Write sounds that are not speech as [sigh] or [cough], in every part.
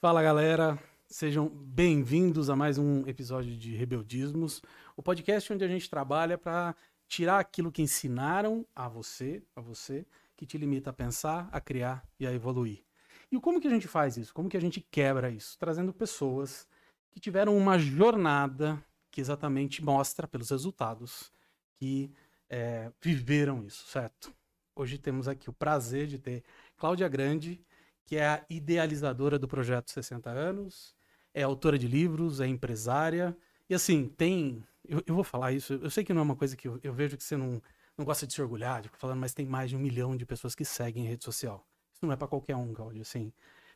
Fala galera, sejam bem-vindos a mais um episódio de Rebeldismos, o podcast onde a gente trabalha para tirar aquilo que ensinaram a você, a você, que te limita a pensar, a criar e a evoluir. E como que a gente faz isso? Como que a gente quebra isso? Trazendo pessoas que tiveram uma jornada que exatamente mostra pelos resultados que é, viveram isso, certo? Hoje temos aqui o prazer de ter Cláudia Grande, que é a idealizadora do projeto 60 anos, é autora de livros, é empresária. E assim, tem. Eu, eu vou falar isso, eu sei que não é uma coisa que eu, eu, vejo que você não, não gosta de se orgulhar, de falando, mas tem mais de um milhão de pessoas que seguem em rede social. Isso não é para qualquer um, Cláudio. Assim,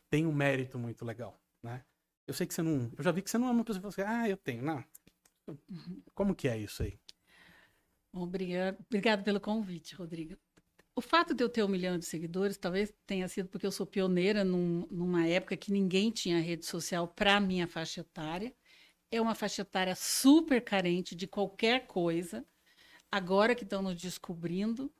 tem um mérito muito legal, né? Eu sei que você não. Eu já vi que você não é uma pessoa que fala assim, ah, eu tenho. Não. Como que é isso aí? Obrigado, obrigado pelo convite, Rodrigo o fato de eu ter um milhão de seguidores talvez tenha sido porque eu sou pioneira num, numa época que ninguém tinha rede social para minha faixa etária. É uma faixa etária super carente de qualquer coisa, agora que estão nos descobrindo.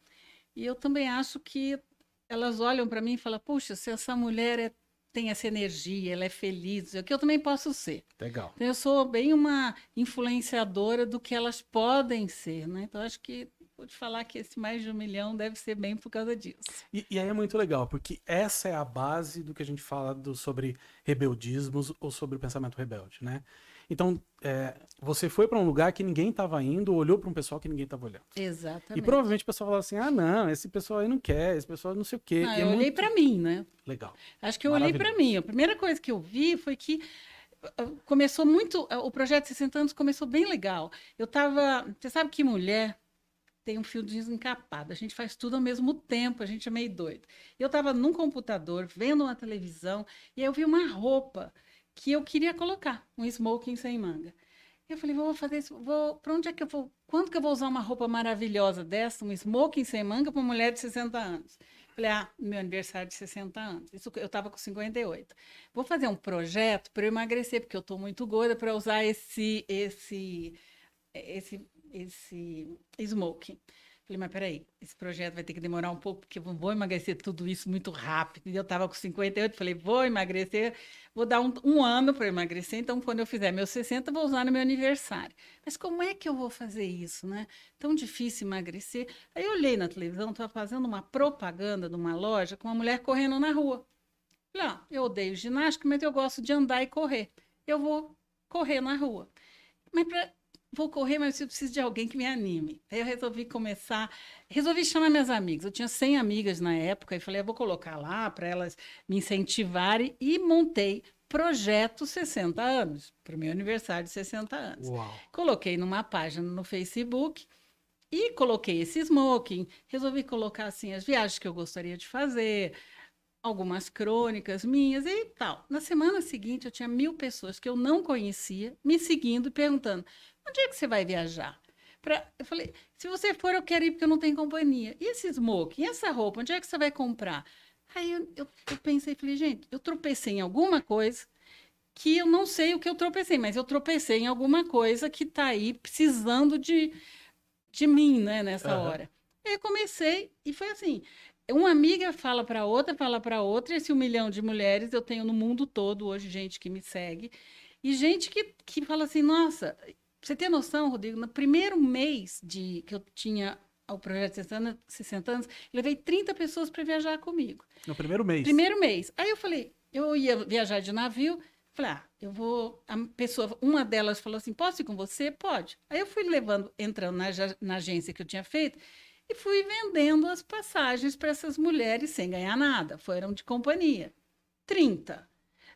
E eu também acho que elas olham para mim e falam: puxa, se essa mulher é, tem essa energia, ela é feliz, o que eu também posso ser. Legal. Então, eu sou bem uma influenciadora do que elas podem ser, né? Então, acho que vou te falar que esse mais de um milhão deve ser bem por causa disso. E, e aí é muito legal, porque essa é a base do que a gente fala do, sobre rebeldismos ou sobre o pensamento rebelde, né? Então, é, você foi para um lugar que ninguém estava indo, olhou para um pessoal que ninguém estava olhando. Exatamente. E provavelmente o pessoal falou assim: ah, não, esse pessoal aí não quer, esse pessoal não sei o quê. Não, eu é olhei muito... para mim, né? Legal. Acho que eu olhei para mim. A primeira coisa que eu vi foi que ah, começou muito. O projeto 60 anos começou bem legal. Eu estava. Você sabe que mulher tem um fio desencapado. A gente faz tudo ao mesmo tempo, a gente é meio doido. Eu estava num computador, vendo uma televisão, e aí eu vi uma roupa que eu queria colocar, um smoking sem manga. Eu falei, vou fazer isso, vou, para onde é que eu vou, quando que eu vou usar uma roupa maravilhosa dessa, um smoking sem manga para uma mulher de 60 anos? Falei, ah, meu aniversário de 60 anos. Isso, eu estava com 58. Vou fazer um projeto para eu emagrecer, porque eu estou muito gorda para usar esse, esse, esse esse smoking. Falei, mas peraí, esse projeto vai ter que demorar um pouco, porque eu vou emagrecer tudo isso muito rápido. E eu estava com 58, falei, vou emagrecer, vou dar um, um ano para emagrecer, então quando eu fizer meus 60, vou usar no meu aniversário. Mas como é que eu vou fazer isso, né? Tão difícil emagrecer. Aí eu olhei na televisão, estava fazendo uma propaganda de uma loja com uma mulher correndo na rua. Falei, ah, eu odeio ginástica, mas eu gosto de andar e correr. Eu vou correr na rua. Mas para vou correr, mas eu preciso de alguém que me anime. Aí eu resolvi começar, resolvi chamar minhas amigas. Eu tinha 100 amigas na época e falei, eu vou colocar lá para elas me incentivarem e montei Projeto 60 anos, para o meu aniversário de 60 anos. Uau. Coloquei numa página no Facebook e coloquei esse smoking. Resolvi colocar assim as viagens que eu gostaria de fazer, algumas crônicas minhas e tal. Na semana seguinte, eu tinha mil pessoas que eu não conhecia me seguindo e perguntando: Onde é que você vai viajar? Pra... Eu falei, se você for, eu quero ir porque eu não tenho companhia. E esse smoke? E essa roupa? Onde é que você vai comprar? Aí eu, eu, eu pensei, falei, gente, eu tropecei em alguma coisa que eu não sei o que eu tropecei, mas eu tropecei em alguma coisa que está aí precisando de, de mim, né, nessa uhum. hora. Aí eu comecei e foi assim, uma amiga fala para outra, fala para outra, esse um milhão de mulheres eu tenho no mundo todo hoje gente que me segue e gente que, que fala assim, nossa, você ter noção, Rodrigo, no primeiro mês de que eu tinha o projeto 60 anos, 60 anos levei 30 pessoas para viajar comigo. No primeiro mês? Primeiro mês. Aí eu falei, eu ia viajar de navio, falei, ah, eu vou. A pessoa, uma delas falou assim: posso ir com você? Pode. Aí eu fui levando, entrando na, na agência que eu tinha feito, e fui vendendo as passagens para essas mulheres sem ganhar nada. Foram de companhia. 30.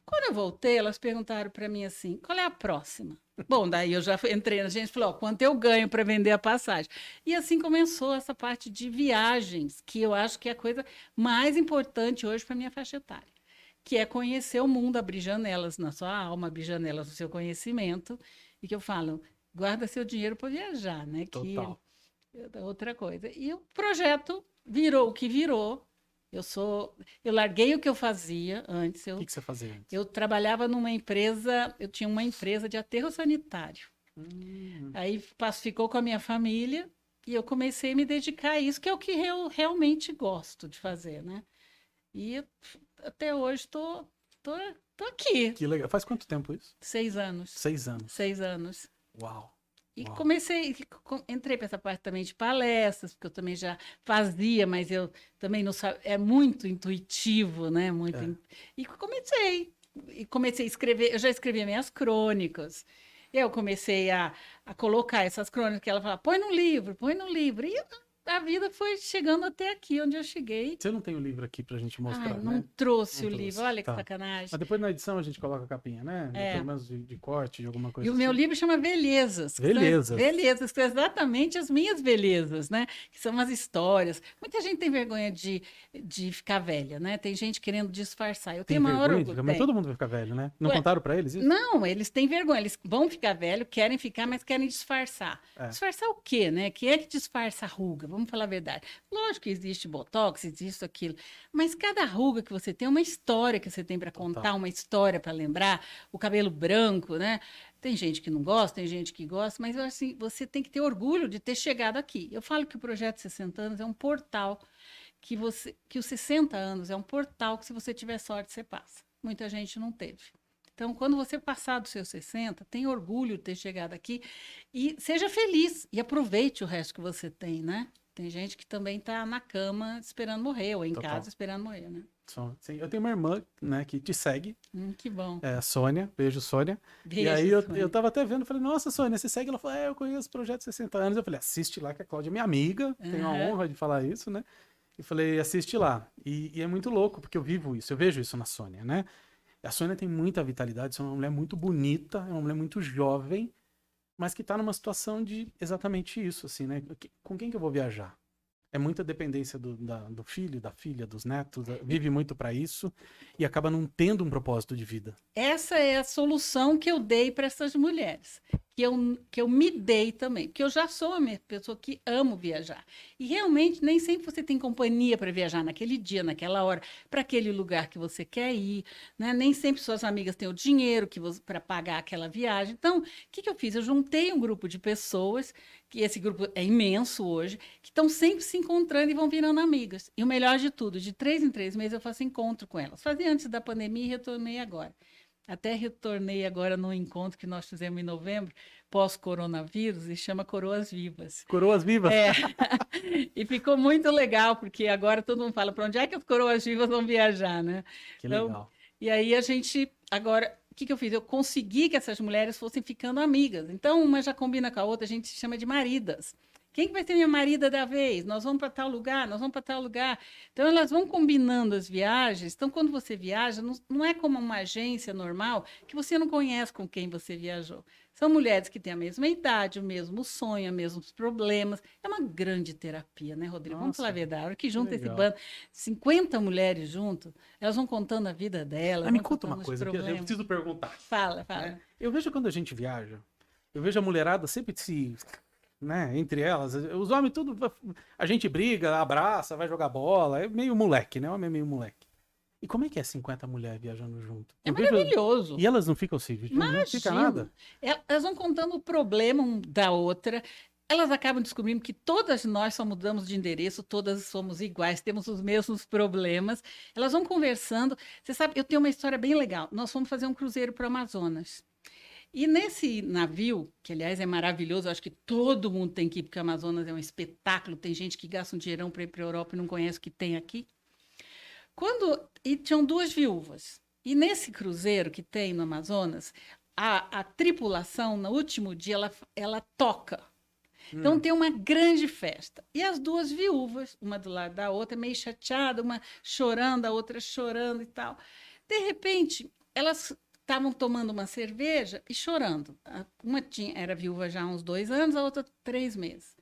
Quando eu voltei, elas perguntaram para mim assim: qual é a próxima? Bom, daí eu já entrei na gente e falei: ó, quanto eu ganho para vender a passagem? E assim começou essa parte de viagens, que eu acho que é a coisa mais importante hoje para minha faixa etária, que é conhecer o mundo, abrir janelas na sua alma, abrir janelas no seu conhecimento, e que eu falo: guarda seu dinheiro para viajar, né? Total. Que é outra coisa. E o projeto virou o que virou eu sou, eu larguei o que eu fazia antes. o que, que, você fazia antes? Eu trabalhava numa empresa, eu tinha uma empresa de aterro sanitário. Hum. Aí ficou com a minha família e eu comecei a me dedicar a isso, que é o que eu realmente gosto de fazer, né? E até hoje estou tô, tô tô aqui. Que legal. Faz quanto tempo isso? Seis anos. Seis anos. Seis anos. Uau. E Uau. comecei, co- entrei para essa parte também de palestras, porque eu também já fazia, mas eu também não sabia, é muito intuitivo, né? Muito É. in- E comecei, e comecei a escrever, eu já escrevia minhas crônicas. E eu comecei a, a colocar essas crônicas que ela falava, põe no livro, põe no livro. E a vida foi chegando até aqui, onde eu cheguei. Você não tem o livro aqui pra gente mostrar, Ai, não né? trouxe Não o trouxe, livro, olha que tá. sacanagem. Mas depois na edição a gente coloca a capinha, né? É. Pelo menos de, de corte, de alguma coisa E o meu assim. livro chama Belezas. que são- Belezas. Belezas, que são exatamente as minhas belezas, né? Que são as histórias. Muita gente tem vergonha de, de ficar velha, né? Tem gente querendo disfarçar. Eu Tem tenho maior vergonha ficar- Mas todo mundo vai ficar velho, né? Não Ué, contaram pra eles isso? Não, eles têm vergonha. Eles vão ficar velho, querem ficar, mas querem disfarçar. É. Disfarçar o quê, né? Quem é que disfarça a ruga? Vamos falar a verdade. Lógico que existe botox, existe isso, aquilo. Mas cada ruga que você tem é uma história que você tem para contar, Total. uma história para lembrar. O cabelo branco, né? Tem gente que não gosta, tem gente que gosta, mas assim, você tem que ter orgulho de ter chegado aqui. Eu falo que o projeto 60 anos é um portal que você que os 60 anos é um portal que se você tiver sorte você passa. Muita gente não teve. Então, quando você passar dos seus 60, tenha orgulho de ter chegado aqui e seja feliz e aproveite o resto que você tem, né? Tem gente que também está na cama esperando morrer, ou em Total. casa esperando morrer, né? Sim. Eu tenho uma irmã, né, que te segue, Hum, que bom. é a Sônia. Beijo, Sônia. e Beijo, aí eu, Sônia. eu tava até vendo, falei, nossa, Sônia, você segue? Ela falou, é, eu conheço o Projeto 60 anos. Eu falei, assiste lá, que a Cláudia é minha amiga, tenho a honra de falar isso, né? E falei, assiste lá. E, e é muito louco, porque eu vivo isso, eu vejo isso na Sônia, né? A Sônia tem muita vitalidade, é uma mulher muito bonita, é uma mulher muito jovem, mas que tá numa situação de exatamente isso, assim, né? Com quem que eu vou viajar? É muita dependência do, da- do filho, da filha, dos netos, eh, vive muito para isso e acaba não tendo um propósito de vida. Essa é a solução que eu dei para essas mulheres, que eu, que eu me dei também, porque eu já sou uma pessoa que amo viajar. E realmente nem sempre você tem companhia para viajar naquele dia, naquela hora, para aquele lugar que você quer ir, né? Nem sempre suas amigas têm o dinheiro para pagar aquela viagem. Então, o que, que eu fiz? Eu juntei um grupo de pessoas, que esse grupo é imenso hoje, que estão sempre se encontrando e vão virando amigas. E o melhor de tudo, de três em três meses eu faço encontro com elas. Fazia antes da pandemia e retornei agora. Até retornei agora no encontro que nós fizemos em novembro, pós-coronavírus, e chama Coroas Vivas. Coroas vivas. É. [laughs] e ficou muito legal, porque agora todo mundo fala para onde é que as coroas vivas vão viajar, né? Que Então, legal. E aí a gente, agora, que, que eu fiz? Eu consegui que essas mulheres fossem ficando amigas. Então, uma já combina com a outra, a gente chama de maridas. Quem que vai ser minha marida da vez? Nós vamos para tal lugar, nós vamos para tal lugar. Então, elas vão combinando as viagens. Então, quando você viaja, não, não é como uma agência normal que você não conhece com quem você viajou. São mulheres que têm a mesma idade, o mesmo sonho, os mesmos problemas. É uma grande terapia, né, Rodrigo? Vamos Nossa, falar a verdade. A hora que junta esse bando, 50 mulheres junto, elas vão contando a vida delas. Mas me conta uma coisa que eu preciso perguntar. Fala, fala. né? Eu vejo quando a gente viaja, eu vejo a mulherada sempre se, né, entre elas, os homens tudo, a gente briga, abraça, vai jogar bola, é meio moleque, né? O homem é meio moleque. E como é que é 50 mulheres viajando junto? É vejo- maravilhoso. E elas não ficam se não fica Imagina. nada? El- Elas vão contando o problema um da outra. Elas acabam descobrindo que todas nós só mudamos de endereço, todas somos iguais, temos os mesmos problemas. Elas vão conversando. Você sabe, eu tenho uma história bem legal. Nós fomos fazer um cruzeiro para o Amazonas. E nesse navio, que aliás é maravilhoso, acho que todo mundo tem que ir, porque o Amazonas é um espetáculo, tem gente que gasta um dinheirão para ir para a Europa e não conhece o que tem aqui. Quando e tinham duas viúvas. E nesse cruzeiro que tem no Amazonas, a, a tripulação, no último dia, ela, ela toca. Então Hum. tem uma grande festa. E as duas viúvas, uma do lado da outra, meio chateada, uma chorando, a outra chorando e tal. De repente, elas estavam tomando uma cerveja e chorando. Uma tinha, era viúva já há uns dois anos, a outra três meses.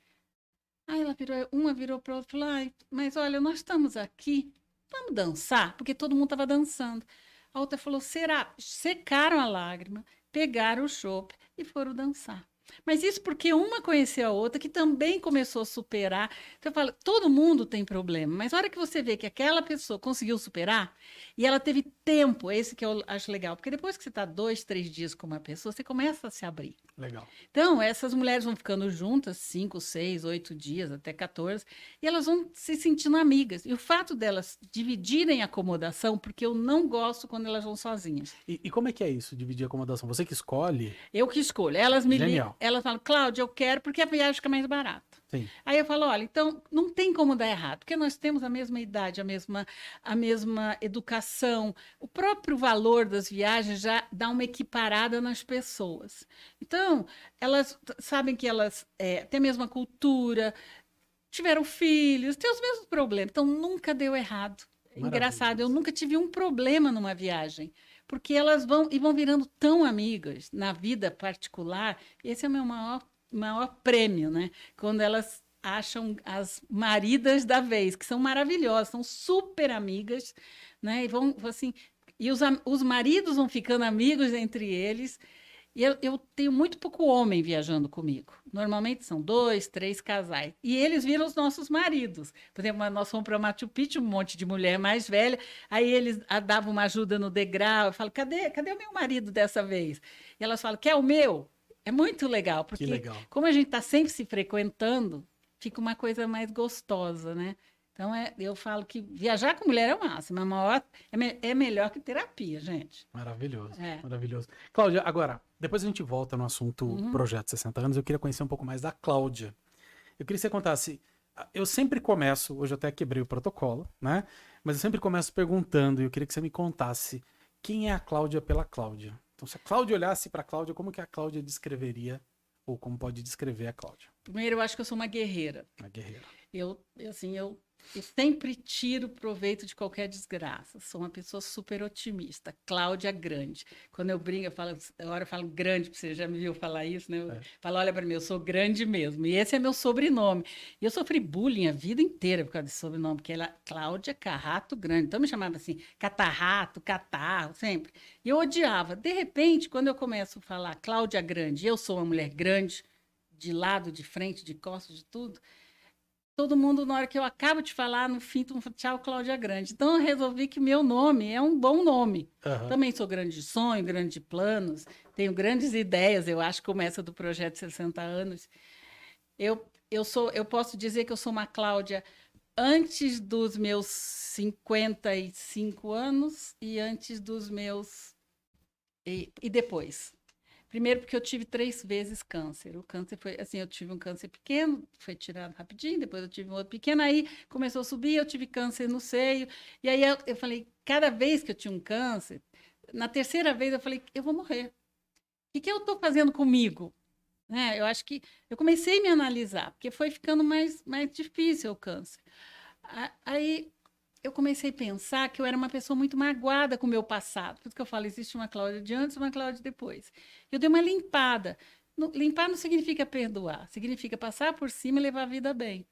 Aí ela virou, uma virou para outra e falou: mas olha, nós estamos aqui, vamos dançar? Porque todo mundo estava dançando. A outra falou: será? Secaram a lágrima, pegaram o chopp e foram dançar. Mas isso porque uma conheceu a outra, que também começou a superar. Então, eu falo, todo mundo tem problema, mas a hora que você vê que aquela pessoa conseguiu superar, e ela teve tempo, esse que eu acho legal, porque depois que você está dois, três dias com uma pessoa, você começa a se abrir. Legal. Então, essas mulheres vão ficando juntas cinco, seis, oito dias, até 14, e elas vão se sentindo amigas. E o fato delas dividirem a acomodação, porque eu não gosto quando elas vão sozinhas. E, e como é que é isso, dividir a acomodação? Você que escolhe? Eu que escolho. Elas me ligam, Genial. Elas falam, Cláudia, eu quero porque a viagem fica mais barata. Sim. Aí eu falo, olha, então não tem como dar errado, porque nós temos a mesma idade, a mesma, a mesma educação. O próprio valor das viagens já dá uma equiparada nas pessoas. Então, elas sabem que elas é, têm a mesma cultura, tiveram filhos, têm os mesmos problemas. Então, nunca deu errado. É Engraçado, eu nunca tive um problema numa viagem. Porque elas vão e vão virando tão amigas na vida particular. Esse é o meu maior, maior prêmio, né? Quando elas acham as maridas da vez, que são maravilhosas, são super amigas, né? E vão assim, e os, os maridos vão ficando amigos entre eles. E eu, eu tenho muito pouco homem viajando comigo. Normalmente são dois, três casais. E eles viram os nossos maridos. Por exemplo, nós fomos para Machu Picchu, um monte de mulher mais velha. Aí eles ah, davam uma ajuda no degrau. Eu falo, cadê, cadê o meu marido dessa vez? E elas falam, quer o meu? É muito legal, Que porque legal. como a gente está sempre se frequentando, fica uma coisa mais gostosa, né? Então, é, eu falo que viajar com mulher é o máximo. É, maior, é, me- é melhor que terapia, gente. Maravilhoso, É. maravilhoso. Cláudia, agora, depois a gente volta no assunto Uhum. Projeto 60 anos. Eu queria conhecer um pouco mais da Cláudia. Eu queria que você contasse. Eu sempre começo, hoje eu até quebrei o protocolo, né? Mas eu sempre começo perguntando e eu queria que você me contasse quem é a Cláudia pela Cláudia. Então, se a Cláudia olhasse para a Cláudia, como que a Cláudia descreveria ou como pode descrever a Cláudia, Primeiro, eu acho que eu sou uma guerreira. a guerreira? Eu, assim, eu, eu sempre tiro proveito de qualquer desgraça. Sou uma pessoa super otimista. Cláudia Grande. Quando eu brinco, eu falo, agora eu falo grande, porque você já me viu falar isso, né? Eu É. falo, olha para mim, eu sou grande mesmo. E esse é meu sobrenome. E eu sofri bullying a vida inteira por causa desse sobrenome, porque ela é Cláudia Carrato Grande. Então me chamava assim, catarrato, catarro, sempre. E eu odiava. De repente, quando eu começo a falar Cláudia Grande, eu sou uma mulher grande, de lado, de frente, de costas, de tudo todo mundo, na hora que eu acabo de falar, no fim, tchau, Cláudia Grande. Então, eu resolvi que meu nome é um bom nome. Aham. Também sou grande de sonho, grande de planos, tenho grandes ideias, eu acho, como essa do projeto 60 anos. Eu, eu, sou, eu posso dizer que eu sou uma Cláudia antes dos meus 55 anos e antes dos meus. E, e depois. Primeiro, porque eu tive três vezes câncer. O câncer foi assim: eu tive um câncer pequeno, foi tirado rapidinho, depois eu tive um outro pequeno, aí começou a subir, eu tive câncer no seio. E aí eu, eu falei: cada vez que eu tinha um câncer, na terceira vez eu falei: eu vou morrer. O que, que eu estou fazendo comigo? Né? Eu acho que eu comecei a me analisar, porque foi ficando mais, mais difícil o câncer. Aí eu comecei a pensar que eu era uma pessoa muito magoada com o meu passado. Por isso que eu falo, existe uma Cláudia de antes e uma Cláudia depois. Eu dei uma limpada. No- limpar não significa perdoar, significa passar por cima e levar a vida bem.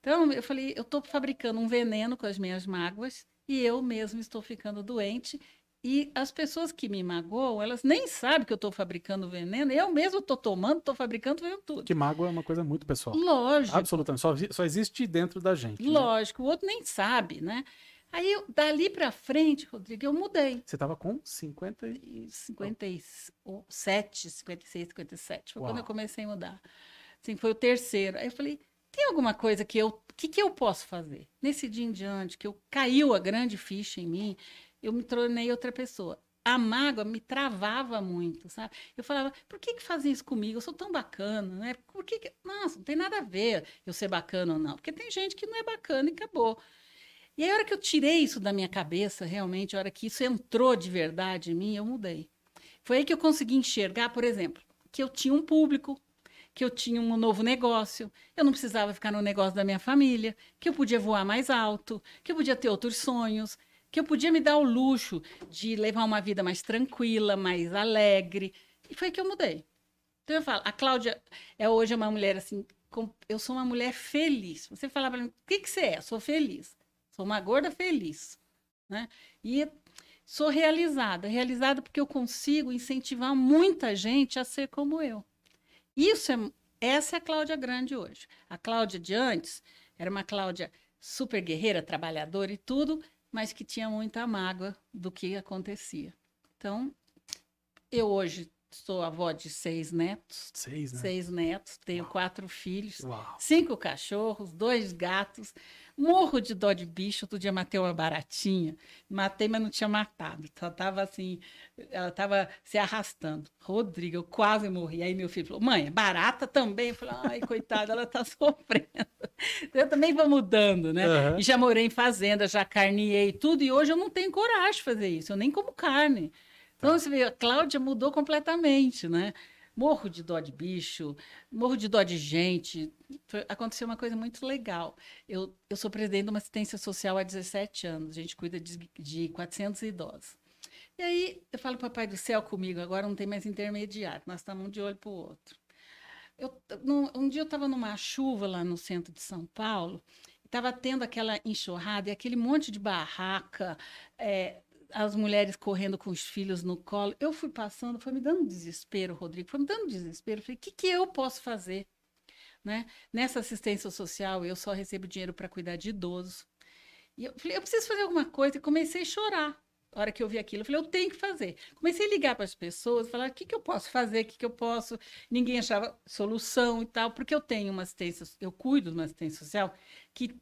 Então, eu falei, eu estou fabricando um veneno com as minhas mágoas e eu mesmo estou ficando doente. E as pessoas que me magoam, elas nem sabem que eu estou fabricando veneno. Eu mesmo estou tomando, estou fabricando veneno tudo. Que mágoa é uma coisa muito pessoal. Lógico. Absolutamente. Só, só existe dentro da gente. né? Lógico, o outro nem sabe, né? Aí, eu, dali para frente, Rodrigo, eu mudei. Você estava com 50 e... Em 57, 56, 57. Foi quando Uau. eu comecei a mudar. Assim, foi o terceiro. Aí eu falei, tem alguma coisa que eu... O que, que eu posso fazer? Nesse dia em diante, que eu caiu a grande ficha em mim, eu me tornei outra pessoa. A mágoa me travava muito, sabe? Eu falava, por que que fazem isso comigo? Eu sou tão bacana, né? Por que que... Nossa, não tem nada a ver eu ser bacana ou não. Porque tem gente que não é bacana e acabou. E aí, a hora que eu tirei isso da minha cabeça, realmente, a hora que isso entrou de verdade em mim, eu mudei. Foi aí que eu consegui enxergar, por exemplo, que eu tinha um público, que eu tinha um novo negócio, eu não precisava ficar no negócio da minha família, que eu podia voar mais alto, que eu podia ter outros sonhos, que eu podia me dar o luxo de levar uma vida mais tranquila, mais alegre. E foi que eu mudei. Então eu falo, a Cláudia é hoje uma mulher assim, com- eu sou uma mulher feliz. Você fala para mim, o que, que você é? Sou feliz. Sou uma gorda feliz. Né? E sou realizada. Realizada porque eu consigo incentivar muita gente a ser como eu. Isso é, essa é a Cláudia grande hoje. A Cláudia de antes era uma Cláudia super guerreira, trabalhadora e tudo, mas que tinha muita mágoa do que acontecia. Então, eu hoje sou avó de seis netos. Seis, né? Seis netos, tenho Uau. quatro filhos, Uau. cinco cachorros, dois gatos. Morro de dó de bicho. Outro dia matei uma baratinha. Matei, mas não tinha matado. Só estava assim, ela estava se arrastando. Rodrigo, eu quase morri. Aí meu filho falou: mãe, é barata também? Eu falei: ai, coitada, ela está [laughs] sofrendo. Eu também vou mudando, né? Uhum. E já morei em fazenda, já carneei tudo. E hoje eu não tenho coragem de fazer isso. Eu nem como carne. Então, você vê, a Cláudia mudou completamente, né? Morro de dó de bicho, morro de dó de gente. Aconteceu uma coisa muito legal. Eu, eu sou presidente de uma assistência social há 17 anos. A gente cuida de, de 400 idosos. E aí, eu falo, papai do céu comigo, agora não tem mais intermediário. Nós estamos um de olho para o outro. Eu, num, um dia eu estava numa chuva lá no centro de São Paulo, estava tendo aquela enxurrada e aquele monte de barraca, é, as mulheres correndo com os filhos no colo. Eu fui passando, foi me dando desespero, Rodrigo, foi me dando desespero. Falei, o que, que eu posso fazer? Né? Nessa assistência social, eu só recebo dinheiro para cuidar de idosos. E eu falei, eu preciso fazer alguma coisa. E comecei a chorar. A hora que eu vi aquilo, eu falei, eu tenho que fazer. Comecei a ligar para as pessoas, falar, o que, que eu posso fazer, o que, que eu posso. Ninguém achava solução e tal, porque eu tenho uma assistência, eu cuido de uma assistência social que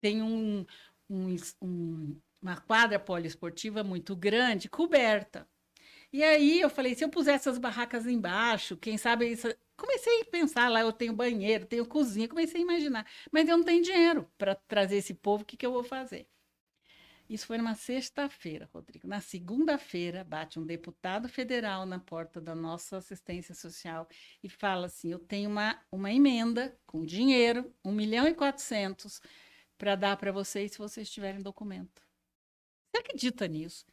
tem um, um, um uma quadra poliesportiva muito grande, coberta. E aí eu falei, se eu pusesse as barracas embaixo, quem sabe isso... Comecei a pensar lá, eu tenho banheiro, tenho cozinha, comecei a imaginar. Mas eu não tenho dinheiro para trazer esse povo, o que, que eu vou fazer? Isso foi numa sexta-feira, Rodrigo. Na segunda-feira, bate um deputado federal na porta da nossa assistência social e fala assim: eu tenho uma, uma emenda com dinheiro, 1 milhão e 400, para dar para vocês se vocês tiverem documento. Você acredita nisso?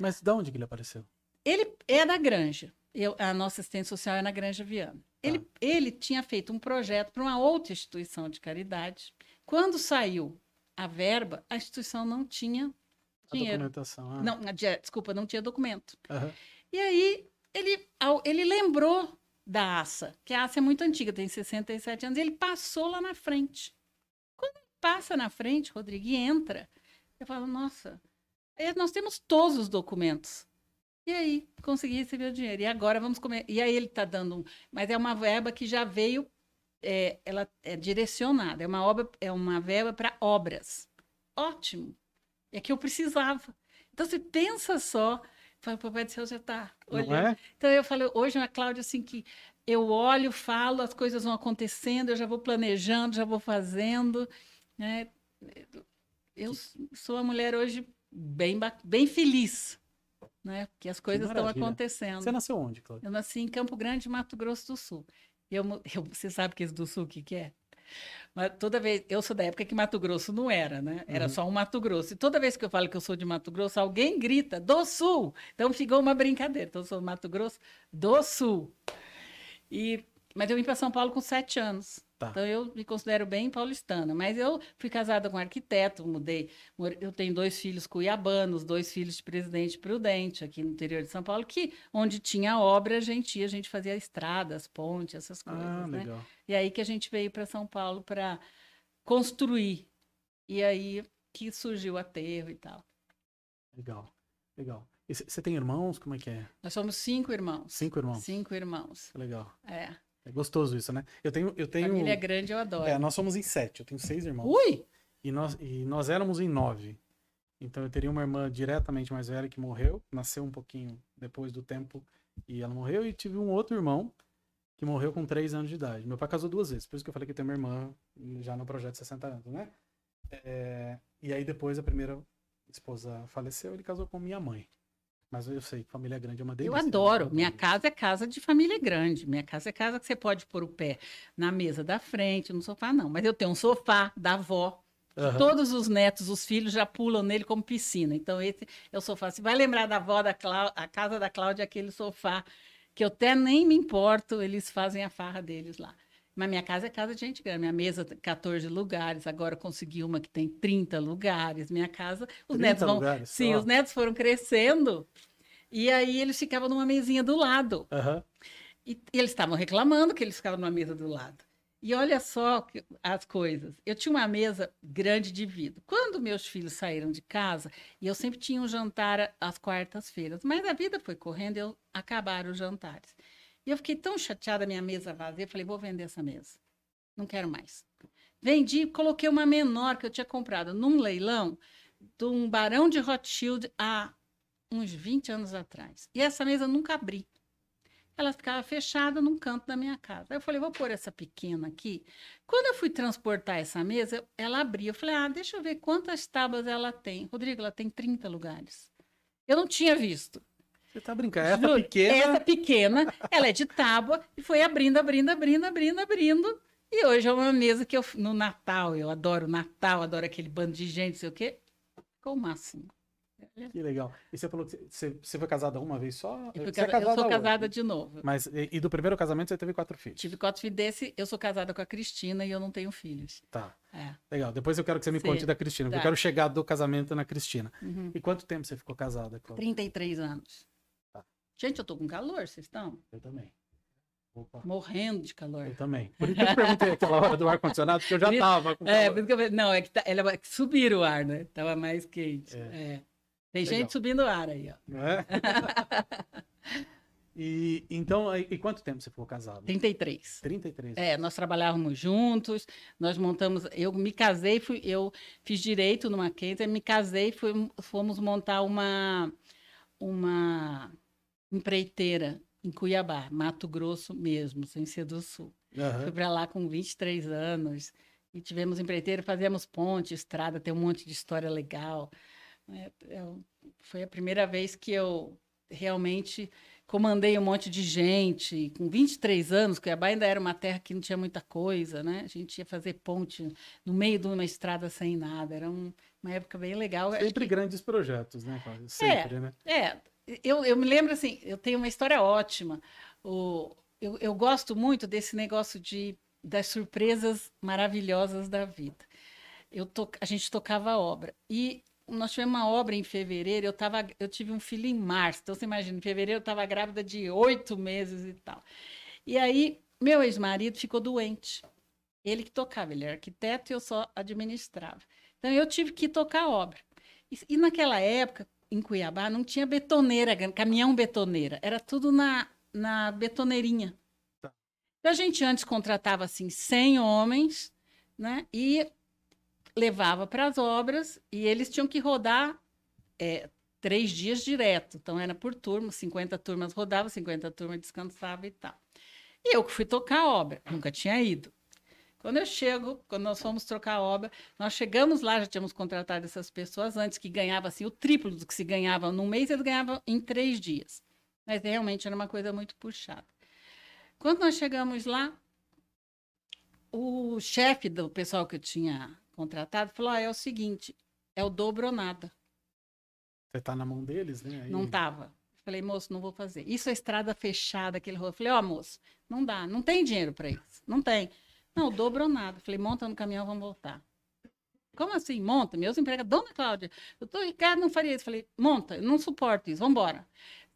Mas de onde que ele apareceu? Ele é da Granja. Eu, a nossa assistente social é na Granja Viana. Tá. Ele, ele tinha feito um projeto para uma outra instituição de caridade. Quando saiu a verba, a instituição não tinha dinheiro. A documentação. Ah. Não, desculpa, não tinha documento. Uhum. E aí ele, ele lembrou da ASA, que a ASA é muito antiga, tem 67 anos, e ele passou lá na frente. Quando ele passa na frente, Rodrigo, e entra, eu falo, nossa, Aí nós temos todos os documentos. E aí, consegui receber o dinheiro. E agora vamos comer. E aí ele está dando um. Mas é uma verba que já veio, é, ela é direcionada. É uma obra, é uma verba para obras. Ótimo. É que eu precisava. Então você pensa só. Fala, papai do céu já está olhando. É? Então eu falei, hoje uma Cláudia assim que eu olho, falo, as coisas vão acontecendo, eu já vou planejando, já vou fazendo. Né? Eu sou a mulher hoje bem, bem feliz, né? Porque as coisas estão acontecendo. Você nasceu onde, Cláudia? Eu nasci em Campo Grande, Mato Grosso do Sul. Eu, eu, você sabe que esse do Sul, o que, que é? Mas toda vez, eu sou da época que Mato Grosso não era, né? Era uhum. só um Mato Grosso. E toda vez que eu falo que eu sou de Mato Grosso, alguém grita do Sul. Então ficou uma brincadeira. Então eu sou Mato Grosso do Sul. E, mas eu vim para São Paulo com sete anos. Tá. Então eu me considero bem paulistana, mas eu fui casada com um arquiteto, mudei. Eu tenho dois filhos cuiabanos, dois filhos de presidente prudente aqui no interior de São Paulo, que onde tinha obra a gente ia, a gente fazia estradas, pontes, essas ah, coisas, ah, né? Legal. E aí que a gente veio para São Paulo para construir. E aí que surgiu o aterro e tal. Legal, legal. Você tem irmãos? Como é que é? Nós somos cinco irmãos. Cinco irmãos. Cinco irmãos. Legal. É. É gostoso isso, né? Eu tenho, eu tenho. Família é grande, eu adoro. É, nós somos em sete. Eu tenho seis irmãos. Ui! E nós, e nós éramos em nove. Então eu teria uma irmã diretamente mais velha que morreu, nasceu um pouquinho depois do tempo e ela morreu. E tive um outro irmão que morreu com três anos de idade. Meu pai casou duas vezes, por isso que eu falei que eu tenho uma irmã já no projeto de 60 anos, né? É, e aí depois a primeira esposa faleceu, ele casou com minha mãe. Mas eu sei que família grande é uma delícia. Eu adoro. Minha casa é casa de família grande. Minha casa é casa que você pode pôr o pé na mesa da frente, no sofá, não. Mas eu tenho um sofá da avó. Uhum. Todos os netos, os filhos já pulam nele como piscina. Então, esse é o sofá. Você vai lembrar da avó da Clá... a casa da Cláudia, aquele sofá que eu até nem me importo, eles fazem a farra deles lá. Mas minha casa é casa de gente grande. Minha mesa tem 14 lugares, agora consegui uma que tem 30 lugares. Minha casa, os netos vão. Lugares, sim, ó. os netos foram crescendo. E aí eles ficavam numa mesinha do lado. Uhum. E, e eles estavam reclamando que eles ficavam numa mesa do lado. E olha só que- as coisas. Eu tinha uma mesa grande de vidro. Quando meus filhos saíram de casa, e eu sempre tinha um jantar às quartas-feiras, mas a vida foi correndo e eu acabaram os jantares. E eu fiquei tão chateada, minha mesa vazia, eu falei, vou vender essa mesa. Não quero mais. Vendi, coloquei uma menor que eu tinha comprado num leilão de um barão de Rothschild há uns 20 anos atrás. E essa mesa eu nunca abri. Ela ficava fechada num canto da minha casa. Aí eu falei, vou pôr essa pequena aqui. Quando eu fui transportar essa mesa, ela abria. Eu falei, ah, deixa eu ver quantas tábuas ela tem. Rodrigo, ela tem 30 lugares. Eu não tinha visto. Você tá brincando. Essa Juro, pequena. Essa pequena, ela é de tábua e foi abrindo, abrindo, abrindo, abrindo, abrindo. E hoje é uma mesa que eu, no Natal, eu adoro Natal, adoro aquele bando de gente, não sei o quê. Ficou o máximo. Que legal. E você falou que você, você foi casada uma vez só? Eu, fui Você é casa- eu sou hoje? casada de novo. Mas, e, e do primeiro casamento você teve quatro filhos? Tive quatro filhos desse, eu sou casada com a Cristina e eu não tenho filhos. Tá. É. Legal. Depois eu quero que você me Sim. conte da Cristina, porque Tá. eu quero chegar do casamento na Cristina. Uhum. E quanto tempo você ficou casada, Cláudia? 33 anos. Gente, eu tô com calor, vocês estão? Eu também. Opa. Morrendo de calor. Eu também. Por isso que eu te perguntei aquela hora do ar-condicionado, porque eu já tava com É, calor. por isso que eu não, é que, tá, ela, é que subiram o ar, né? Tava mais quente. É. É. Tem Legal. gente subindo o ar aí, ó. Não é? [laughs] e então, e, e quanto tempo você ficou casado? 33. 33. É, nós trabalhávamos juntos, nós montamos. Eu me casei, fui, eu fiz direito numa Mackenzie, me casei, fui, fomos montar uma, uma empreiteira em Cuiabá, Mato Grosso mesmo, sem ser do Sul. Aham. Fui para lá com 23 anos e tivemos empreiteira, fazíamos ponte, estrada, tem um monte de história legal. É, eu- foi a primeira vez que eu realmente comandei um monte de gente. Com 23 anos, Cuiabá ainda era uma terra que não tinha muita coisa, né? A gente ia fazer ponte no meio de uma estrada sem nada. Era um- uma época bem legal. Sempre que- grandes projetos, né, Cláudia? Sempre, né? é, eu, eu me lembro assim, eu tenho uma história ótima. O, eu, eu gosto muito desse negócio de, das surpresas maravilhosas da vida. Eu to, a gente tocava a obra. E nós tivemos uma obra em fevereiro, eu, tava, eu tive um filho em março. Então, você imagina, em fevereiro eu estava grávida de oito meses e tal. E aí, meu ex-marido ficou doente. Ele que tocava, ele era arquiteto e eu só administrava. Então, eu tive que tocar a obra. E, e naquela época, em Cuiabá, não tinha betoneira, caminhão betoneira. Era tudo na, na betoneirinha. Tá. Então, a gente antes contratava, assim, 100 homens, né? E levava para as obras e eles tinham que rodar é, três dias direto. Então, era por turma, 50 turmas rodavam, 50 turmas descansavam e tal. E eu que fui tocar a obra, nunca tinha ido. Quando eu chego, quando nós fomos trocar a obra, nós chegamos lá, já tínhamos contratado essas pessoas antes, que ganhavam assim, o triplo do que se ganhava num mês, eles ganhavam em três dias. Mas realmente era uma coisa muito puxada. Quando nós chegamos lá, o chefe do pessoal que eu tinha contratado falou: ah, é o seguinte, é o dobro ou nada. Você tá na mão deles, né? Aí- Não estava. Falei, moço, não vou fazer. Isso é estrada fechada, aquele rolo. Falei, ó, moço, não dá, não tem dinheiro para isso. Não tem. Não, dobro ou nada. Falei, monta no caminhão, vamos voltar. Como assim? Monta. Meus empregados, Dona Cláudia, doutor Ricardo não faria isso. Falei, monta, eu não suporto isso, vamos embora.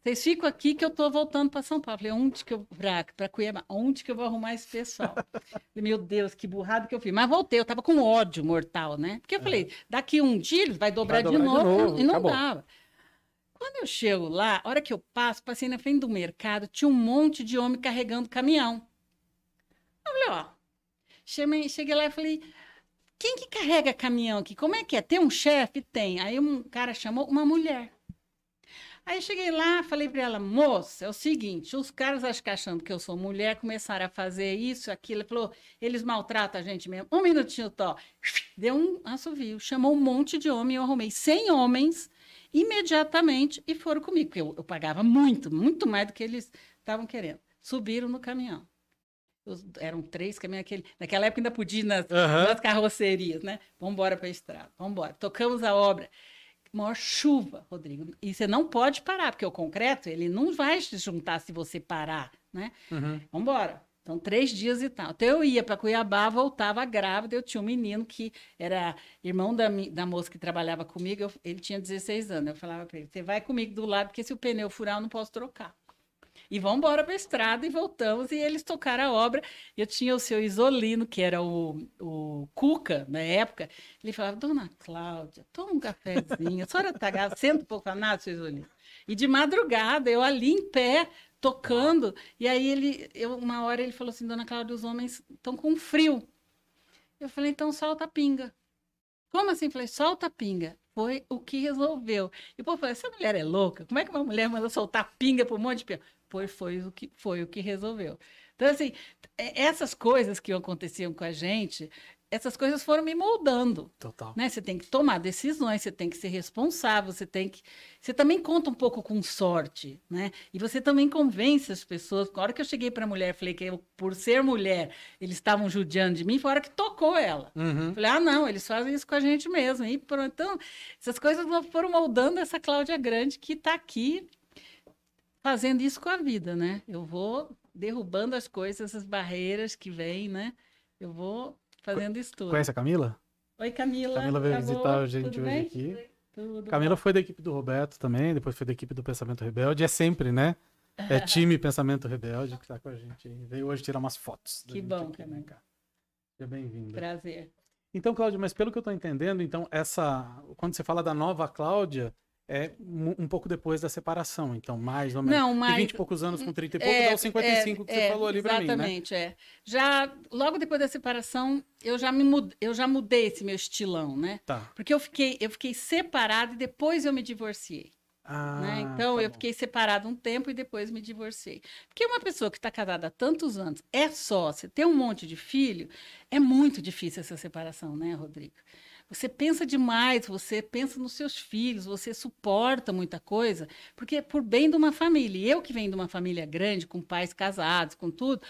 Vocês ficam aqui que eu estou voltando para São Paulo. Falei, onde que eu, para Cuiabá, onde que eu vou arrumar esse pessoal? Falei, meu Deus, que burrado que eu fiz. Mas voltei, eu estava com ódio mortal, né? Porque eu falei, daqui um dia vai dobrar, dobrar de, de novo, novo, e não acabou. dava. Quando eu chego lá, a hora que eu passo, passei na frente do mercado, tinha um monte de homem carregando caminhão. Eu falei, ó, chamei, cheguei lá e falei, quem que carrega caminhão aqui? Como é que é? Tem um chefe? Tem. Aí um cara chamou uma mulher. Aí eu cheguei lá, falei para ela, moça, é o seguinte, os caras acho que achando que eu sou mulher, começaram a fazer isso, aquilo. Ele falou, eles maltratam a gente mesmo. Um minutinho, Tó. Deu um assovio, chamou um monte de homem, eu arrumei 100 homens imediatamente e foram comigo, porque eu, eu pagava muito, muito mais do que eles estavam querendo. Subiram no caminhão. Eram três caminhões, aquele, naquela época ainda podia ir nas, Aham. nas carrocerias, né? Vamos embora para a estrada, vamos embora. Tocamos a obra. Maior chuva, Rodrigo. E você não pode parar, porque o concreto, ele não vai se juntar se você parar, né? Uhum. Vamos embora. Então, três dias e tal. Então, eu ia para Cuiabá, voltava grávida. Eu tinha um menino que era irmão da, da moça que trabalhava comigo. eu- ele tinha 16 anos. Eu falava para ele: você vai comigo do lado, porque se o pneu furar, eu não posso trocar. E vamos embora para a estrada e voltamos. E eles tocaram a obra. Eu tinha o seu Isolino, que era o, o Cuca, na época. Ele falava, dona Cláudia, toma um cafezinho. A senhora tá senta um pouco a nada, seu Isolino. E de madrugada, eu ali em pé, tocando. E aí ele, eu, uma hora ele falou assim, dona Cláudia, os homens estão com frio. Eu falei, então solta a pinga. Como assim? Falei, solta a pinga. Foi o que resolveu. E o povo falou, essa mulher é louca? Como é que uma mulher manda soltar pinga para um monte de pinga? Pois foi o que, foi o que resolveu. Então, assim, é, essas coisas que aconteciam com a gente, essas coisas foram me moldando. Total. Né? Você tem que tomar decisões, você tem que ser responsável, você tem que. Você também conta um pouco com sorte, né? E você também convence as pessoas. Na hora que eu cheguei para a mulher, falei que eu, por ser mulher, eles estavam judiando de mim, foi a hora que tocou ela. Uhum. Falei, ah, não, eles fazem isso com a gente mesmo. E pronto. Então, essas coisas foram moldando essa Cláudia Grande que está aqui fazendo isso com a vida, né? Eu vou derrubando as coisas, as barreiras que vêm, né? Eu vou fazendo isso tudo. Conhece a Camila? Oi, Camila. Camila veio Acabou? visitar a gente Tudo hoje bem? aqui. Tudo Camila foi da equipe do Roberto também, depois foi da equipe do Pensamento Rebelde. É sempre, né? É [laughs] time Pensamento Rebelde que tá com a gente. Veio hoje tirar umas fotos. Que bom, aqui, Camila. Seja bem-vinda. Prazer. Então, Cláudia, mas pelo que eu estou entendendo, então essa, quando você fala da nova Cláudia, é um pouco depois da separação, então mais ou menos. Não, De mas 20 e poucos anos com 30 e pouco, dá os 55 que você falou ali para mim, né? Exatamente, é. Já logo depois da separação, eu já me mudei, eu já mudei esse meu estilão, né? Tá. Porque eu fiquei, eu fiquei separada e depois eu me divorciei. Ah, né? Então tá eu bom. fiquei separada um tempo e depois me divorciei. Porque uma pessoa que está casada há tantos anos, é sócia, tem um monte de filho, é muito difícil essa separação, né, Rodrigo? Você pensa demais, você pensa nos seus filhos, você suporta muita coisa, porque é por bem de uma família. E eu que venho de uma família grande, com pais casados, com tudo,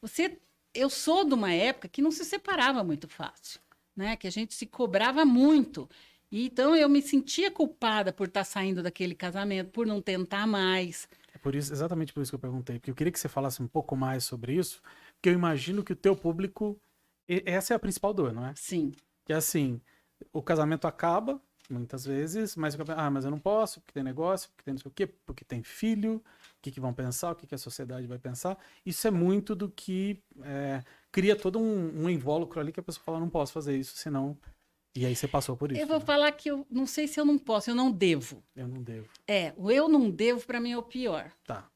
você, eu sou de uma época que não se separava muito fácil, né? Que a gente se cobrava muito. E então eu me sentia culpada por estar saindo daquele casamento, por não tentar mais. É por isso, exatamente por isso que eu perguntei, porque eu queria que você falasse um pouco mais sobre isso, porque eu imagino que o teu público, essa é a principal dor, não é? Sim. Que é assim, o casamento acaba, muitas vezes, mas, ah, mas eu não posso, porque tem negócio, porque tem não sei o quê, porque tem filho, o que, que vão pensar, o que, que a sociedade vai pensar. Isso é muito do que é, cria todo um, um invólucro ali que a pessoa fala, não posso fazer isso, senão... E aí você passou por isso. Eu vou né? falar que eu não sei se eu não posso, eu não devo. Eu não devo. É, o eu não devo para mim é o pior. Tá.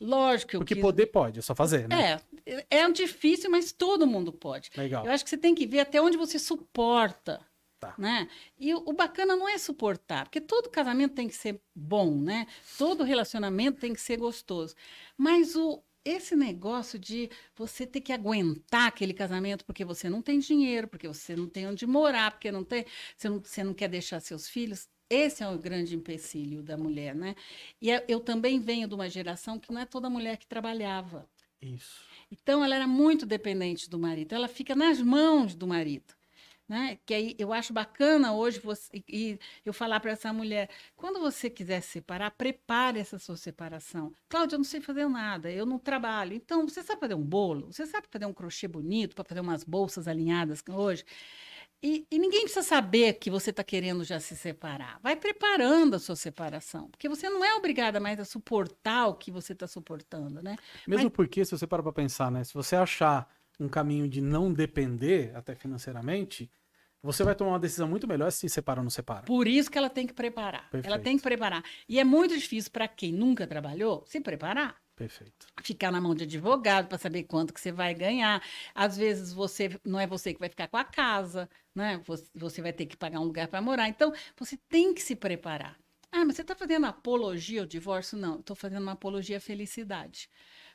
Lógico que Porque quis- poder pode, é só fazer, né? É, é difícil, mas todo mundo pode. Legal. Eu acho que você tem que ver até onde você suporta. Tá. Né? E o, bacana não é suportar, porque todo casamento tem que ser bom, né? Todo relacionamento tem que ser gostoso. Mas o, esse negócio de você ter que aguentar aquele casamento porque você não tem dinheiro, porque você não tem onde morar, porque não tem, você, não, você não quer deixar seus filhos, esse é o grande empecilho da mulher, né? E é- eu também venho de uma geração que não é toda mulher que trabalhava. Isso. Então, ela era muito dependente do marido. Ela fica nas mãos do marido. Né? Que aí eu acho bacana hoje você, e eu falar para essa mulher: quando você quiser se separar, prepare essa sua separação. Cláudia, eu não sei fazer nada, eu não trabalho. Então, você sabe fazer um bolo? Você sabe fazer um crochê bonito para fazer umas bolsas alinhadas hoje? E, e ninguém precisa saber que você está querendo já se separar. Vai preparando a sua separação, porque você não é obrigada mais a suportar o que você está suportando, né? Mesmo porque, se você parar pra pensar, né? Se você achar um caminho de não depender, até financeiramente, você vai tomar uma decisão muito melhor se separa ou não separa. Por isso que ela tem que preparar. Ela Perfeito. tem que preparar. E é muito difícil para quem nunca trabalhou se preparar. Perfeito. Ficar na mão de advogado para saber quanto que você vai ganhar. Às vezes você não é você que vai ficar com a casa, né? Você, você vai ter que pagar um lugar para morar. Então, você tem que se preparar. Ah, mas você está fazendo apologia ao divórcio? Não, estou fazendo uma apologia à felicidade.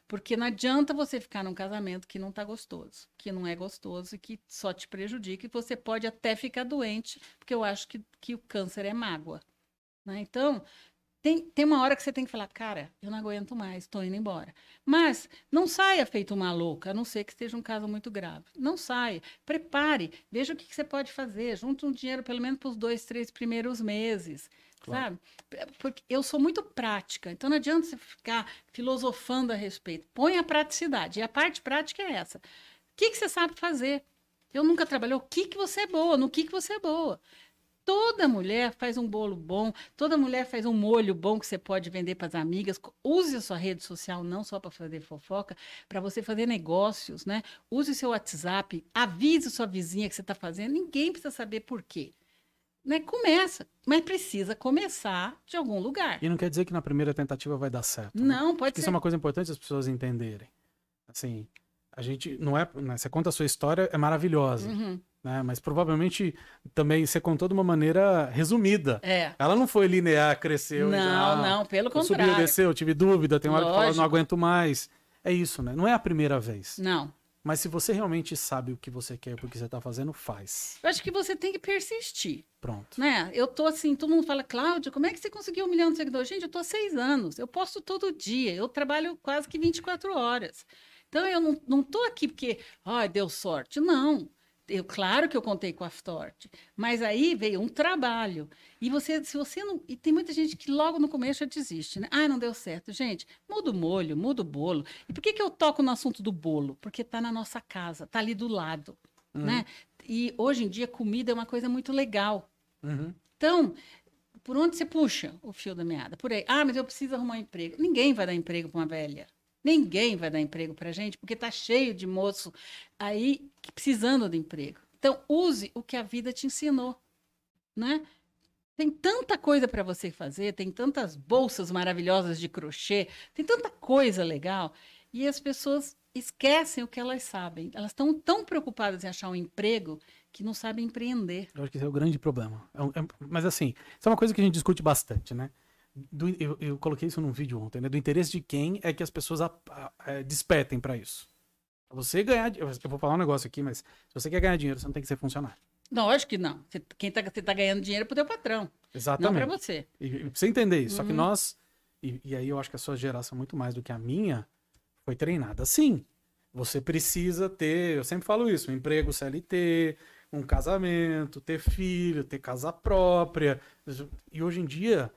Porque não adianta você ficar num casamento que não está gostoso, que não é gostoso e que só te prejudica, e você pode até ficar doente, porque eu acho que, que o câncer é mágoa. né? Então, tem, tem uma hora que você tem que falar, cara, eu não aguento mais, estou indo embora. Mas não saia feito uma louca, a não ser que esteja um caso muito grave. Não saia. Prepare, veja o que, que você pode fazer. Junte um dinheiro pelo menos para os dois, três primeiros meses. Claro. Sabe? Porque eu sou muito prática, então não adianta você ficar filosofando a respeito. Põe a praticidade. E a parte prática é essa. O que, que você sabe fazer? Eu nunca trabalhei. O que, que você é boa? No que, que você é boa? Toda mulher faz um bolo bom, toda mulher faz um molho bom que você pode vender para as amigas. Use a sua rede social não só para fazer fofoca, para você fazer negócios, né? Use o seu WhatsApp, avise sua vizinha que você está fazendo. Ninguém precisa saber por quê. Né? Começa, mas precisa começar de algum lugar. E não quer dizer que na primeira tentativa vai dar certo. né? Não, pode Acho que ser. Isso é uma coisa importante as pessoas entenderem. Assim, a gente não é. né, Você conta a sua história, é maravilhosa. Uhum. Né? Mas provavelmente também você contou de uma maneira resumida. É. Ela não foi linear, cresceu. Não, já, não, pelo eu subiu, contrário. desceu, tive dúvida, tem hora que fala, Lógico. não aguento mais. É isso, né? Não é a primeira vez. Não. Mas se você realmente sabe o que você quer, o que você tá fazendo, faz. Eu acho que você tem que persistir. Pronto. Né? Eu tô assim, todo mundo fala, Cláudia, como é que você conseguiu um milhão de seguidores? Gente, eu tô há seis anos, eu posto todo dia, eu trabalho quase que 24 horas. Então eu não, não tô aqui porque, ai, deu sorte. Não. Eu, claro que eu contei com a sorte, mas aí veio um trabalho. E você, se você não. E tem muita gente que logo no começo já desiste, né? Ah, não deu certo. Gente, muda o molho, muda o bolo. E por que, que eu toco no assunto do bolo? Porque tá na nossa casa, tá ali do lado. Uhum. Né? E hoje em dia, comida é uma coisa muito legal. Uhum. Então, por onde você puxa o fio da meada? Por aí. Ah, mas eu preciso arrumar um emprego. Ninguém vai dar emprego para uma velha. Ninguém vai dar emprego para gente, porque está cheio de moço aí precisando de emprego. Então, use o que a vida te ensinou, né? Tem tanta coisa para você fazer, tem tantas bolsas maravilhosas de crochê, tem tanta coisa legal, e as pessoas esquecem o que elas sabem. Elas estão tão preocupadas em achar um emprego que não sabem empreender. Eu acho que esse é o grande problema. É um- é- mas assim, isso é uma coisa que a gente discute bastante, né? Do- eu, eu coloquei isso num vídeo ontem, né? Do interesse de quem é que as pessoas a- a- é, despertem pra isso. Pra você ganhar. Eu vou falar um negócio aqui, mas se você quer ganhar dinheiro, você não tem que ser funcionário. Não, lógico que não. Você, quem tá, você tá ganhando dinheiro é pro teu patrão, não Exatamente. para você. E, e pra você entender isso. Só que Uhum. nós. E, e aí eu acho que a sua geração, muito mais do que a minha, foi treinada assim. Você precisa ter, eu sempre falo isso, um emprego CLT, um casamento, ter filho, ter casa própria. E hoje em dia, é,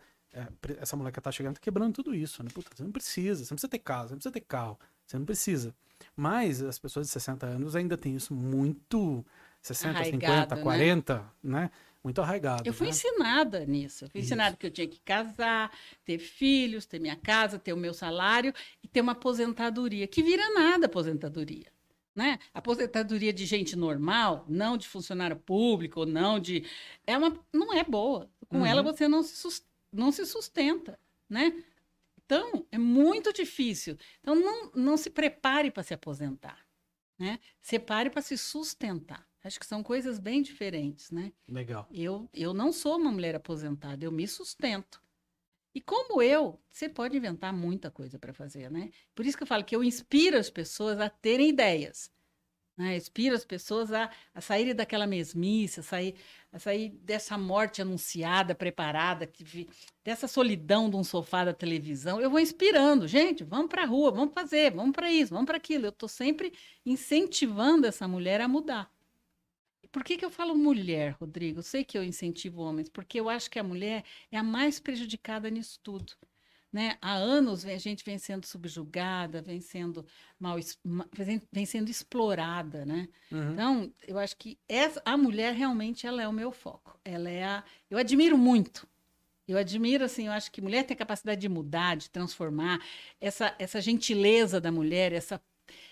essa mulher que tá chegando tá quebrando tudo isso, né? Puta, você não precisa, você não precisa ter casa, você não precisa ter carro, você não precisa. Mas as pessoas de 60 anos ainda têm isso muito 60, Arraigado, 50, né? 40, né? Muito arraigado. Eu fui né? ensinada nisso. Eu fui Isso. ensinada que eu tinha que casar, ter filhos, ter minha casa, ter o meu salário e ter uma aposentadoria, que vira nada aposentadoria. Né? Aposentadoria de gente normal, não de funcionário público, não de. É uma, não é boa. Com Uhum. ela você não se, sus- não se sustenta. Né? Então, é muito difícil. Então, não, não se prepare para se aposentar. Né? Separe para se sustentar. Acho que são coisas bem diferentes, né? Legal. Eu, eu não sou uma mulher aposentada, eu me sustento. E como eu, você pode inventar muita coisa para fazer, né? Por isso que eu falo que eu inspiro as pessoas a terem ideias. Né? Inspiro as pessoas a, a saírem daquela mesmice, a sair, a sair dessa morte anunciada, preparada, que dessa solidão de um sofá da televisão. Eu vou inspirando. Gente, vamos para a rua, vamos fazer, vamos para isso, vamos para aquilo. Eu estou sempre incentivando essa mulher a mudar. Por que, que eu falo mulher, Rodrigo? Eu sei que eu incentivo homens, porque eu acho que a mulher é a mais prejudicada nisso tudo. Né? Há anos a gente vem sendo subjugada, vem sendo mal, vem sendo explorada, né? Uhum. Então, eu acho que essa, a mulher realmente ela é o meu foco. Ela é a, eu admiro muito. Eu admiro assim, eu acho que mulher tem a capacidade de mudar, de transformar. Essa essa gentileza da mulher, essa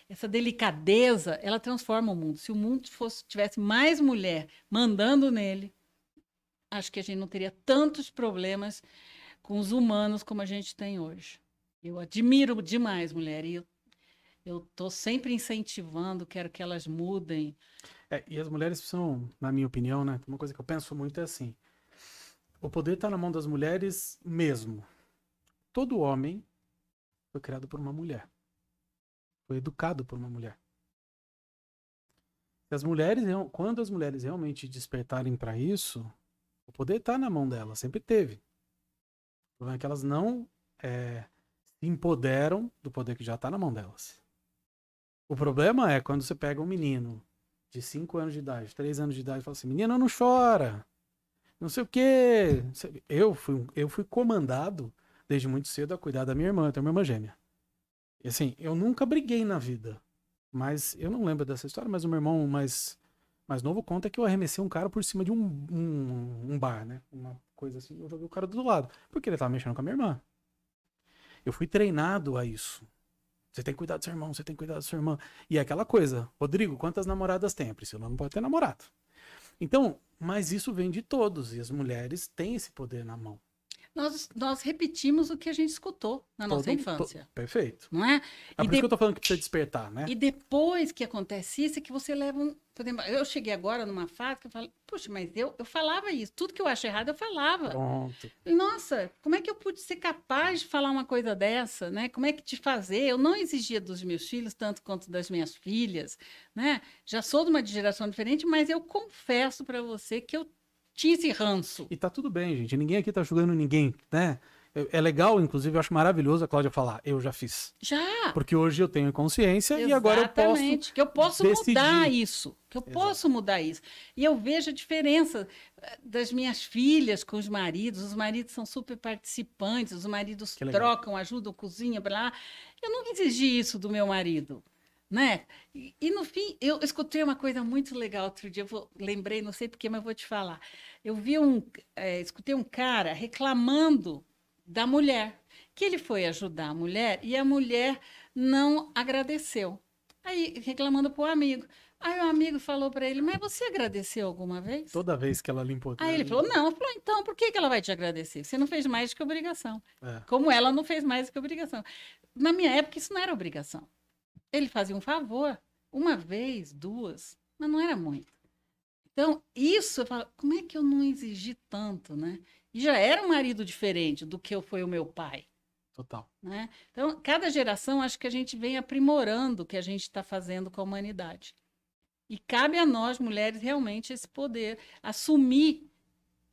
essa delicadeza, ela transforma o mundo. Se o mundo fosse tivesse mais mulher mandando nele, acho que a gente não teria tantos problemas com os humanos como a gente tem hoje. Eu admiro demais mulher e eu tô sempre incentivando, quero que elas mudem. É, e as mulheres precisam, na minha opinião, né? Uma coisa que eu penso muito é assim: o poder está na mão das mulheres mesmo. Todo homem foi criado por uma mulher. Foi educado por uma mulher. As mulheres, quando as mulheres realmente despertarem para isso, o poder está na mão delas, sempre teve. O problema é que elas não é, se empoderam do poder que já está na mão delas. O problema é quando você pega um menino de 5 anos de idade, 3 anos de idade, e fala assim: menina, não chora. Não sei o quê. Eu fui, eu fui comandado desde muito cedo a cuidar da minha irmã, eu tenho uma irmã gêmea. E assim, eu nunca briguei na vida. Mas eu não lembro dessa história, mas o meu irmão mais, mais novo conta que eu arremessei um cara por cima de um, um, um bar, né? Uma coisa assim, eu joguei o cara do lado. Porque ele tava mexendo com a minha irmã. Eu fui treinado a isso. Você tem que cuidar do seu irmão, você tem que cuidar da sua irmã. E é aquela coisa, Rodrigo, quantas namoradas tem? A Priscila não pode ter namorado. Então, mas isso vem de todos, e as mulheres têm esse poder na mão. Nós, nós repetimos o que a gente escutou na nossa Todo- infância. to- perfeito. Não é? É E por isso de- que eu tô falando que precisa despertar, né? E depois que acontece isso, é que você leva um. Eu cheguei agora numa fase que eu falo, puxa, mas eu, eu falava isso. Tudo que eu acho errado, eu falava. Pronto. Nossa, como é que eu pude ser capaz de falar uma coisa dessa, né? Como é que te fazer? Eu não exigia dos meus filhos tanto quanto das minhas filhas, né? Já sou de uma geração diferente, mas eu confesso para você que eu esse ranço. E tá tudo bem, gente. Ninguém aqui tá julgando ninguém, né? É é legal, inclusive, eu acho maravilhoso a Cláudia falar, eu já fiz. Já. Porque hoje eu tenho consciência e agora eu posso. Exatamente, que eu posso decidir. mudar isso, que eu Exato. posso mudar isso. E eu vejo a diferença eh, das minhas filhas com os maridos. Os maridos são super participantes, os maridos trocam, ajudam, cozinham, blá. Eu nunca exigi isso do meu marido. Né? E, e, no fim, eu escutei uma coisa muito legal outro dia, eu vou, lembrei, não sei porquê, mas vou te falar. Eu vi um, eh, escutei um cara reclamando da mulher, que ele foi ajudar a mulher e a mulher não agradeceu. Aí, reclamando para o amigo. Aí o amigo falou para ele, mas você agradeceu alguma vez? Toda vez que ela limpou. Aí ele falou, não. Falei, então, por que, que ela vai te agradecer? Você não fez mais do que obrigação. É. Como ela não fez mais do que obrigação. Na minha época, isso não era obrigação. Ele fazia um favor, uma vez, duas, mas não era muito. Então, isso, eu falo, como é que eu não exigi tanto, né? E já era um marido diferente do que eu foi o meu pai. Total. Né? Então, cada geração, acho que a gente vem aprimorando o que a gente está fazendo com a humanidade. E cabe a nós, mulheres, realmente esse poder, assumir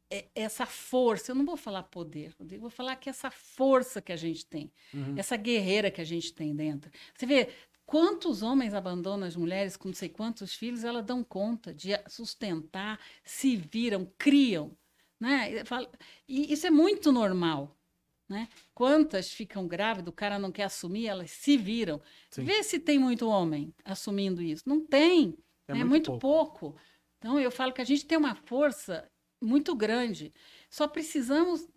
e- essa força. Eu não vou falar poder, eu vou falar que essa força que a gente tem, Uhum. essa guerreira que a gente tem dentro. Você vê quantos homens abandonam as mulheres com não sei quantos filhos, elas dão conta de sustentar, se viram, criam. Né? E isso é muito normal. Né? Quantas ficam grávidas, o cara não quer assumir, elas se viram. Sim. Vê se tem muito homem assumindo isso. Não tem. É É, muito muito, pouco. pouco. Então, eu falo que a gente tem uma força muito grande. Só precisamos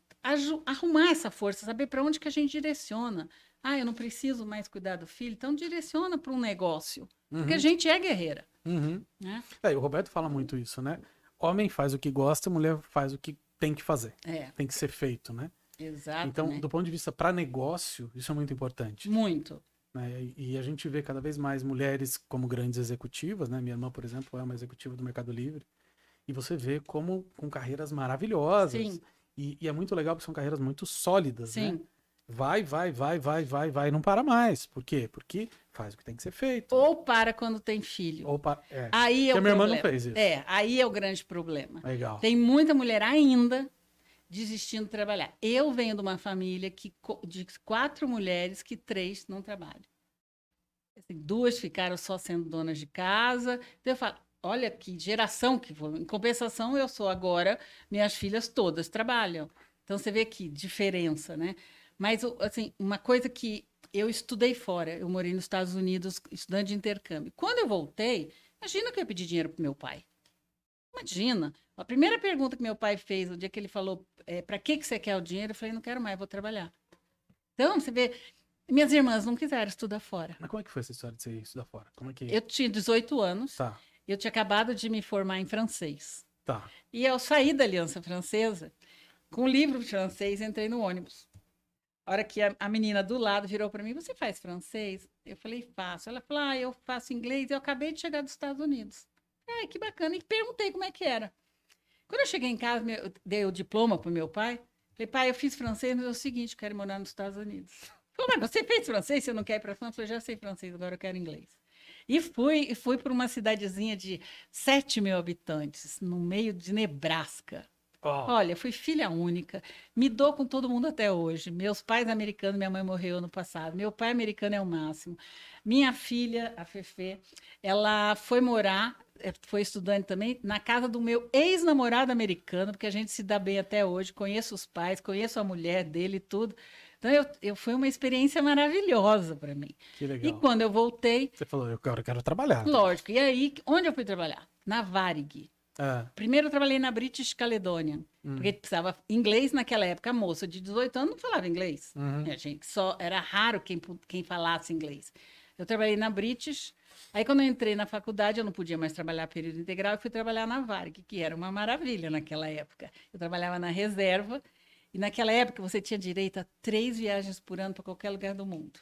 arrumar essa força, saber para onde que a gente direciona. Ah, eu não preciso mais cuidar do filho, então direciona para um negócio. Porque a Uhum. gente é guerreira. Uhum. Né? É, o Roberto fala muito isso, né? Homem faz o que gosta, mulher faz o que tem que fazer. É, Tem que ser feito, né? exato. Então, do ponto de vista para negócio, isso é muito importante. Muito. né? E e a gente vê cada vez mais mulheres como grandes executivas, né? Minha irmã, por exemplo, é uma executiva do Mercado Livre. E você vê como com carreiras maravilhosas. Sim. E, e é muito legal porque são carreiras muito sólidas, Sim. né? Vai, vai, vai, vai, vai, vai, não para mais. Por quê? Porque faz o que tem que ser feito. Ou para quando tem filho. Opa, é. Aí é Porque o a minha irmã não fez isso. É, aí é o grande problema. Legal. Tem muita mulher ainda desistindo de trabalhar. Eu venho de uma família que, de quatro mulheres que três não trabalham. Assim, duas ficaram só sendo donas de casa. Então eu falo, olha que geração que foi. Em compensação, eu sou agora, minhas filhas todas trabalham. Então você vê que diferença, né? Mas assim, uma coisa que eu estudei fora, eu morei nos Estados Unidos estudando de intercâmbio. Quando eu voltei, imagina que eu ia pedir dinheiro para meu pai. Imagina. A primeira pergunta que meu pai fez, o dia que ele falou, é, para que, que você quer o dinheiro? Eu falei, não quero mais, vou trabalhar. Então, você vê, minhas irmãs não quiseram estudar fora. Mas como é que foi essa história de você estudar fora? Como é que. Eu tinha 18 anos, Tá, eu tinha acabado de me formar em francês. tá. E eu saí da Aliança Francesa com um livro francês, entrei no ônibus. A hora que a, a menina do lado virou para mim, você faz francês? Eu falei, faço. Ela falou, ah, eu faço inglês, eu acabei de chegar dos Estados Unidos. Ai, que bacana. E perguntei como é que era. Quando eu cheguei em casa, meu- eu dei o diploma para meu pai. Falei, pai, eu fiz francês, mas é o seguinte, eu quero morar nos Estados Unidos. [laughs] Falei, mas você fez francês, você não quer ir para a França? Eu falei, já sei francês, agora eu quero inglês. E fui, fui para uma cidadezinha de 7 mil habitantes, no meio de Nebraska. Ó, Olha, fui filha única, me dou com todo mundo até hoje. Meus pais americanos, minha mãe morreu ano passado. Meu pai americano é o máximo. Minha filha, a Fefe, ela foi morar, eh, foi estudante também, na casa do meu ex-namorado americano, porque a gente se dá bem até hoje. Conheço os pais, conheço a mulher dele e tudo. Então, eu, eu, foi uma experiência maravilhosa para mim. que E legal. quando eu voltei, Você falou, eu quero, eu quero trabalhar. Lógico. E aí, onde eu fui trabalhar? na Varig. Ah, Primeiro eu trabalhei na British Caledonian, hum, porque precisava inglês naquela época. A moça de 18 anos não falava inglês. uhum. A gente só era raro quem, quem falasse inglês. Eu trabalhei na British. Aí, quando eu entrei na faculdade, eu não podia mais trabalhar período integral, eu fui trabalhar na Varg, que era uma maravilha naquela época. Eu trabalhava na reserva, e naquela época você tinha direito a três viagens por ano para qualquer lugar do mundo.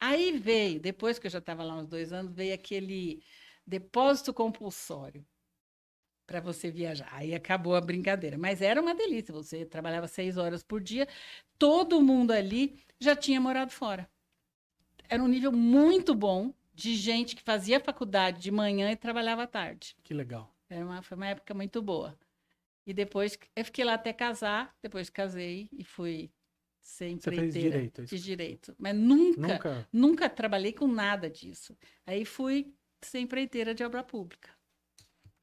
Aí veio, depois que eu já estava lá uns dois anos, veio aquele depósito compulsório para você viajar. Aí acabou a brincadeira. Mas era uma delícia. Você trabalhava seis horas por dia, todo mundo ali já tinha morado fora. Era um nível muito bom de gente que fazia faculdade de manhã e trabalhava à tarde. Que legal. Era uma, foi uma época muito boa. E depois eu fiquei lá até casar, depois casei e fui ser Você fez empreiteira. direito, é isso? Fiz direito. Mas nunca, nunca, Nunca. trabalhei com nada disso. Aí fui ser empreiteira de obra pública.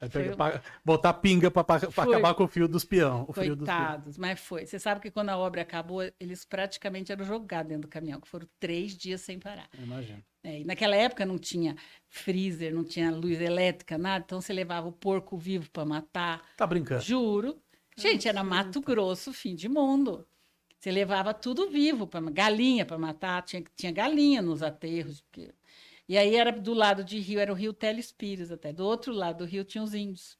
Aí Foi pa- botar pinga pra, pra- pra Foi. acabar com o fio dos peão. O fio dos peão. Coitados, mas foi. Você sabe que quando a obra acabou, eles praticamente eram jogados dentro do caminhão, que foram três dias sem parar. Imagina. É, e naquela época não tinha freezer, não tinha luz elétrica, nada, então você levava o porco vivo para matar. Tá brincando. Juro. Gente, era Mato Grosso, fim de mundo. Você levava tudo vivo, pra, galinha para matar, tinha, tinha galinha nos aterros. porque- E aí era do lado de rio, era o rio Telespires até. Do outro lado do rio tinha os índios.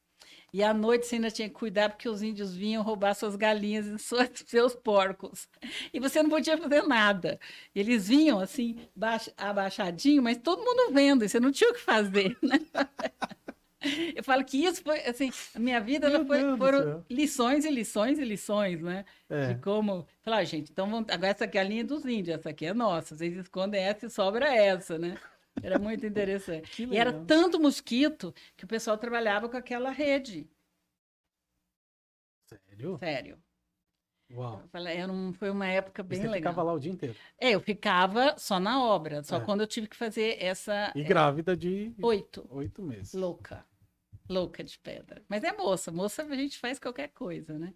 E à noite você ainda tinha que cuidar porque os índios vinham roubar suas galinhas e [laughs] suas- seus porcos. E você não podia fazer nada. Eles vinham assim, baix- abaixadinho, mas todo mundo vendo, e você não tinha o que fazer, [laughs] né? Eu falo que isso foi, assim, a minha vida ela foi, foram lições e lições e lições, né? É. De como. Falar, "Ah, gente, então vamos- agora essa aqui é a linha dos índios, essa aqui é nossa. Vocês escondem essa e sobra essa, né? Era muito interessante. E era tanto mosquito que o pessoal trabalhava com aquela rede. Sério? Sério. Uau. Era um- foi uma época E bem você legal. ficava lá o dia inteiro. É, eu ficava só na obra, só É. quando eu tive que fazer essa. E é, grávida de Oito. oito meses. Louca. Louca de pedra. Mas é moça. Moça a gente faz qualquer coisa, né?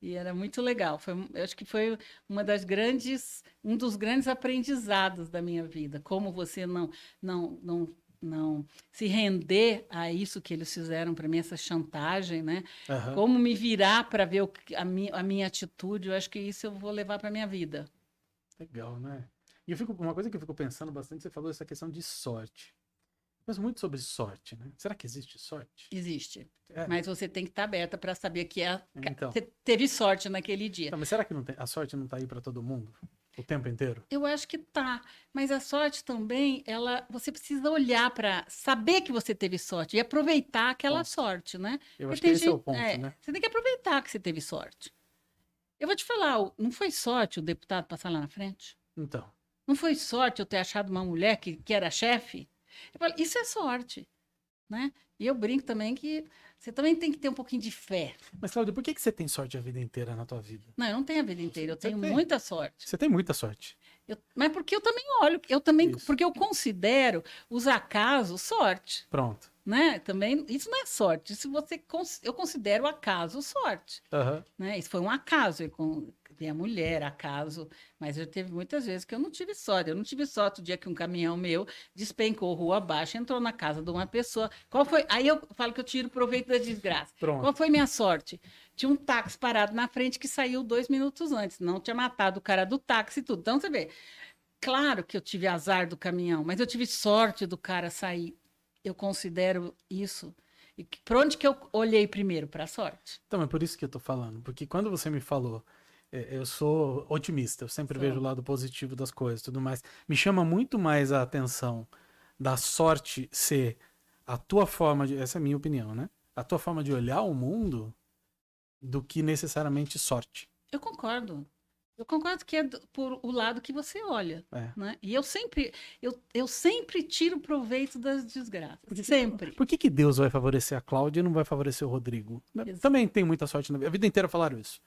E era muito legal. Foi, eu acho que foi uma das grandes, um dos grandes aprendizados da minha vida. Como você não, não, não, não se render a isso que eles fizeram para mim, essa chantagem, né? Aham. Como me virar para ver o a, minha, a minha atitude. Eu acho que isso eu vou levar para minha vida. Legal, né? E eu fico, uma coisa que eu fico pensando bastante, você falou essa questão de sorte. Penso muito sobre sorte, né? Será que existe sorte? Existe. É. Mas você tem que estar aberta para saber que é, Então. você teve sorte naquele dia. Então, mas será que tem, a sorte não tá aí para todo mundo? O tempo inteiro? Eu acho que tá, mas a sorte também, ela, você precisa olhar para saber que você teve sorte e aproveitar aquela Ponto. sorte, né? Eu Porque acho que esse é o gente- ponto, é, né? Você tem que aproveitar que você teve sorte. Eu vou te falar, não foi sorte o deputado passar lá na frente? Então, Não foi sorte eu ter achado uma mulher que, que era chefe? Eu falo, isso é sorte, né? E eu brinco também que você também tem que ter um pouquinho de fé. mas Cláudia, por que, que você tem sorte a vida inteira na tua vida? Não, eu não tenho a vida inteira, eu Você tenho tem. muita sorte. Você tem muita sorte. Eu- mas porque eu também olho, eu também, Isso. porque eu considero os acasos sorte, Pronto. né? Também isso não é sorte, isso você eu considero acaso sorte, Aham. né? Isso foi um acaso eu minha mulher, acaso, mas eu teve muitas vezes que eu não tive sorte. Eu não tive sorte o dia que um caminhão meu despencou rua abaixo, entrou na casa de uma pessoa. Qual foi? Aí eu falo que eu tiro proveito da desgraça. Pronto. Qual foi minha sorte? Tinha um táxi parado na frente que saiu dois minutos antes. Não tinha matado o cara do táxi e tudo. Então, você vê, claro que eu tive azar do caminhão, mas eu tive sorte do cara sair. Eu considero isso. E por onde que eu olhei primeiro? Para a sorte. Então, é por isso que eu tô falando. Porque quando você me falou, eu sou otimista, eu sempre Só. vejo o lado positivo das coisas e tudo mais. Me chama muito mais a atenção da sorte ser a tua forma de. Essa é a minha opinião, né? A tua forma de olhar o mundo do que necessariamente sorte. Eu concordo. Eu concordo que é do- por o lado que você olha. É. Né? E eu sempre, eu, eu sempre tiro proveito das desgraças. sempre. Por que, que Deus vai favorecer a Cláudia e não vai favorecer o Rodrigo? Exato. Também tem muita sorte na vida. A vida inteira falaram isso.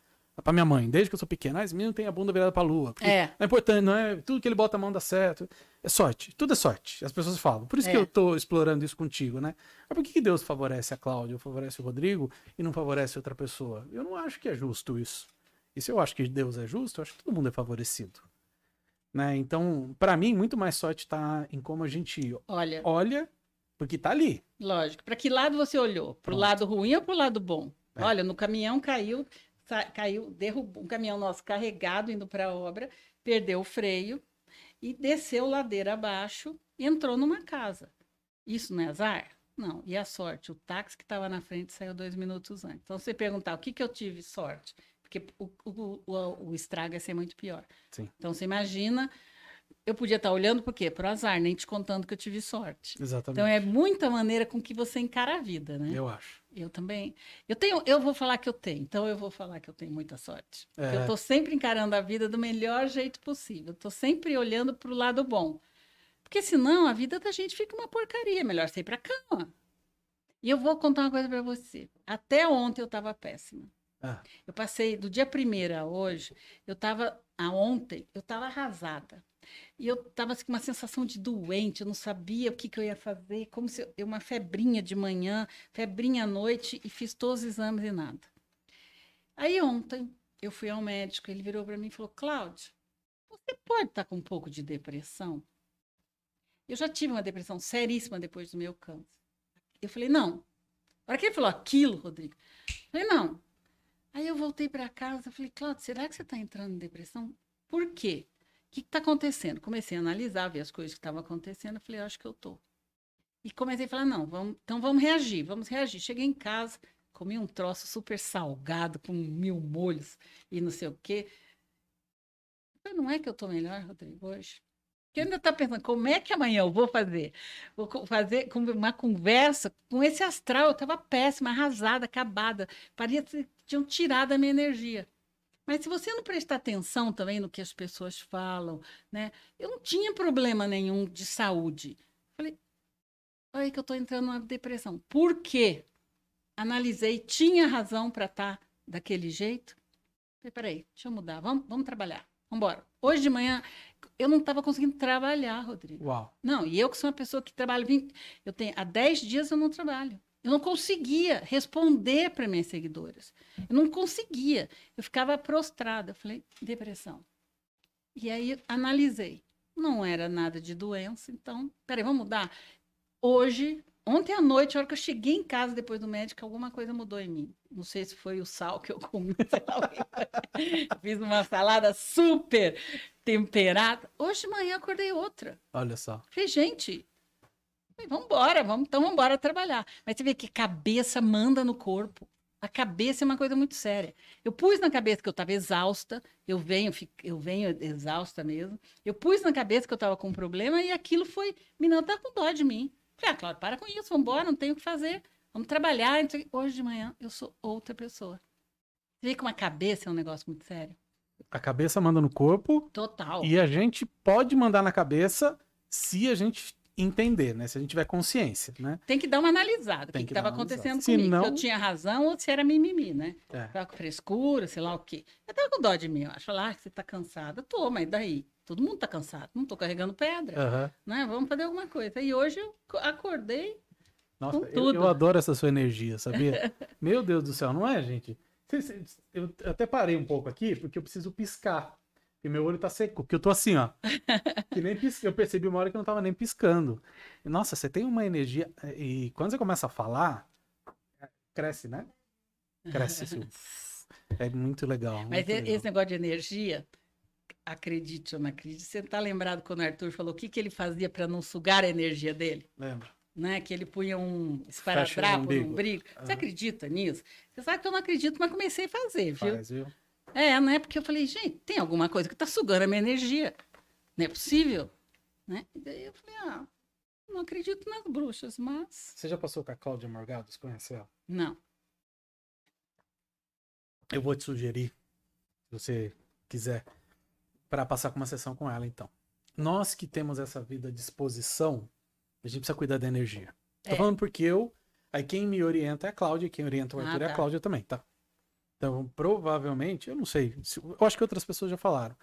Pra minha mãe, desde que eu sou pequena, ah, esse menino tem a bunda virada pra lua. Porque É. Não é importante, não é tudo que ele bota a mão dá certo. É sorte, tudo é sorte. As pessoas falam. Por isso que É. eu tô explorando isso contigo, né? Mas por que, que Deus favorece a Cláudia, favorece o Rodrigo e não favorece outra pessoa? Eu não acho que é justo isso. E se eu acho que Deus é justo, eu acho que todo mundo é favorecido. Né? Então, pra mim, muito mais sorte tá em como a gente Olha, olha Porque tá ali. Lógico. Para que lado você olhou? Para o Pronto. lado ruim ou para o lado bom? É. Olha, no caminhão caiu, caiu, derrubou um caminhão nosso carregado indo para a obra, perdeu o freio e desceu ladeira abaixo entrou numa casa. Isso não é azar? Não. E a sorte? O táxi que estava na frente saiu dois minutos antes. Então, você perguntar o que, que eu tive sorte? Porque o, o, o, o estrago ia ser muito pior. Sim. Então, você imagina, eu podia estar olhando por quê? Para o azar, nem te contando que eu tive sorte. Exatamente. Então é muita maneira com que você encara a vida, né? Eu acho. Eu também. Eu tenho, eu vou falar que eu tenho. Então eu vou falar que eu tenho muita sorte. É. Eu estou sempre encarando a vida do melhor jeito possível. Estou sempre olhando para o lado bom. Porque senão a vida da gente fica uma porcaria. Melhor você ir para cama. E eu vou contar uma coisa para você. Até ontem eu estava péssima. Ah, Eu passei do dia primeiro a hoje, eu estava, a ontem, eu estava arrasada. E eu estava assim, com uma sensação de doente, eu não sabia o que, que eu ia fazer, como se eu, uma febrinha de manhã, febrinha à noite, e fiz todos os exames e nada. Aí ontem, eu fui ao médico, ele virou para mim e falou: Cláudio, você pode estar com um pouco de depressão? Eu já tive uma depressão seríssima depois do meu câncer. Eu falei: não. A hora que ele falou aquilo, Rodrigo, eu falei: não. Aí eu voltei para casa, falei, Cláudio, será que você está entrando em depressão? Por quê? O que está acontecendo? Comecei a analisar, ver as coisas que estavam acontecendo, falei, acho que eu tô. E comecei a falar, não, vamos, então vamos reagir, vamos reagir. Cheguei em casa, comi um troço super salgado, com mil molhos e não sei o quê. Mas não é que eu tô melhor, Rodrigo, hoje? Porque ainda está pensando, como é que amanhã eu vou fazer? Vou fazer uma conversa com esse astral. Eu estava péssima, arrasada, acabada. Parecia que tinham tirado a minha energia. Mas se você não prestar atenção também no que as pessoas falam, né? Eu não tinha problema nenhum de saúde. Falei, olha que eu estou entrando numa depressão. Por quê? Analisei, tinha razão para estar daquele jeito. Falei, peraí, deixa eu mudar, vamos, vamos trabalhar, vamos embora. Hoje de manhã, eu não estava conseguindo trabalhar, Rodrigo. uau. Não, e eu que sou uma pessoa que trabalho 20, eu tenho há 10 dias eu não trabalho. Eu não conseguia responder para minhas seguidoras. Eu não conseguia. Eu ficava prostrada. Eu falei, depressão. E aí analisei. Não era nada de doença, então, peraí, vamos mudar. Hoje, ontem à noite, a hora que eu cheguei em casa depois do médico, alguma coisa mudou em mim. Não sei se foi o sal que eu comi. [laughs] Fiz uma salada super temperada. Hoje de manhã acordei outra. Olha só. Falei, gente, vamos embora, vamos, então vamos embora trabalhar. Mas você vê que cabeça manda no corpo. A cabeça é uma coisa muito séria. Eu pus na cabeça que eu estava exausta, eu venho, eu venho exausta mesmo. Eu pus na cabeça que eu estava com um problema e aquilo foi, menina, tá com dó de mim. Falei, ah, Cláudio, para com isso, vamos embora, não tenho o que fazer. Vamos trabalhar. não. Hoje de manhã eu sou outra pessoa. Você vê que uma cabeça é um negócio muito sério? A cabeça manda no corpo Total. e a gente pode mandar na cabeça se a gente entender, né? Se a gente tiver consciência, né? Tem que dar uma analisada. O que estava acontecendo Se comigo? não- Se eu tinha razão ou se era mimimi, né? É. Tava com frescura, sei lá o quê. Eu tava com dó de mim, eu acho. Falar, ah, você tá cansada. Tô, mas daí? Todo mundo tá cansado. Não tô carregando pedra, Aham. né? Vamos fazer alguma coisa. E hoje eu co- acordei. Nossa, Com eu, tudo. eu adoro essa sua energia, sabia? [laughs] Meu Deus do céu, não é, gente? Eu até parei um pouco aqui porque eu preciso piscar. Porque meu olho tá seco. Porque eu tô assim, ó. Que nem pisca. Eu percebi uma hora que eu não tava nem piscando. E, Nossa, você tem uma energia. E quando você começa a falar, cresce, né? Cresce. assim. [laughs] É muito legal. Mas muito e- legal. esse negócio de energia, acredite ou não acredite, você tá lembrado quando o Arthur falou o que, que ele fazia para não sugar a energia dele? Lembra? né? Que ele punha um esparadrapo no no umbigo. umbigo. Você Aham. acredita nisso? Você sabe que eu não acredito, mas comecei a fazer, viu? Faz, viu? É, né? Porque eu falei, gente, tem alguma coisa que tá sugando a minha energia. Não é possível. Né? E daí eu falei, ah, não acredito nas bruxas, mas. Você já passou com a Cláudia Morgados? Conhece ela? Não. Eu vou te sugerir, se você quiser, para passar com uma sessão com ela, então. Nós que temos essa vida de exposição, a gente precisa cuidar da energia. Tô É. falando porque eu, aí quem me orienta é a Cláudia, quem orienta o Ah, Arthur é a tá. Cláudia também, tá? Então, provavelmente, eu não sei, se- eu acho que outras pessoas já falaram,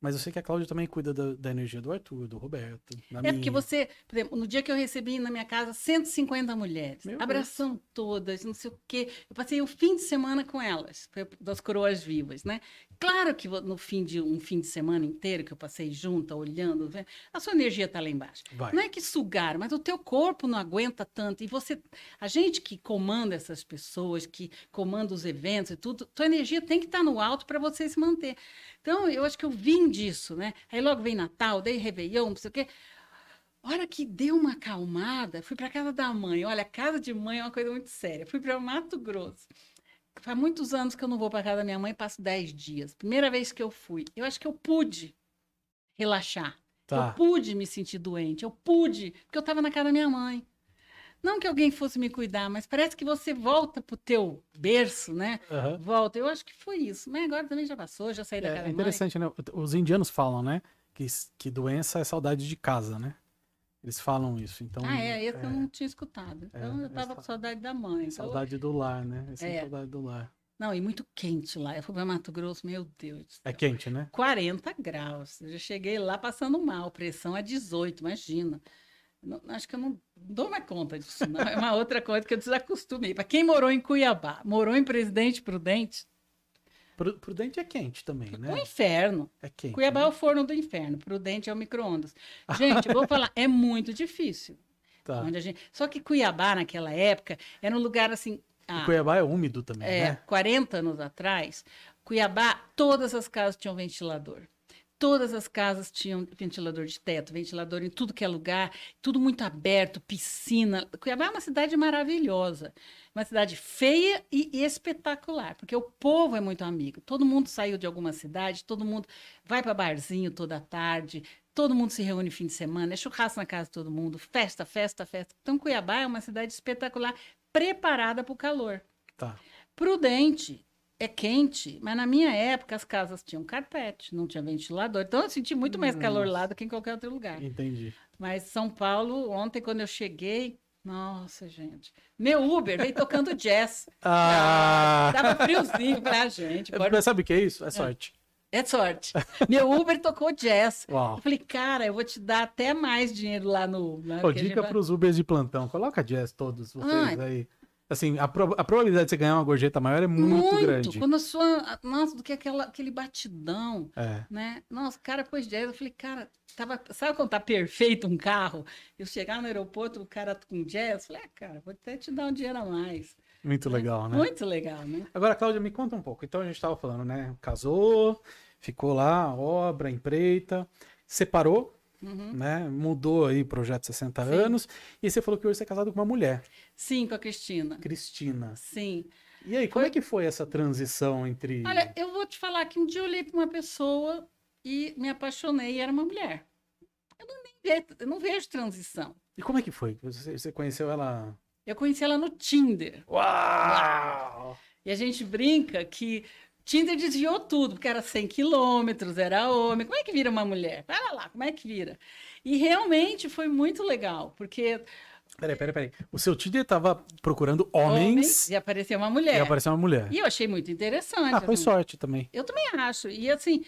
Mas eu sei que a Cláudia também cuida da, da energia do Arthur, do Roberto. É minha. porque você, por exemplo, no dia que eu recebi na minha casa 150 mulheres, Meu Deus. abraçando todas, não sei o quê. Eu passei o fim de semana com elas, das coroas vivas, né? Claro que no fim de um fim de semana inteiro que eu passei junta, olhando, a sua energia está lá embaixo. Vai. Não é que sugar, mas o teu corpo não aguenta tanto. E você, a gente que comanda essas pessoas, que comanda os eventos e tudo, tua energia tem que estar no alto para você se manter. Então, eu acho que eu vim disso, né? Aí logo vem Natal, dei Réveillon, não sei o quê. Hora que deu uma acalmada, fui para casa da mãe. Olha, casa de mãe é uma coisa muito séria. Fui para Mato Grosso. Faz muitos anos que eu não vou para casa da minha mãe, passo 10 dias. Primeira vez que eu fui, eu acho que eu pude relaxar. Eu Tá. pude me sentir doente, eu pude, porque eu estava na casa da minha mãe. Não que alguém fosse me cuidar, mas parece que você volta pro teu berço, né? Aham. Volta. Eu acho que foi isso. Mas agora também já passou, já saí da É, casa é da mãe. interessante, né? Os indianos falam, né? Que, que doença é saudade de casa, né? Eles falam isso. Então, Ah, é, esse eu não tinha escutado. Então É, eu tava com saudade da mãe. Então, Saudade do lar, né? Essa é. É. saudade do lar. Não, e muito quente lá. Eu fui para Mato Grosso, meu Deus. do É céu. quente, né? 40 graus. Eu já cheguei lá passando mal, pressão a 18, imagina. Não- acho que eu não dou mais conta disso, não. É uma outra coisa que eu desacostumei. Para quem morou em Cuiabá, morou em Presidente Prudente, Pru- Prudente é quente também, o né? inferno. É quente. Cuiabá é né? o forno do inferno, Prudente é o micro-ondas. Gente, eu vou falar, é muito difícil. Tá. Gente... Só que Cuiabá, naquela época, era um lugar assim. ah, Cuiabá é úmido também, é, né? 40 anos atrás, Cuiabá, todas as casas tinham ventilador. Todas as casas tinham ventilador de teto, ventilador em tudo que é lugar, tudo muito aberto, piscina. Cuiabá é uma cidade maravilhosa, uma cidade feia e, espetacular, porque o povo é muito amigo. Todo mundo saiu de alguma cidade, todo mundo vai para barzinho toda tarde, todo mundo se reúne fim de semana, é churrasco na casa de todo mundo, festa, festa, festa. Então, Cuiabá é uma cidade espetacular, preparada para o calor. Tá. Prudente, é quente, mas na minha época as casas tinham carpete, não tinha ventilador. Então eu senti muito mais calor lá do que em qualquer outro lugar. Entendi. Mas São Paulo, ontem quando eu cheguei, nossa, gente. Meu Uber veio tocando jazz. Ah! [laughs] Tava friozinho. Ah, gente, bora... Mas sabe o que é isso? É sorte. é sorte. Meu Uber tocou jazz. Uau. Eu falei, cara, eu vou te dar até mais dinheiro lá no. Lá Pô, dica vai- para os Ubers de plantão. Coloca jazz todos vocês Ai. aí. Assim, a, pro- a probabilidade de você ganhar uma gorjeta maior é muito, grande. Quando a sua. Nossa, do que aquela, aquele batidão. É. né? Nossa, o cara pôs jazz, eu falei, cara, tava, sabe quando tá perfeito um carro? Eu chegar no aeroporto, o cara com jazz, eu falei, ah, cara, vou até te dar um dinheiro a mais. Muito legal, né? Muito legal, né? Agora, Cláudia, me conta um pouco. Então, a gente estava falando, né? Casou, ficou lá, obra, empreita, separou, Uhum. né? Mudou aí o projeto 60 Sim. anos. E você falou que hoje você é casado com uma mulher, Sim, com a Cristina. Cristina. Sim. E aí, como é que foi essa transição entre. Olha, eu vou te falar que um dia eu olhei para uma pessoa e me apaixonei e era uma mulher. Eu não, nem ve- eu não vejo transição. E como é que foi? Você, você conheceu ela. Eu conheci ela no Tinder. Uau! E a gente brinca que Tinder desviou tudo, porque era 100 quilômetros, era homem. Como é que vira uma mulher? Fala lá, como é que vira? E realmente foi muito legal, porque Peraí, peraí, peraí. O seu Tinder tava procurando homens e apareceu uma e mulher. apareceu uma mulher. E eu achei muito interessante. Ah, foi assim. sorte também. Eu também acho. E assim,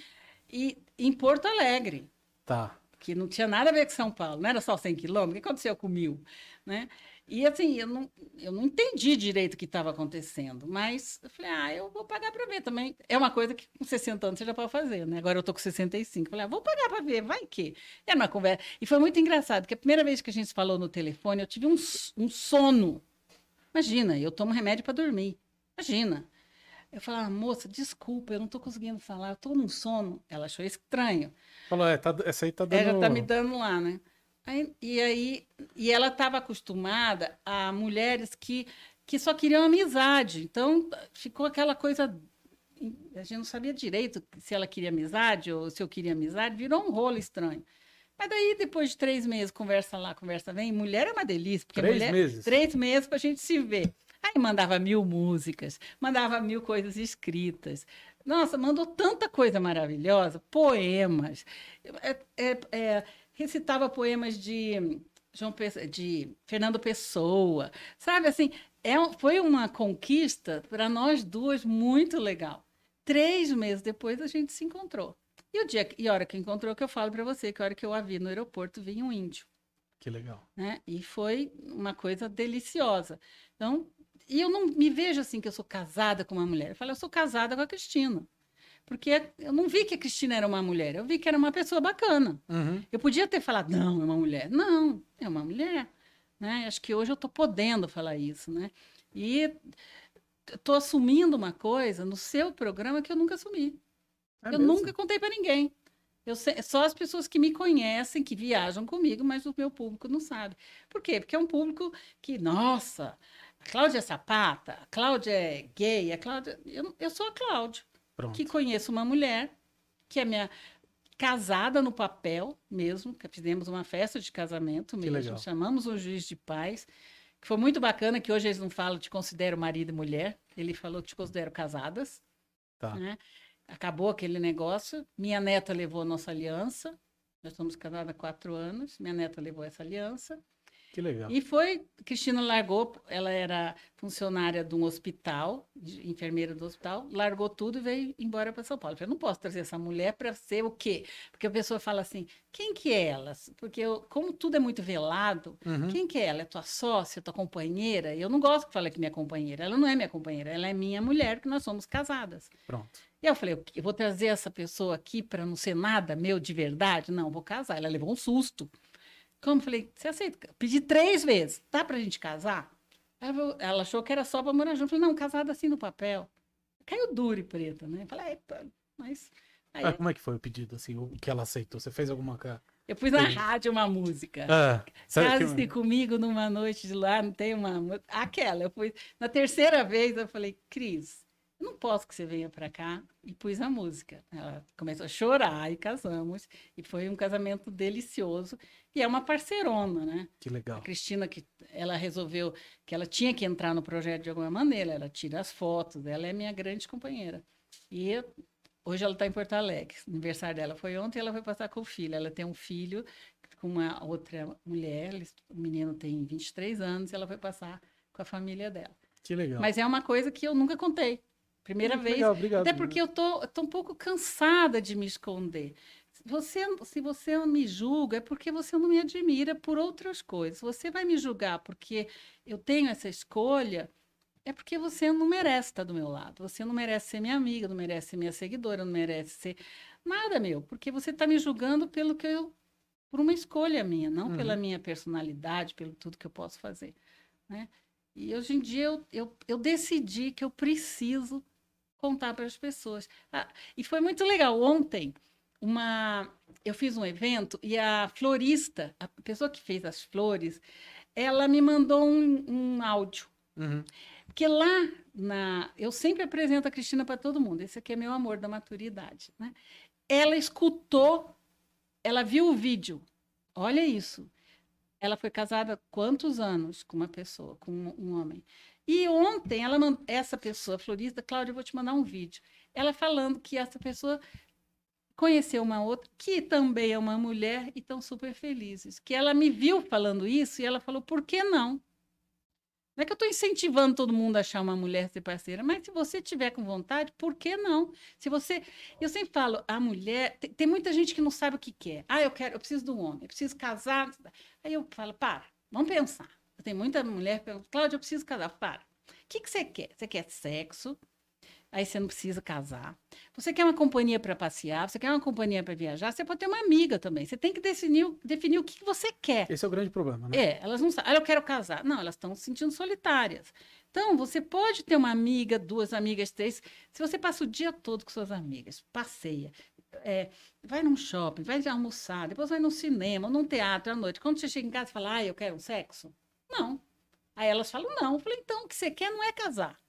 e em Porto Alegre, Tá. que não tinha nada a ver com São Paulo, não era só 100 quilômetros, o que aconteceu com mil? Né? E assim, eu não, eu não entendi direito o que estava acontecendo, mas eu falei, ah, eu vou pagar para ver também. É uma coisa que com 60 anos você já pode fazer, né? Agora eu tô com 65, falei, ah, vou pagar para ver, vai que. Era uma conversa. E foi muito engraçado, porque a primeira vez que a gente falou no telefone, eu tive um, um sono. Imagina, eu tomo remédio para dormir. Imagina. Eu falava, moça, desculpa, eu não estou conseguindo falar, eu estou num sono. Ela achou estranho. Falou, é, tá, essa aí tá dando. Ela tá me dando lá, né? Aí- e aí, e ela estava acostumada a mulheres que, que só queriam amizade. Então, ficou aquela coisa. A gente não sabia direito se ela queria amizade ou se eu queria amizade, virou um rolo estranho. Mas daí, depois de três meses, conversa lá, conversa vem, mulher é uma delícia, porque Três mulher. meses? Três meses para a gente se ver. Aí mandava mil músicas, mandava mil coisas escritas. Nossa, mandou tanta coisa maravilhosa, poemas. É- é- é, recitava poemas de João de Fernando Pessoa, sabe assim? É, foi uma conquista para nós duas muito legal. Três meses depois a gente se encontrou. E o dia e a hora que encontrou, que eu falo para você, que a hora que eu a vi no aeroporto, vinha um índio. Que legal. Né? E foi uma coisa deliciosa. Então, e eu não me vejo assim que eu sou casada com uma mulher. Eu falo, eu sou casada com a Cristina. Porque eu não vi que a Cristina era uma mulher, eu vi que era uma pessoa bacana. Uhum. Eu podia ter falado, não, é uma mulher. Não, é uma mulher. Né? Acho que hoje eu estou podendo falar isso. Né? E estou assumindo uma coisa no seu programa que eu nunca assumi. É eu mesmo? nunca contei para ninguém. Eu sei, só as pessoas que me conhecem, que viajam comigo, mas o meu público não sabe. Por quê? Porque é um público que, nossa, a Cláudia é sapata, a Cláudia é gay, a Cláudia. Eu, eu sou a Cláudia, Pronto. que conheço uma mulher, que é minha casada no papel mesmo, que fizemos uma festa de casamento mesmo, chamamos um juiz de paz, que foi muito bacana, que hoje eles não falam te considero marido e mulher, ele falou te considero casadas Tá. né? Acabou aquele negócio. Minha neta levou a nossa aliança. Nós estamos casados há quatro anos. Minha neta levou essa aliança. Que legal. E foi, Cristina largou, ela era funcionária de um hospital, de- enfermeira do hospital, largou tudo e veio embora para São Paulo. Eu falei, não posso trazer essa mulher para ser o quê? Porque a pessoa fala assim, quem que é ela? Porque eu- como tudo é muito velado, Uhum. quem que é ela? É tua sócia, tua companheira? Eu não gosto que fale que minha companheira. Ela não é minha companheira, ela é minha mulher, que nós somos casadas. Pronto. E eu falei, eu vou trazer essa pessoa aqui para não ser nada meu de verdade? Não, vou casar. Ela levou um susto. Como? Falei, você aceita? Pedi três vezes. Dá pra gente casar? Ela, ela achou que era só pra morar junto. Falei, não, casada assim no papel. Caiu duro e preta, né? Falei, "Ai, pá, mas... Aí Ah, como é que foi o pedido, assim, o que ela aceitou? Você fez alguma coisa? eu pus na Entendi. rádio uma música. Ah, sabe que- Case-se comigo numa noite de lá, não tem uma. Aquela, eu fui. Na terceira vez, eu falei, Cris, não posso que você venha para cá. E pus a música. Ela começou a chorar e casamos. E foi um casamento delicioso. E é uma parceirona, né? Que A legal. Cristina, que ela resolveu que ela tinha que entrar no projeto de alguma maneira, ela tira as fotos, ela é minha grande companheira. E hoje ela está em Porto Alegre. O aniversário dela foi ontem, ela foi passar com o filho. Ela tem um filho com uma outra mulher, o menino tem 23 anos, e ela foi passar com a família dela. Que legal. Mas é uma coisa que eu nunca contei. Primeira Muito vez. Legal, obrigado. Até porque eu tô, tô um pouco cansada de me esconder. Se Você, se você me julga, é porque você não me admira por outras coisas. Você vai me julgar porque eu tenho essa escolha, é porque você não merece estar do meu lado. Você não merece ser minha amiga, não merece ser minha seguidora, não merece ser nada meu. Porque você está me julgando pelo que eu. por uma escolha minha, não Uhum. pela minha personalidade, pelo tudo que eu posso fazer. Né? E hoje em dia eu, eu, eu decidi que eu preciso contar para as pessoas. Ah, e foi muito legal. Ontem, uma, eu fiz um evento e a florista, a pessoa que fez as flores, ela me mandou um, um áudio. Uhum. Porque lá, na, eu sempre apresento a Cristina para todo mundo. Esse aqui é meu amor da maturidade. Né? Ela escutou, ela viu o vídeo. Olha isso. Ela foi casada quantos anos com uma pessoa, com um homem. E ontem, ela, essa pessoa, florista, Cláudia, eu vou te mandar um vídeo. Ela falando que essa pessoa conheceu uma outra, que também é uma mulher, e estão super felizes. Que ela me viu falando isso e ela falou, por que não? Não é que eu estou incentivando todo mundo a achar uma mulher ser parceira, mas se você tiver com vontade, por que não? Se você, eu sempre falo, a mulher tem, tem muita gente que não sabe o que quer. Ah, eu quero, eu preciso um homem, eu preciso casar. Aí eu falo, para, vamos pensar. Tem muita mulher que pergunta, Cláudia, eu preciso casar. Para. O que, que você quer? Você quer sexo? Aí você não precisa casar. Você quer uma companhia para passear? Você quer uma companhia para viajar? Você pode ter uma amiga também. Você tem que definir, o- definir o que você quer. Esse é o grande problema, né? É, elas não sabem. Ah, eu quero casar. Não, elas estão se sentindo solitárias. Então, você pode ter uma amiga, duas amigas, três. Se você passa o dia todo com suas amigas, passeia, é, vai num shopping, vai almoçar, depois vai no cinema, num teatro à noite. Quando você chega em casa e fala, ah, eu quero um sexo? Não. Aí elas falam, não. Eu falei, então, o que você quer não é casar.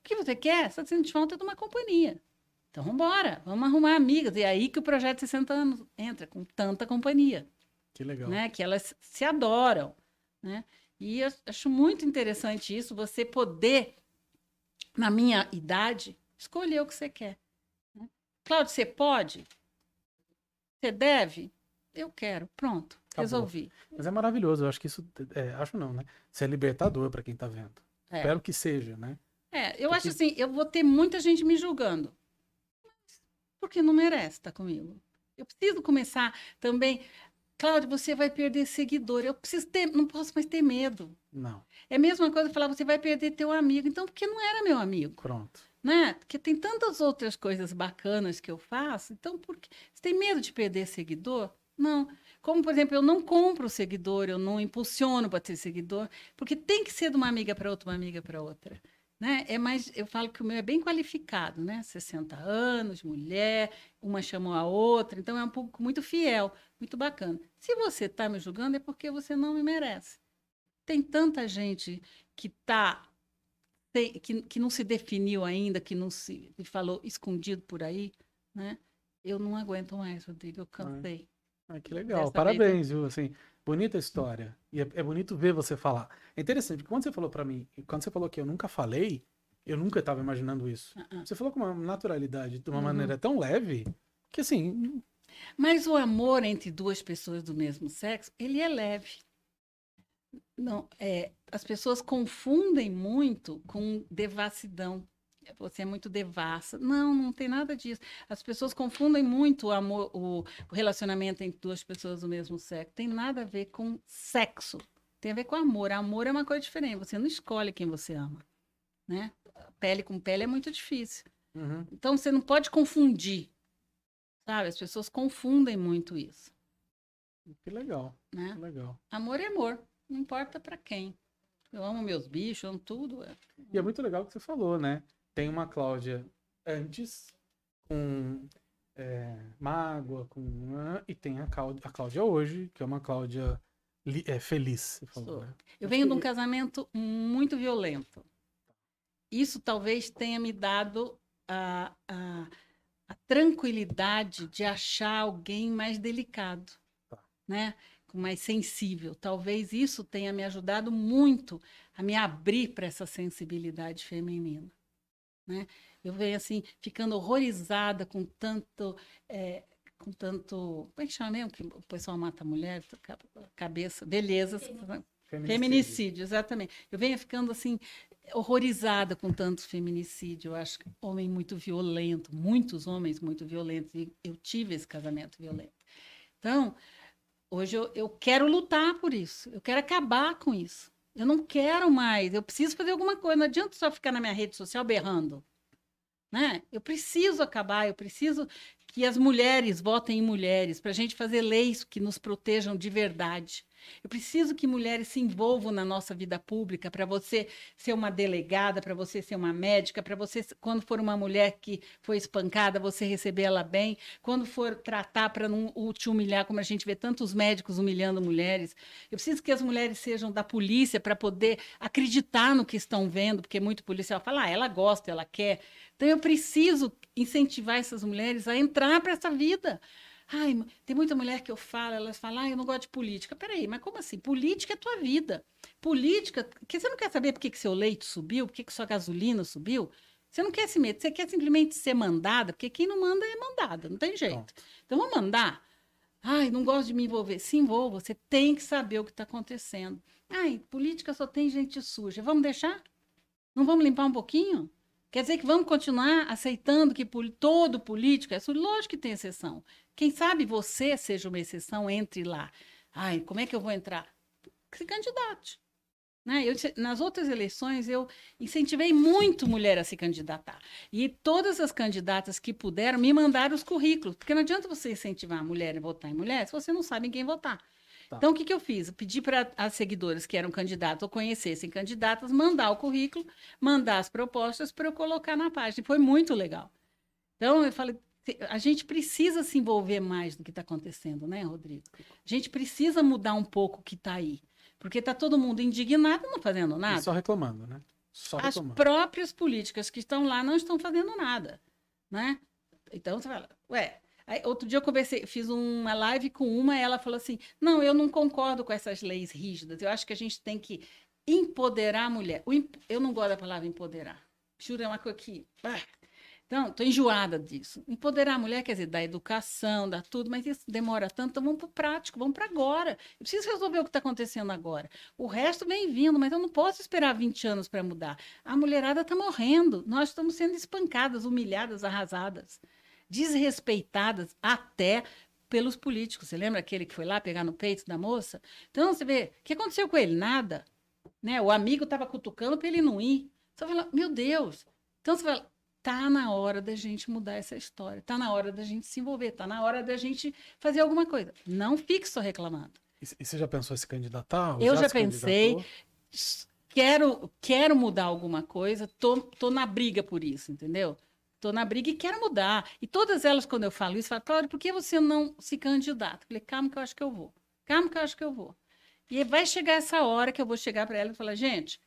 O que você quer? Você está sentindo falta de uma companhia. Então, vamos embora, vamos arrumar amigas. E é aí que o projeto 60 anos entra, com tanta companhia Que legal. né? Que elas se adoram, né? E eu acho muito interessante isso, você poder, na minha idade, escolher o que você quer. Né? Cláudio, você pode? Você deve? Eu quero. Pronto, Acabou. resolvi. Mas é maravilhoso, eu acho que isso. É, acho não, né? Isso é libertador para quem tá vendo. É. Espero que seja, né? É, eu Porque- acho assim, eu vou ter muita gente me julgando. Porque não merece estar comigo. Eu preciso começar também. Cláudio, você vai perder seguidor. Eu preciso ter, não posso mais ter medo. Não. É a mesma coisa falar, você vai perder teu amigo. Então, porque não era meu amigo. Pronto. Né? Porque tem tantas outras coisas bacanas que eu faço. Então, porque você tem medo de perder seguidor? Não. Como, por exemplo, eu não compro seguidor, eu não impulsiono para ter seguidor, porque tem que ser de uma amiga para outra, uma amiga para outra. Né? É mais, eu falo que o meu é bem qualificado, né? 60 anos, mulher, uma chamou a outra, então é um público muito fiel, muito bacana. Se você está me julgando, é porque você não me merece. Tem tanta gente que tá que, que não se definiu ainda, que não se que falou escondido por aí, né? Eu não aguento mais, Rodrigo, eu cansei. Ah, que legal, parabéns, viu? Assim, bonita história. E é, é, bonito ver você falar. É interessante, porque quando você falou para mim, quando você falou que eu nunca falei, eu nunca estava imaginando isso. Uh -uh. Você falou com uma naturalidade, de uma uhum. maneira tão leve, que assim. Mas o amor entre duas pessoas do mesmo sexo, ele é leve. Não, é, as pessoas confundem muito com devassidão você é muito devassa. Não, não tem nada disso. As pessoas confundem muito o amor, o, relacionamento entre duas pessoas do mesmo sexo. Tem nada a ver com sexo. Tem a ver com amor. Amor é uma coisa diferente. Você não escolhe quem você ama, né? Pele com pele é muito difícil. Uhum. Então você não pode confundir, sabe? As pessoas confundem muito isso. Que legal. Né? Que legal. Amor é amor. Não importa para quem. Eu amo meus bichos, amo tudo. É. E é muito legal o que você falou, né? Tem uma Cláudia antes, com é, mágoa, com. e tem a Cláudia, a Cláudia hoje, que é uma Cláudia é, feliz. Falou, né? Eu venho de um casamento muito violento. Isso talvez tenha me dado a, a, a tranquilidade de achar alguém mais delicado, tá. né? mais sensível. Talvez isso tenha me ajudado muito a me abrir para essa sensibilidade feminina né? Eu venho assim ficando horrorizada com tanto é, com tanto, como é que chama mesmo que o pessoal mata a mulher, cabeça, beleza, feminicídio. feminicídio, exatamente. Eu venho ficando assim horrorizada com tanto feminicídio. Eu acho que homem muito violento, muitos homens muito violentos e eu tive esse casamento violento. Então, hoje eu, eu quero lutar por isso. Eu quero acabar com isso. Eu não quero mais, eu preciso fazer alguma coisa. Não adianta só ficar na minha rede social berrando. Né? Eu preciso acabar, eu preciso que as mulheres votem em mulheres, para a gente fazer leis que nos protejam de verdade. Eu preciso que mulheres se envolvam na nossa vida pública, para você ser uma delegada, para você ser uma médica, para você, quando for uma mulher que foi espancada, você receber ela bem, quando for tratar para não te humilhar, como a gente vê tantos médicos humilhando mulheres. Eu preciso que as mulheres sejam da polícia para poder acreditar no que estão vendo, porque muito policial fala, ah, ela gosta, ela quer. Então eu preciso incentivar essas mulheres a entrar para essa vida. Ai, tem muita mulher que eu falo, elas falam, ah, eu não gosto de política. Peraí, mas como assim? Política é tua vida. Política, que você não quer saber por que, que seu leite subiu, por que, que sua gasolina subiu? Você não quer se meter, você quer simplesmente ser mandada, porque quem não manda é mandada, não tem jeito. Então vamos mandar. Ai, não gosto de me envolver. Se envolva, você tem que saber o que está acontecendo. Ai, política só tem gente suja. Vamos deixar? Não vamos limpar um pouquinho? Quer dizer que vamos continuar aceitando que todo político é sujo? Lógico que tem exceção. Quem sabe você seja uma exceção, entre lá. Ai, como é que eu vou entrar? Se candidate. Né? Eu, nas outras eleições, eu incentivei muito mulher a se candidatar. E todas as candidatas que puderam me mandaram os currículos. Porque não adianta você incentivar a mulher a votar em mulher se você não sabe em quem votar. Tá. Então, o que, que eu fiz? Eu pedi para as seguidoras que eram candidatas ou conhecessem candidatas mandar o currículo, mandar as propostas para eu colocar na página. Foi muito legal. Então, eu falei, a gente precisa se envolver mais no que está acontecendo, né, Rodrigo? A gente precisa mudar um pouco o que está aí. Porque está todo mundo indignado, não fazendo nada. E só reclamando, né? Só As reclamando. próprias políticas que estão lá não estão fazendo nada, né? Então você fala, ué, Aí, outro dia eu conversei, fiz uma live com uma, ela falou assim: não, eu não concordo com essas leis rígidas. Eu acho que a gente tem que empoderar a mulher. Eu não gosto da palavra empoderar. Juro, é uma coisa que. Ah. Então, estou enjoada disso. Empoderar a mulher quer dizer dar educação, dar tudo, mas isso demora tanto, então vamos para o prático, vamos para agora. Eu preciso resolver o que está acontecendo agora. O resto vem vindo, mas eu não posso esperar 20 anos para mudar. A mulherada está morrendo, nós estamos sendo espancadas, humilhadas, arrasadas desrespeitadas até pelos políticos. Você lembra aquele que foi lá pegar no peito da moça? Então, você vê, o que aconteceu com ele? Nada. Né? O amigo estava cutucando para ele não ir. Você fala, meu Deus. Então, você fala, tá na hora da gente mudar essa história. Tá na hora da gente se envolver. Tá na hora da gente fazer alguma coisa. Não fique só reclamando. E você já pensou em se candidatar? Eu já, já pensei. Quero, quero mudar alguma coisa. Tô, tô na briga por isso, entendeu? Estou na briga e quero mudar. E todas elas, quando eu falo isso, falam, Cláudia, por que você não se candidata? Eu falei, calma que eu acho que eu vou. Calma que eu acho que eu vou. E vai chegar essa hora que eu vou chegar para ela e falar, gente,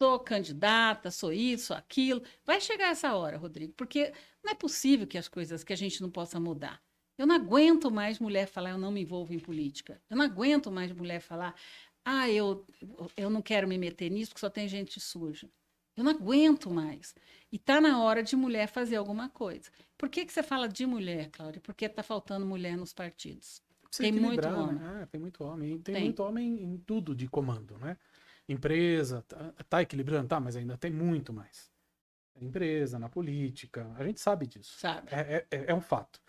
sou candidata, sou isso, aquilo. Vai chegar essa hora, Rodrigo, porque não é possível que as coisas, que a gente não possa mudar. Eu não aguento mais mulher falar, eu não me envolvo em política. Eu não aguento mais mulher falar, ah, eu, eu não quero me meter nisso porque só tem gente suja. Eu não aguento mais. E está na hora de mulher fazer alguma coisa. Por que, que você fala de mulher, Cláudia? Porque está faltando mulher nos partidos. tem muito homem. Né? tem muito homem. Tem, tem, muito homem em tudo de comando, né? Empresa, tá, tá, equilibrando, tá, mas ainda tem muito mais. Empresa, na política, a gente sabe disso. Sabe. É, é, é um fato.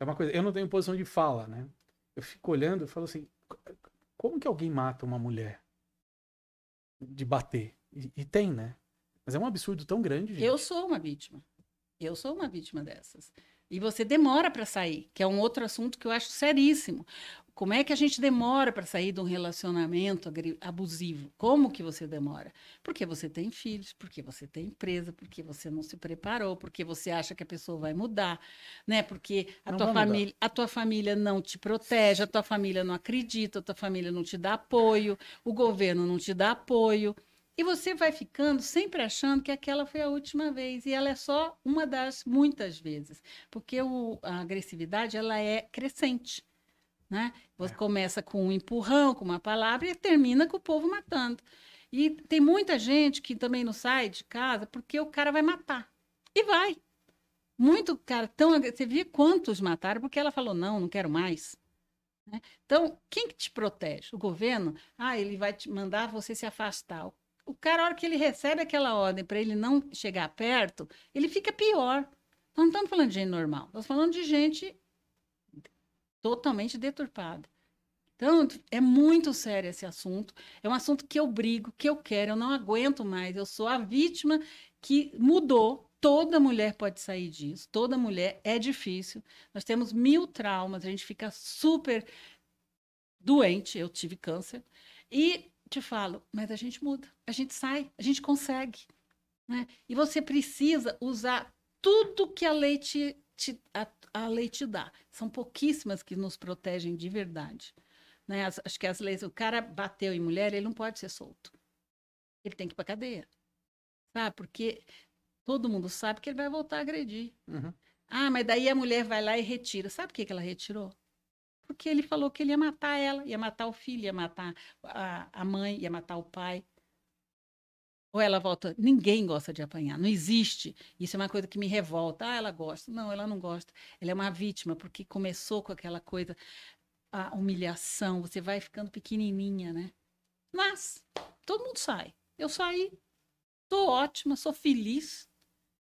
É uma coisa. Eu não tenho posição de fala, né? Eu fico olhando e falo assim: como que alguém mata uma mulher? De bater? E, e tem, né? Mas é um absurdo tão grande, gente. Eu sou uma vítima. Eu sou uma vítima dessas. E você demora para sair, que é um outro assunto que eu acho seríssimo. Como é que a gente demora para sair de um relacionamento abusivo? Como que você demora? Porque você tem filhos, porque você tem empresa, porque você não se preparou, porque você acha que a pessoa vai mudar, né? Porque a tua família, a tua família não te protege, a tua família não acredita, a tua família não te dá apoio, o governo não te dá apoio. E você vai ficando sempre achando que aquela foi a última vez. E ela é só uma das muitas vezes. Porque o, a agressividade ela é crescente. Né? Você é. começa com um empurrão, com uma palavra, e termina com o povo matando. E tem muita gente que também não sai de casa porque o cara vai matar. E vai. Muito cara tão. Você via quantos mataram porque ela falou: não, não quero mais. Né? Então, quem que te protege? O governo? Ah, ele vai te mandar você se afastar o cara, a hora que ele recebe aquela ordem para ele não chegar perto, ele fica pior. Nós não estamos falando de gente normal, estamos falando de gente totalmente deturpada. Então, é muito sério esse assunto. É um assunto que eu brigo, que eu quero, eu não aguento mais. Eu sou a vítima que mudou. Toda mulher pode sair disso. Toda mulher é difícil. Nós temos mil traumas, a gente fica super doente. Eu tive câncer. E te falo, mas a gente muda, a gente sai, a gente consegue. Né? E você precisa usar tudo que a lei te, te a, a, lei te dá. São pouquíssimas que nos protegem de verdade. Né? As, acho que as leis, o cara bateu em mulher, ele não pode ser solto. Ele tem que ir para cadeia. Sabe? Porque todo mundo sabe que ele vai voltar a agredir. Uhum. Ah, mas daí a mulher vai lá e retira. Sabe o que, que ela retirou? Porque ele falou que ele ia matar ela, ia matar o filho, ia matar a, a mãe, ia matar o pai. Ou ela volta, ninguém gosta de apanhar, não existe. Isso é uma coisa que me revolta. Ah, ela gosta. Não, ela não gosta. Ela é uma vítima, porque começou com aquela coisa, a humilhação, você vai ficando pequenininha, né? Mas, todo mundo sai. Eu saí, tô ótima, sou feliz.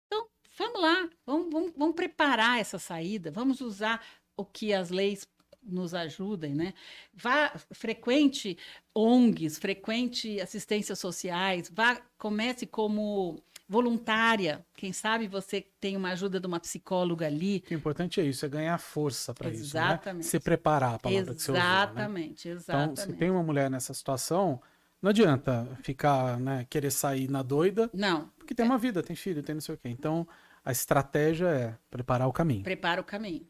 Então, vamos lá, vamos, vamos, vamos preparar essa saída, vamos usar o que as leis nos ajudem, né? Vá frequente ONGs, frequente assistências sociais, vá comece como voluntária. Quem sabe você tem uma ajuda de uma psicóloga ali. O importante é isso, é ganhar força para isso, né? Exatamente. Se preparar a palavra exatamente, que você usou, né? Exatamente, exatamente. Então, se tem uma mulher nessa situação, não adianta ficar, né, querer sair na doida. Não. Porque tem uma vida, tem filho, tem não sei o quê. Então, a estratégia é preparar o caminho. Prepara o caminho.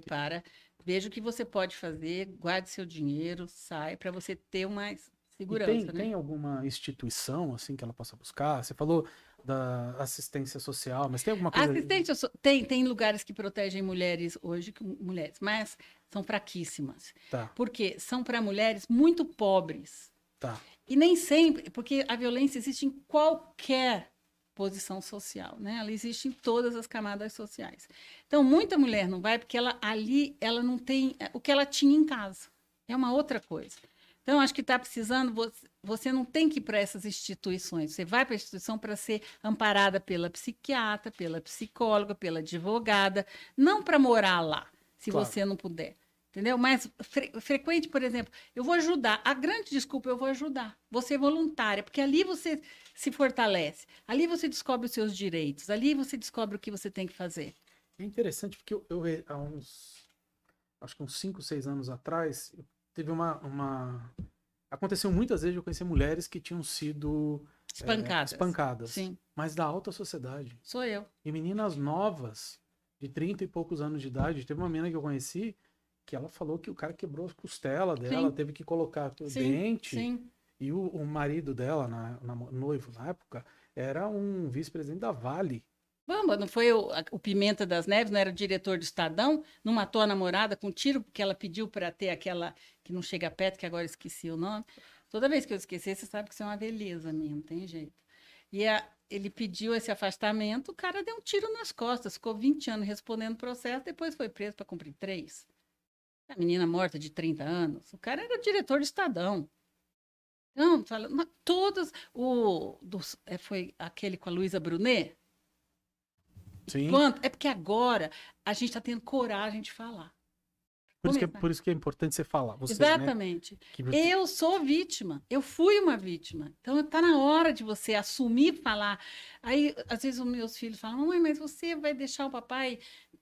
Prepara. Veja o que você pode fazer, guarde seu dinheiro, sai, para você ter uma segurança. tem, né? tem alguma instituição assim que ela possa buscar? Você falou da assistência social, mas tem alguma coisa? Assistência so... tem, tem lugares que protegem mulheres hoje, mulheres, mas são fraquíssimas. Tá. Porque são para mulheres muito pobres. Tá. E nem sempre, porque a violência existe em qualquer posição social, né? Ela existe em todas as camadas sociais. Então, muita mulher não vai porque ela ali ela não tem é, o que ela tinha em casa. É uma outra coisa. Então, acho que está precisando, você, você não tem que ir para essas instituições. Você vai para a instituição para ser amparada pela psiquiatra, pela psicóloga, pela advogada, não para morar lá. se Claro. você não puder. Entendeu? Mas fre- frequente, por exemplo, eu vou ajudar. A grande desculpa, eu vou ajudar. Você é voluntária, porque ali você se fortalece. Ali você descobre os seus direitos. Ali você descobre o que você tem que fazer. É interessante porque eu, eu há uns. Acho que uns 5, 6 anos atrás, teve uma, uma. Aconteceu muitas vezes eu conhecer mulheres que tinham sido é, Espancadas. espancadas, Sim, mas da alta sociedade. sou eu. E meninas novas, de 30 e poucos anos de idade. Teve uma menina que eu conheci que ela falou que o cara quebrou a costela dela, Sim. teve que colocar o Sim, dente. Sim. E o, o marido dela, na, na- noivo na época, era um vice-presidente da Vale. Vamos, não foi o, o Pimenta das Neves, não era o diretor do Estadão, não matou a namorada com um tiro porque ela pediu para ter aquela que não chega perto, que agora esqueci o nome. Toda vez que eu esquecer, você sabe que isso é uma beleza minha, não tem jeito. E a- ele pediu esse afastamento, o cara deu um tiro nas costas, ficou 20 anos respondendo o processo, depois foi preso para cumprir três. A menina morta de 30 anos, o cara era diretor do Estadão. Então, fala, todas, o, dos- é, foi aquele com a Luísa Brunet, Sim. Quanto? É porque agora a gente está tendo coragem de falar. Por isso, que é, por isso que é importante você falar. Você, né, Exatamente. que você- Eu sou vítima. Eu fui uma vítima. Então está na hora de você assumir falar. Aí, às vezes, os meus filhos falam: Mãe, mas você vai deixar o papai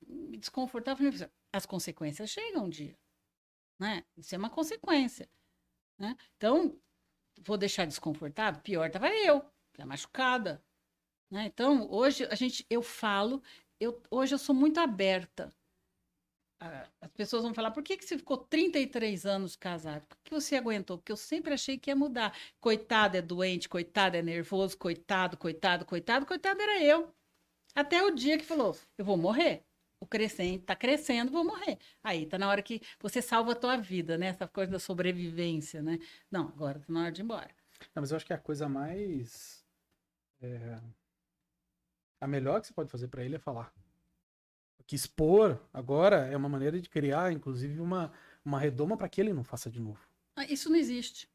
me desconfortável? Eu falei, As consequências chegam um dia. Né? Isso é uma consequência. Né? Então, vou deixar desconfortável? Pior estava eu, já machucada. Né? Então, hoje a gente, eu falo, eu, hoje eu sou muito aberta. As pessoas vão falar, por que, que você ficou 33 anos casado? Por que você aguentou? Porque eu sempre achei que ia mudar. Coitado é doente, coitado é nervoso, coitado, coitado, coitado, coitado era eu. Até o dia que falou, eu vou morrer. O crescente tá crescendo, vou morrer. Aí tá na hora que você salva a tua vida, né? Essa coisa da sobrevivência, né? Não, agora tá na hora de ir embora. Não, mas eu acho que a coisa mais. é, A melhor que você pode fazer pra ele é falar. Porque expor agora é uma maneira de criar, inclusive, uma, uma redoma para que ele não faça de novo. Ah, Isso não existe.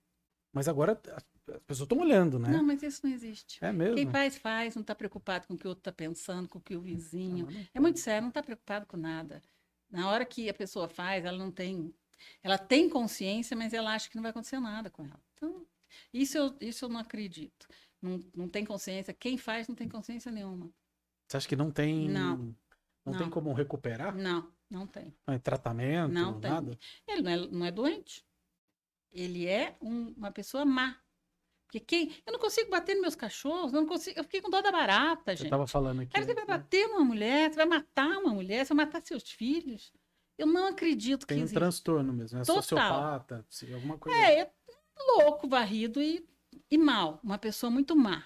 Mas agora as as pessoas estão olhando, né? Não, mas isso não existe. É mesmo. Quem faz, faz, não está preocupado com o que o outro está pensando, com o que o vizinho. Não, não É muito sério, não está preocupado com nada. Na hora que a pessoa faz, ela não tem. Ela tem consciência, mas ela acha que não vai acontecer nada com ela. Então, isso eu, isso eu não acredito. Não, não tem consciência. Quem faz não tem consciência nenhuma. Você acha que não tem. Não. Não, tem Não. como recuperar? Não, não tem. Não é tratamento, Não tem. nada? Ele não é, não é doente. Ele é um- uma pessoa má. Porque quem. Eu não consigo bater nos meus cachorros, eu não consigo. Eu fiquei com dó da barata, gente. tava falando aqui. Cara, você vai né? bater numa mulher, você vai matar uma mulher, você vai matar seus filhos. Eu não acredito que Tem um existe. transtorno mesmo, é Total. sociopata, alguma coisa. É, é louco, varrido e, e mal. Uma pessoa muito má.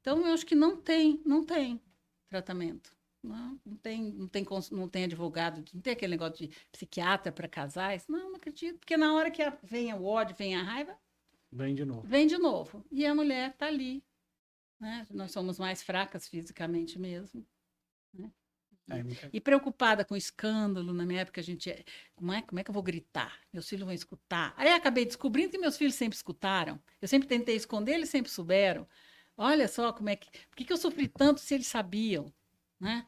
Então, eu acho que não tem, não tem tratamento. Não, não, tem, não, tem, não tem advogado, não tem aquele negócio de psiquiatra para casais. Não, não acredito. Porque na hora que vem o ódio, vem a raiva, Vem de novo. vem de novo. E a mulher está ali. Né? Nós somos mais fracas fisicamente mesmo. É, é- E preocupada com escândalo, na minha época a gente. é, Como é, como é que eu vou gritar? Meus filhos vão escutar. Aí acabei descobrindo que meus filhos sempre escutaram. Eu sempre tentei esconder, eles sempre souberam. Olha só como é que. Por que, que eu sofri tanto se eles sabiam? Né?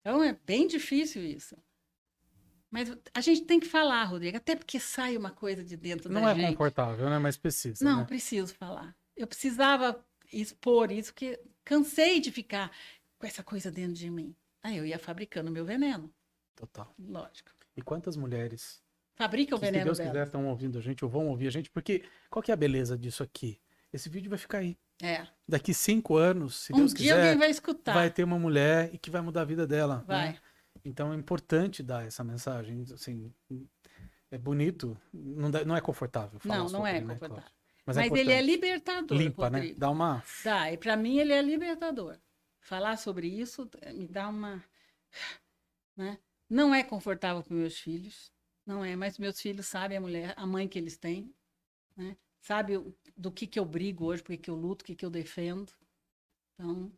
Então é bem difícil isso. Mas a gente tem que falar, Rodrigo, até porque sai uma coisa de dentro não da é gente. confortável, né? Mas precisa. Não, né? preciso falar. Eu precisava expor isso, porque cansei de ficar com essa coisa dentro de mim. Aí eu ia fabricando meu veneno, Total. lógico. E quantas mulheres Fabrica o que, se veneno Deus dela. quiser, estão ouvindo a gente ou vão ouvir a gente? Porque qual que é a beleza disso aqui? Esse vídeo vai ficar aí. É. Daqui cinco anos, se um Deus dia quiser, alguém vai escutar. vai ter uma mulher e que vai mudar a vida dela. Vai. né? Então é importante dar essa mensagem. Assim, é bonito, não, dá- não é confortável. Falar Não, não sobre, é né? confortável. Claro. Mas, Mas, é ele é libertador, limpa, né? Rodrigo. Dá uma. Dá, e para mim ele é libertador. Falar sobre isso me dá uma. Né? Não é confortável para meus filhos, não é, mas meus filhos sabem a mulher, a mãe que eles têm, né? sabe do que, que eu brigo hoje, porque que eu luto, o que, que eu defendo. Então,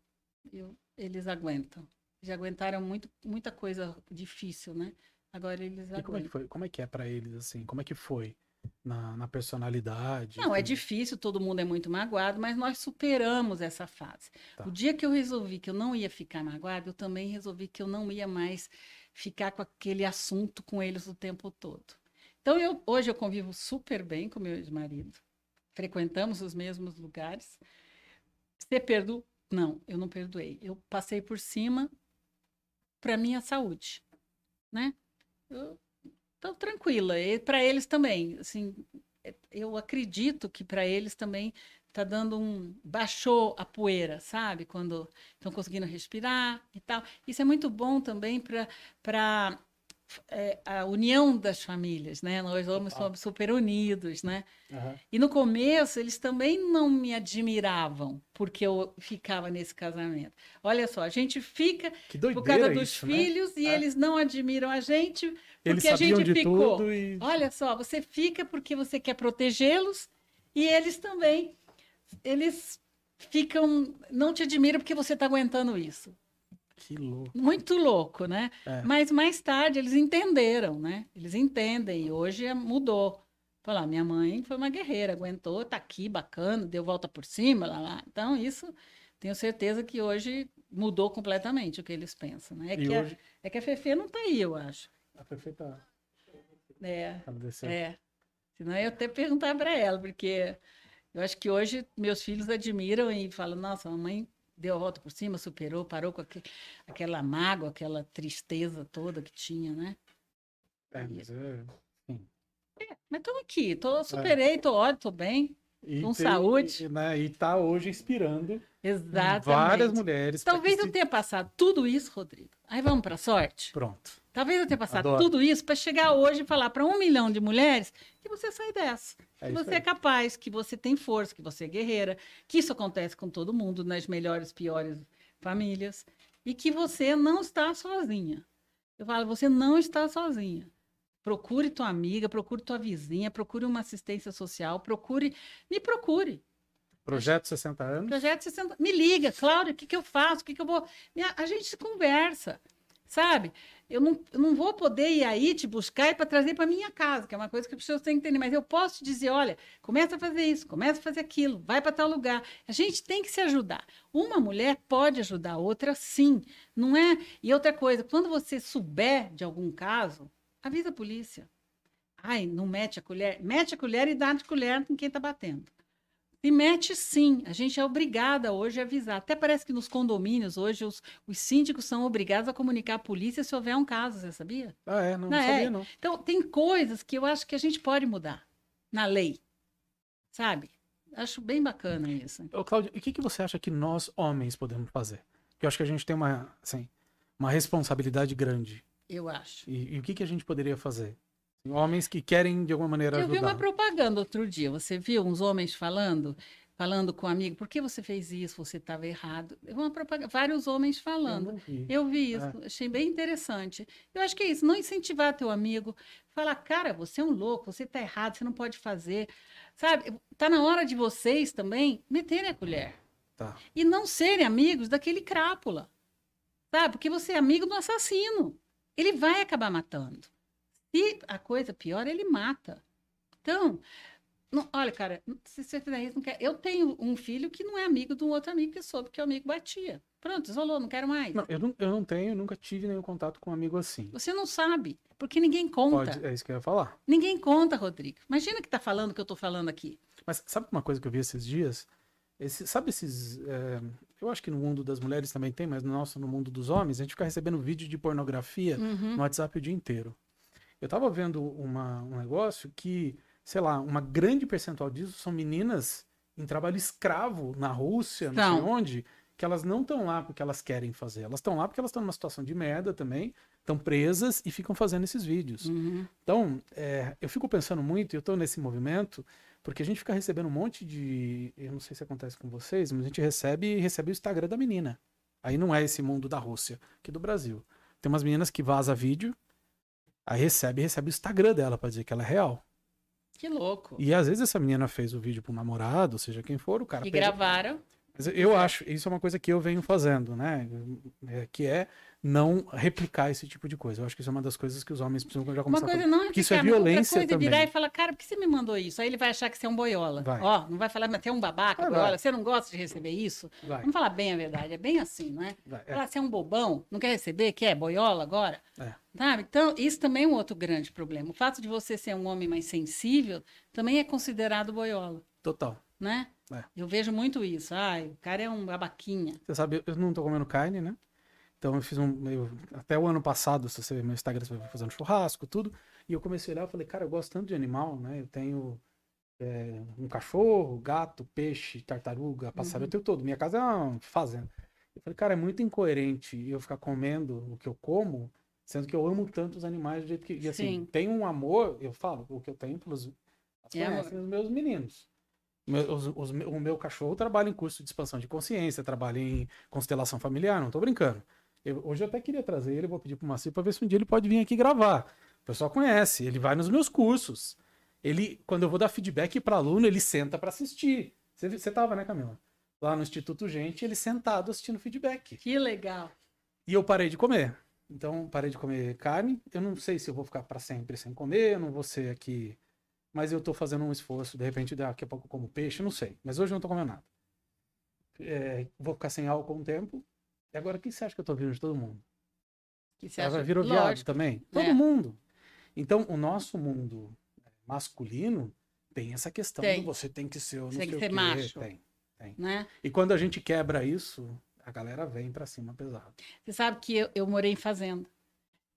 eu- eles aguentam. Já aguentaram muito, muita coisa difícil, né? Agora eles E como é que foi? Como é que é pra eles assim? Como é que foi na, na personalidade? Não, é enfim? difícil, todo mundo é muito magoado, mas nós superamos essa fase. Tá. O dia que eu resolvi que eu não ia ficar magoado, eu também resolvi que eu não ia mais ficar com aquele assunto com eles o tempo todo. Então, eu, hoje eu convivo super bem com meu ex-marido, frequentamos os mesmos lugares. Você perdoou? Não, eu não perdoei. Eu passei por cima para minha saúde, né? Eu tô tranquila. E para eles também, assim, eu acredito que para eles também tá dando um baixou a poeira, sabe? Quando estão conseguindo respirar e tal. Isso é muito bom também para para é, a união das famílias, né? Nós homens somos super unidos, né? Uhum. E no começo eles também não me admiravam porque eu ficava nesse casamento. Olha só, a gente fica por causa dos isso, né? filhos né? e é. eles não admiram a gente porque a gente ficou. E... Olha só, você fica porque você quer protegê-los e eles também eles ficam não te admiram porque você está aguentando isso. Que louco. Muito louco, né? É. Mas mais tarde eles entenderam, né? Eles entendem e hoje mudou. Falar, minha mãe foi uma guerreira, aguentou, tá aqui, bacana, deu volta por cima, lá, lá. Então, isso, tenho certeza que hoje mudou completamente o que eles pensam, né? É, que, hoje... a, é que a Fefe não tá aí, eu acho. A Fefe tá... É, é. Senão eu até perguntar para ela, porque eu acho que hoje meus filhos admiram e falam, nossa, mamãe deu a volta por cima, superou, parou com aquele, aquela mágoa, aquela tristeza toda que tinha, né? É, mas é. é mas estou aqui, tô, superei, estou ótimo, estou bem. E com tem, saúde. E, né, e tá hoje inspirando Exatamente. várias mulheres. Talvez eu se... tenha passado tudo isso, Rodrigo. Aí vamos para a sorte? Pronto. Talvez eu tenha passado Adoro. tudo isso para chegar hoje e falar para um milhão de mulheres que você sai dessa. É que você é aí. é capaz, que você tem força, que você é guerreira, que isso acontece com todo mundo, nas melhores, piores famílias, e que você não está sozinha. Eu falo, você não está sozinha. Procure tua amiga, procure tua vizinha, procure uma assistência social, procure, me procure. Projeto 60 anos? Projeto 60 Me liga, Cláudia, o que, que eu faço? O que, que eu vou. A gente conversa, sabe? Eu não, eu não vou poder ir aí te buscar e para trazer para minha casa, que é uma coisa que as pessoas têm que entender. Mas eu posso te dizer: olha, começa a fazer isso, começa a fazer aquilo, vai para tal lugar. A gente tem que se ajudar. Uma mulher pode ajudar a outra, sim. Não é? E outra coisa, quando você souber de algum caso, Avisa a polícia. Ai, não mete a colher. Mete a colher e dá de colher em quem está batendo. E mete sim. A gente é obrigada hoje a avisar. Até parece que nos condomínios hoje os, os síndicos são obrigados a comunicar à polícia se houver um caso, você sabia? Ah, é? Não, não sabia, é. não. Então, tem coisas que eu acho que a gente pode mudar na lei. Sabe? Acho bem bacana isso. Ô, Cláudio, o que, que você acha que nós, homens, podemos fazer? Porque eu acho que a gente tem uma, assim, uma responsabilidade grande eu acho. E, e o que, que a gente poderia fazer? Homens que querem, de alguma maneira, eu ajudar. Eu vi uma propaganda outro dia, você viu uns homens falando, falando com um amigo, por que você fez isso? Você estava errado. Uma propaganda, vários homens falando. Eu vi, eu vi isso, é. achei bem interessante. Eu acho que é isso, não incentivar teu amigo, falar, cara, você é um louco, você está errado, você não pode fazer. Sabe, tá na hora de vocês também meterem a colher. Tá. E não serem amigos daquele crápula. Sabe? Porque você é amigo do assassino ele vai acabar matando. Se a coisa pior, ele mata. Então, não, olha, cara, se você fizer isso, não quer. Eu tenho um filho que não é amigo de um outro amigo que soube que o amigo batia. Pronto, isolou, não quero mais. Não, eu não, eu não tenho, nunca tive nenhum contato com um amigo assim. Você não sabe, porque ninguém conta. Pode, é isso que eu ia falar. Ninguém conta, Rodrigo. Imagina que tá falando o que eu tô falando aqui. Mas sabe uma coisa que eu vi esses dias? Esse, sabe esses. É, eu acho que no mundo das mulheres também tem, mas no nosso, no mundo dos homens, a gente fica recebendo vídeo de pornografia uhum. no WhatsApp o dia inteiro. Eu tava vendo uma, um negócio que, sei lá, uma grande percentual disso são meninas em trabalho escravo na Rússia, não, não. sei onde, que elas não estão lá porque elas querem fazer. Elas estão lá porque elas estão numa situação de merda também, estão presas e ficam fazendo esses vídeos. Uhum. Então, é, eu fico pensando muito, e eu estou nesse movimento, porque a gente fica recebendo um monte de. Eu não sei se acontece com vocês, mas a gente recebe recebe o Instagram da menina. Aí não é esse mundo da Rússia, aqui do Brasil. Tem umas meninas que vaza vídeo, aí recebe recebe o Instagram dela para dizer que ela é real. Que louco. E às vezes essa menina fez o vídeo pro namorado, seja quem for, o cara. E gravaram. Mas eu acho, isso é uma coisa que eu venho fazendo, né? É, que é não replicar esse tipo de coisa. Eu acho que isso é uma das coisas que os homens precisam já começar Uma coisa a não. Porque isso é replicar, mas outra violência coisa é também. virar e falar, cara, por que você me mandou isso? Aí ele vai achar que você é um boiola. Vai. Ó, não vai falar, mas você é um babaca, Vai, boiola, vai. você não gosta de receber isso? Vai, Vamos falar bem a verdade, é bem assim, não é? vai, é. Falar, você é um bobão, não quer receber, quer boiola agora? É. Sabe? Então, isso também é um outro grande problema. O fato de você ser um homem mais sensível também é considerado boiola, Total. né? É. Eu vejo muito isso. Ai, o cara é um babaquinha. Você sabe, eu não tô comendo carne, né? Então eu fiz um. eu- até o ano passado, se você ver meu Instagram, você vai fazendo churrasco, tudo. E eu comecei a olhar e falei, cara, eu gosto tanto de animal, né? Eu tenho é, um cachorro, gato, peixe, tartaruga, passarinho, Uhum. eu tenho tudo. Minha casa é uma fazenda. Eu falei, cara, é muito incoerente eu ficar comendo o que eu como, sendo que eu amo tanto os animais do jeito que. E assim, Sim. tem um amor, eu falo, o que eu tenho pelos. As É meus meninos. Os- os- o meu cachorro trabalha em curso de expansão de consciência, trabalha em constelação familiar, não tô brincando. Eu- hoje eu até queria trazer ele, vou pedir pro Macio para ver se um dia ele pode vir aqui gravar. O pessoal conhece, ele vai nos meus cursos. Ele, quando eu vou dar feedback para aluno, ele senta para assistir. Você, você tava, né, Camila? Lá no Instituto Gente, ele sentado assistindo feedback. Que legal. E eu parei de comer. Então, parei de comer carne. Eu não sei se eu vou ficar para sempre sem comer, eu não vou ser aqui. Mas eu tô fazendo um esforço. De repente, daqui a pouco eu como peixe, não sei. Mas hoje eu não tô comendo nada. É, vou ficar sem álcool um tempo. E agora, o que você acha que eu tô vindo de todo mundo? Que você Ela acha... virou viado Lógico. também? Todo É. mundo. Então, o nosso mundo masculino tem essa questão Tem. do você tem que ser ou não Tem que o ser macho. Tem. Né? E quando a gente quebra isso, a galera vem pra cima pesado. Você sabe que eu, eu morei em fazenda.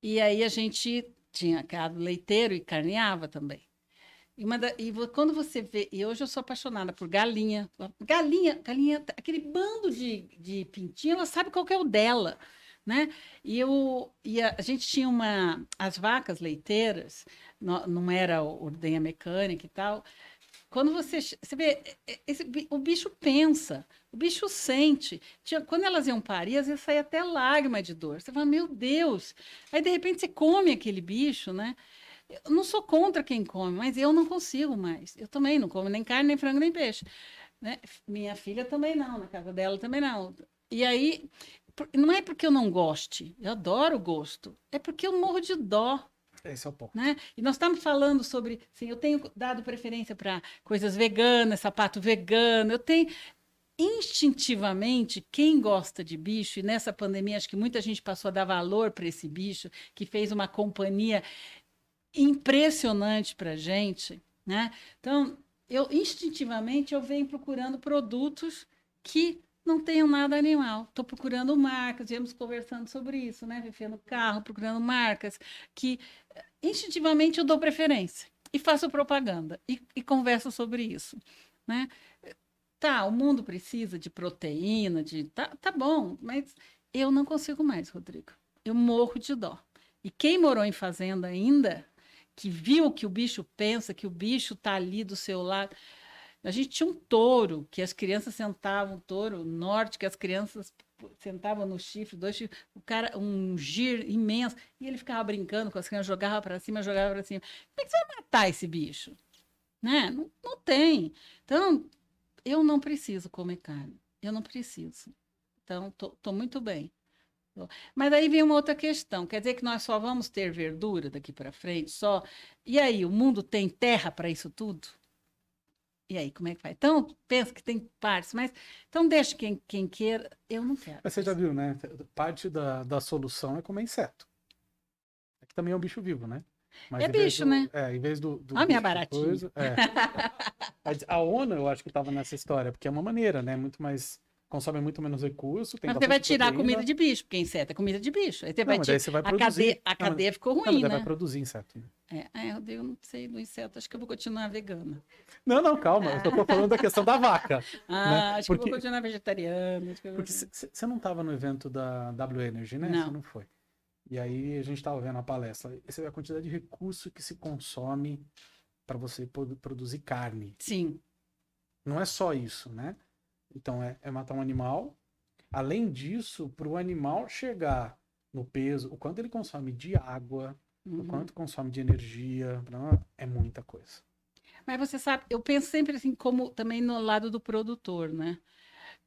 E aí a gente tinha gado leiteiro e carneava também. E, da- e quando você vê, e hoje eu sou apaixonada por galinha. Galinha, galinha, aquele bando de, de pintinho, ela sabe qual que é o dela, né? E, eu, e a, a gente tinha uma, as vacas leiteiras, não, não era ordenha mecânica e tal. Quando você, você vê, é- esse bi- o bicho pensa, o bicho sente. Tinha- quando elas iam parir, às vezes saía até lágrima de dor. Você fala, meu Deus. Aí, de repente, você come aquele bicho, né? Eu não sou contra quem come, mas eu não consigo mais. Eu também não como nem carne, nem frango, nem peixe. né? Minha filha também não, na casa dela também não. E aí, não é porque eu não goste, eu adoro o gosto, é porque eu morro de dó Esse é o ponto. né? E nós estamos falando sobre, assim, eu tenho dado preferência para coisas veganas, sapato vegano, eu tenho instintivamente quem gosta de bicho e nessa pandemia acho que muita gente passou a dar valor para esse bicho que fez uma companhia impressionante para gente, né? Então eu instintivamente eu venho procurando produtos que não tenham nada animal. Estou procurando marcas, viemos conversando sobre isso, né? Vivendo carro, procurando marcas que instintivamente eu dou preferência e faço propaganda e, e converso sobre isso, né? Tá, o mundo precisa de proteína, de tá, tá bom, mas eu não consigo mais, Rodrigo. Eu morro de dó. E quem morou em fazenda ainda, que viu que o bicho pensa, que o bicho tá ali do seu lado. A gente tinha um touro, que as crianças sentavam, um touro norte, que as crianças sentavam no chifre, dois chifres, o cara, um gir imenso, e ele ficava brincando com as crianças, jogava para cima, jogava para cima. Como é que você vai matar esse bicho? Né? Não, não tem. Então, eu não preciso comer carne. Eu não preciso. Então, tô, tô muito bem. Mas aí vem uma outra questão. Quer dizer que nós só vamos ter verdura daqui para frente? Só. E aí, o mundo tem terra para isso tudo? E aí, como é que vai? Então, pensa que tem partes, mas. Então, deixa quem, quem queira. Eu não quero. Mas você já viu, né? Parte da, da solução é comer inseto. É que também é um bicho vivo, né? Mas É bicho, do- né? É, em vez do. do Ó, minha baratinha. coisa- é. Mas A ONU, eu acho que estava nessa história, porque é uma maneira, né? Muito mais. Consome muito menos recurso. Tem Mas você vai tirar proteína. comida de bicho, porque inseto é comida de bicho. Aí você Não, vai tirar. você vai A cadeia, a Não, cadeia ficou Não, mas ruim, daí né? vai produzir inseto. né? É, é, eu, não sei do inseto, acho que eu vou continuar vegana. Não, não, calma. Eu tô falando da questão da vaca. [laughs] Ah, acho que eu Porque- vou continuar vegetariana. vou- Porque você não estava no evento da W Energy, né? Não. Você não foi. E aí a gente estava vendo a palestra. Essa é a quantidade de recurso que se consome para você produ- produzir carne. Sim, Não é só isso, né? Então é, é matar um animal. Além disso, para o animal chegar no peso, o quanto ele consome de água, o uhum. quanto consome de energia, é muita coisa. Mas você sabe, eu penso sempre assim, como também no lado do produtor, né?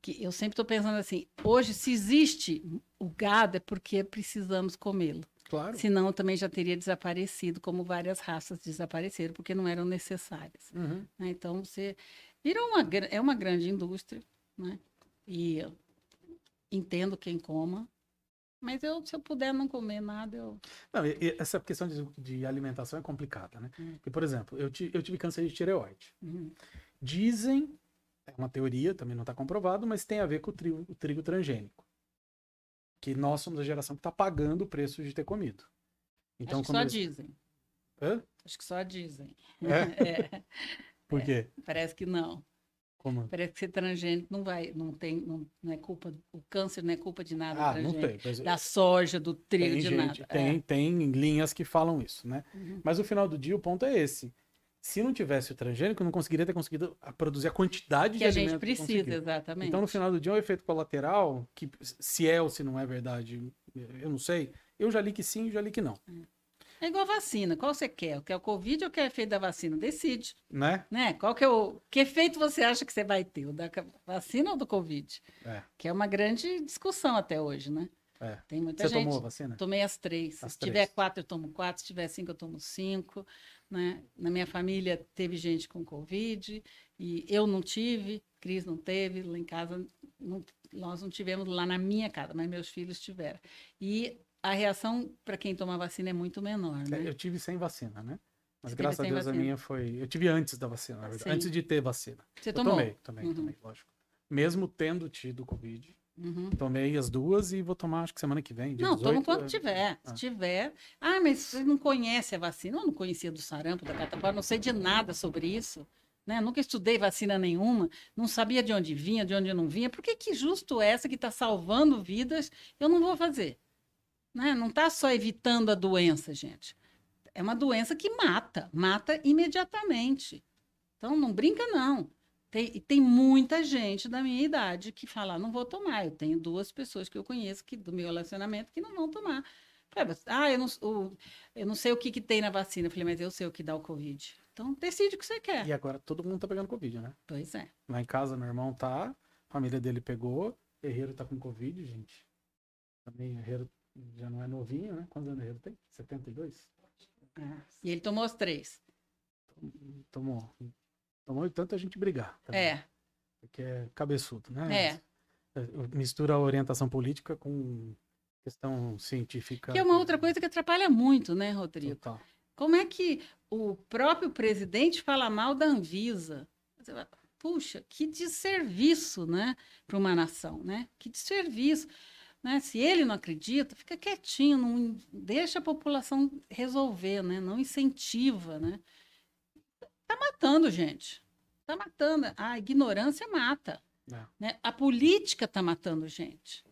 que eu sempre estou pensando assim, hoje, se existe o gado, é porque precisamos comê-lo. Claro. Senão também já teria desaparecido, como várias raças desapareceram, porque não eram necessárias. Uhum. né? Então, você virou uma, é uma grande indústria, né? E entendo quem coma, mas eu, se eu puder não comer nada, eu... Não, e- e essa questão de, de alimentação é complicada, né? Hum. Porque, por exemplo, eu, ti- eu tive câncer de tireoide. Uhum. Dizem, é uma teoria, também não está comprovado, mas tem a ver com o trigo, o trigo transgênico. Que nós somos a geração que está pagando o preço de ter comido. Então, Acho que só eles- dizem. Hã? Acho que só dizem. É? [laughs] É, Por quê? parece que não. Como? Parece que ser transgênico não vai, não tem, não, não é culpa, o câncer não é culpa de nada Ah, não tem. Da soja, do trigo, de gente, nada. tem, É. tem linhas que falam isso, né? Uhum. Mas no final do dia, o ponto é esse. Se não tivesse o transgênico, não conseguiria ter conseguido produzir a quantidade Que de a gente precisa, exatamente. Então, no final do dia, é um efeito colateral, que se é ou se não é verdade, eu não sei. Eu já li que sim, já li que não, É igual vacina. Qual você quer? Quer o Covid ou quer o efeito da vacina? Decide, né? né? Qual que é o... Que efeito você acha que você vai ter? O da vacina ou do Covid? É, Que é uma grande discussão até hoje, né? é. Tem muita Você gente... tomou a vacina? Tomei as três. As se tiver três. quatro, eu tomo quatro. Se tiver cinco, eu tomo cinco. Né? Na minha família teve gente com Covid e eu não tive, Cris não teve, lá em casa não- nós não tivemos lá na minha casa, mas meus filhos tiveram. E a reação para quem toma vacina é muito menor, É, né? Eu tive sem vacina, né? Mas Você graças a Deus a vacina? minha foi. Eu tive antes da vacina, na verdade. Sim. Antes de ter vacina. Você Eu tomou? tomei, tomei, Uhum. tomei, lógico. Mesmo tendo tido Covid. Uhum. Tomei as duas e vou tomar, acho que semana que vem. Não, toma 18, quando é- tiver. Ah. Se tiver. Ah, mas você não conhece a vacina? Eu não conhecia do sarampo, da catapora, não sei de nada sobre isso. Né? Nunca estudei vacina nenhuma, não sabia de onde vinha, de onde não vinha. Por que, que justo essa que está salvando vidas eu não vou fazer? Né? Não está só evitando a doença, gente. É uma doença que mata, mata imediatamente. Então não brinca, não. Tem, e tem muita gente da minha idade que fala, "Ah, não vou tomar. Eu tenho duas pessoas que eu conheço que, do meu relacionamento que não vão tomar. Falei, "Mas, Ah, eu não, o- eu não sei o que, que tem na vacina. Eu falei, mas eu sei o que dá o Covid. Então decide o que você quer. E agora todo mundo tá pegando Covid, né? Pois é. Lá em casa, meu irmão tá, a família dele pegou, Herreiro tá com Covid, gente. Também Herreiro já não é novinho, né? Quantos anos Herreiro tem? 72? É. E ele tomou os três. Tomou. Tomou e tanto a gente brigar. também, É, Porque é cabeçudo, né? é. Mistura a orientação política com questão científica. Que é uma outra coisa que atrapalha muito, né, Rodrigo? Total. Como é que o próprio presidente fala mal da Anvisa? Puxa, que desserviço, né, para uma nação, né? Que desserviço. Né? Se ele não acredita, fica quietinho, não deixa a população resolver, né? Não incentiva, né? Tá matando, gente. Tá matando. A ignorância mata. É. Né? A política está matando gente.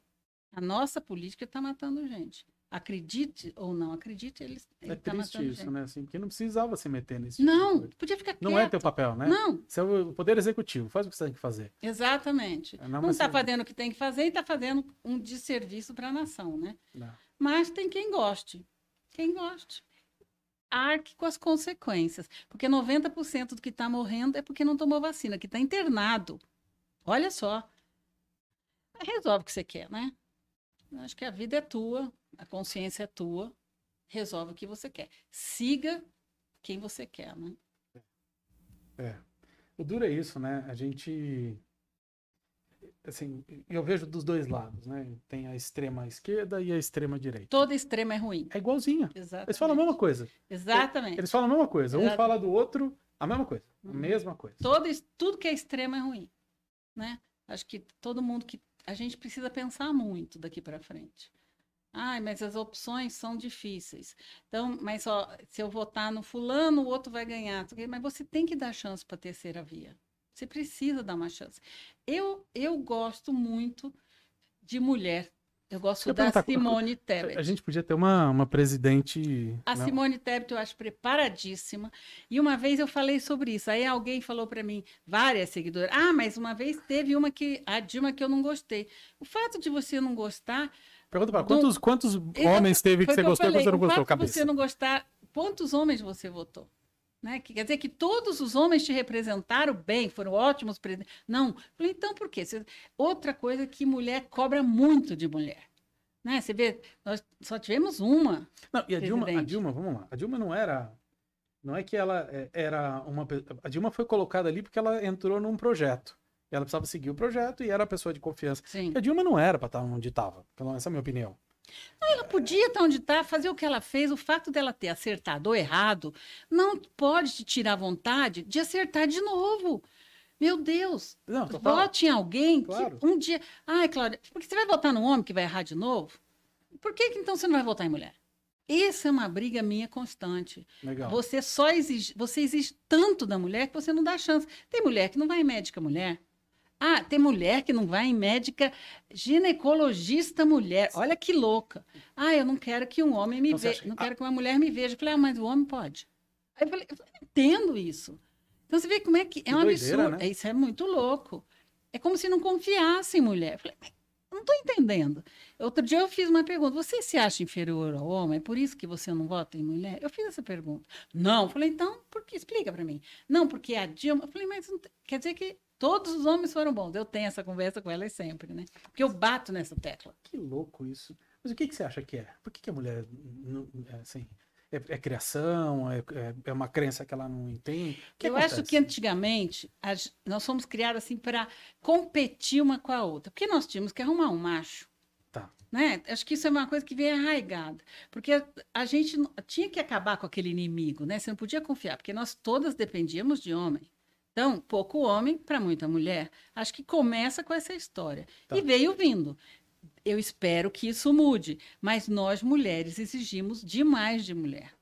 A nossa política está matando gente. Acredite ou não acredite, ele É está triste matando isso, gente. né? Assim, porque não precisava se meter nesse tipo Não, coisa. podia ficar quieto. Não é teu papel, né? Não, Você é o poder executivo, faz o que você tem que fazer. exatamente. É, Não está você- fazendo o que tem que fazer e está fazendo um desserviço para a nação, né? Não. Mas tem quem goste. Quem goste. Arque com as consequências. Porque 90% do que está morrendo é porque não tomou vacina, que está internado. Olha só. Resolve o que você quer, né? Acho que a vida é tua, a consciência é tua. Resolve o que você quer. Siga quem você quer, né? É. O duro é isso, né? A gente. Assim, eu vejo dos dois lados, né? Tem a extrema esquerda e a extrema direita. Toda extrema é ruim. É igualzinha. Exatamente. Eles falam a mesma coisa. Exatamente. Eles falam a mesma coisa. Um Exato. fala do outro a mesma coisa. A Uhum. mesma coisa. Todo, tudo que é extremo é ruim, né? Acho que todo mundo que a gente precisa pensar muito daqui para frente. Ai, mas as opções são difíceis. Então, mas ó, se eu votar no fulano, o outro vai ganhar. Mas você tem que dar chance para a terceira via. Você precisa dar uma chance. Eu eu gosto muito de mulher. Eu gosto Eu da Simone Tebet. A gente podia ter uma, uma presidente. A né? Simone Tebet eu acho preparadíssima. E uma vez eu falei sobre isso. Aí alguém falou para mim, várias seguidoras, ah, mas uma vez teve uma que, a Dilma, que eu não gostei. O fato de você não gostar. Pergunta do- quantos, quantos homens teve que você eu gostou e você não o gostou? fato de você não gostar, quantos homens você votou? Né? Que quer dizer que todos os homens te representaram bem, foram ótimos presidentes. Não. Então por quê? Outra coisa que mulher cobra muito de mulher. Né? Você vê, nós só tivemos uma. Não, e a Dilma, a Dilma, vamos lá, a Dilma não era. Não é que ela é, era uma. A Dilma foi colocada ali porque ela entrou num projeto. Ela precisava seguir o projeto e era a pessoa de confiança. Sim. a Dilma não era para estar onde estava. Essa é a minha opinião. Não, ela podia estar onde está, fazer o que ela fez. O fato dela ter acertado ou errado não pode te tirar a vontade de acertar de novo. Meu Deus, não, vote em alguém claro. que um dia. Ai, Cláudia, porque você vai votar num homem que vai errar de novo? Por que, que então você não vai votar em mulher? Essa é uma briga minha constante. Legal. Você só exige, você exige tanto da mulher que você não dá chance. Tem mulher que não vai em médica mulher. Ah, tem mulher que não vai em médica ginecologista mulher. Olha que louca. Ah, eu não quero que um homem me então, veja, não quero que uma mulher me veja. Eu falei, ah, mas o homem pode. Aí eu falei, eu não entendo isso. Então você vê como é que, que é um doideira, absurdo. Né? Isso é muito louco. É como se não confiasse em mulher. Eu falei, não estou entendendo. Outro dia eu fiz uma pergunta: você se acha inferior ao homem? É por isso que você não vota em mulher? Eu fiz essa pergunta. Não. Eu falei, então, por que? Explica para mim. Não, porque a Dilma. Eu falei, mas quer dizer que Todos os homens foram bons. Eu tenho essa conversa com elas sempre, né? Porque eu bato nessa tecla. Que louco isso. Mas o que, que você acha que é? Por que, que a mulher, é assim, é, é criação? É, é, é, uma crença que ela não entende? eu acontece? acho que antigamente as, nós fomos criados assim para competir uma com a outra. Porque nós tínhamos que arrumar um macho. Tá. Né? Acho que isso é uma coisa que vem arraigada. Porque a, a gente tinha que acabar com aquele inimigo, né? Você não podia confiar, porque nós todas dependíamos de homem. Então, pouco homem para muita mulher. Acho que começa com essa história. Tá. E veio vindo. Eu espero que isso mude, mas nós mulheres exigimos demais de mulher.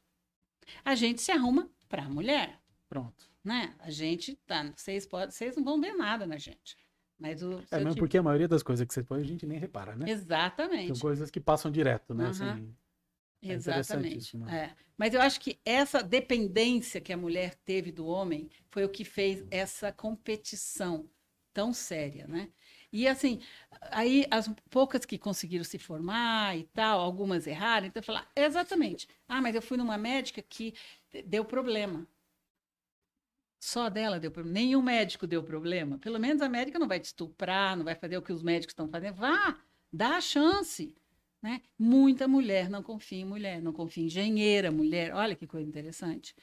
A gente se arruma para mulher. Pronto. Né? A gente tá, vocês podem, vocês não vão ver nada na gente. Mas o é mesmo tipo... porque a maioria das coisas que você põe a gente nem repara, né? Exatamente. São coisas que passam direto, né? Uhum. Assim, é Exatamente. É. Mas eu acho que essa dependência que a mulher teve do homem foi o que fez essa competição tão séria, né? E assim, aí as poucas que conseguiram se formar e tal, algumas erraram, então falar, exatamente. Ah, mas eu fui numa médica que deu problema. Só dela deu problema. Nenhum médico deu problema. Pelo menos a médica não vai te estuprar, não vai fazer o que os médicos estão fazendo. Vá, dá a chance. Né? Muita mulher não confia em mulher, não confia em engenheira, mulher. Olha que coisa interessante.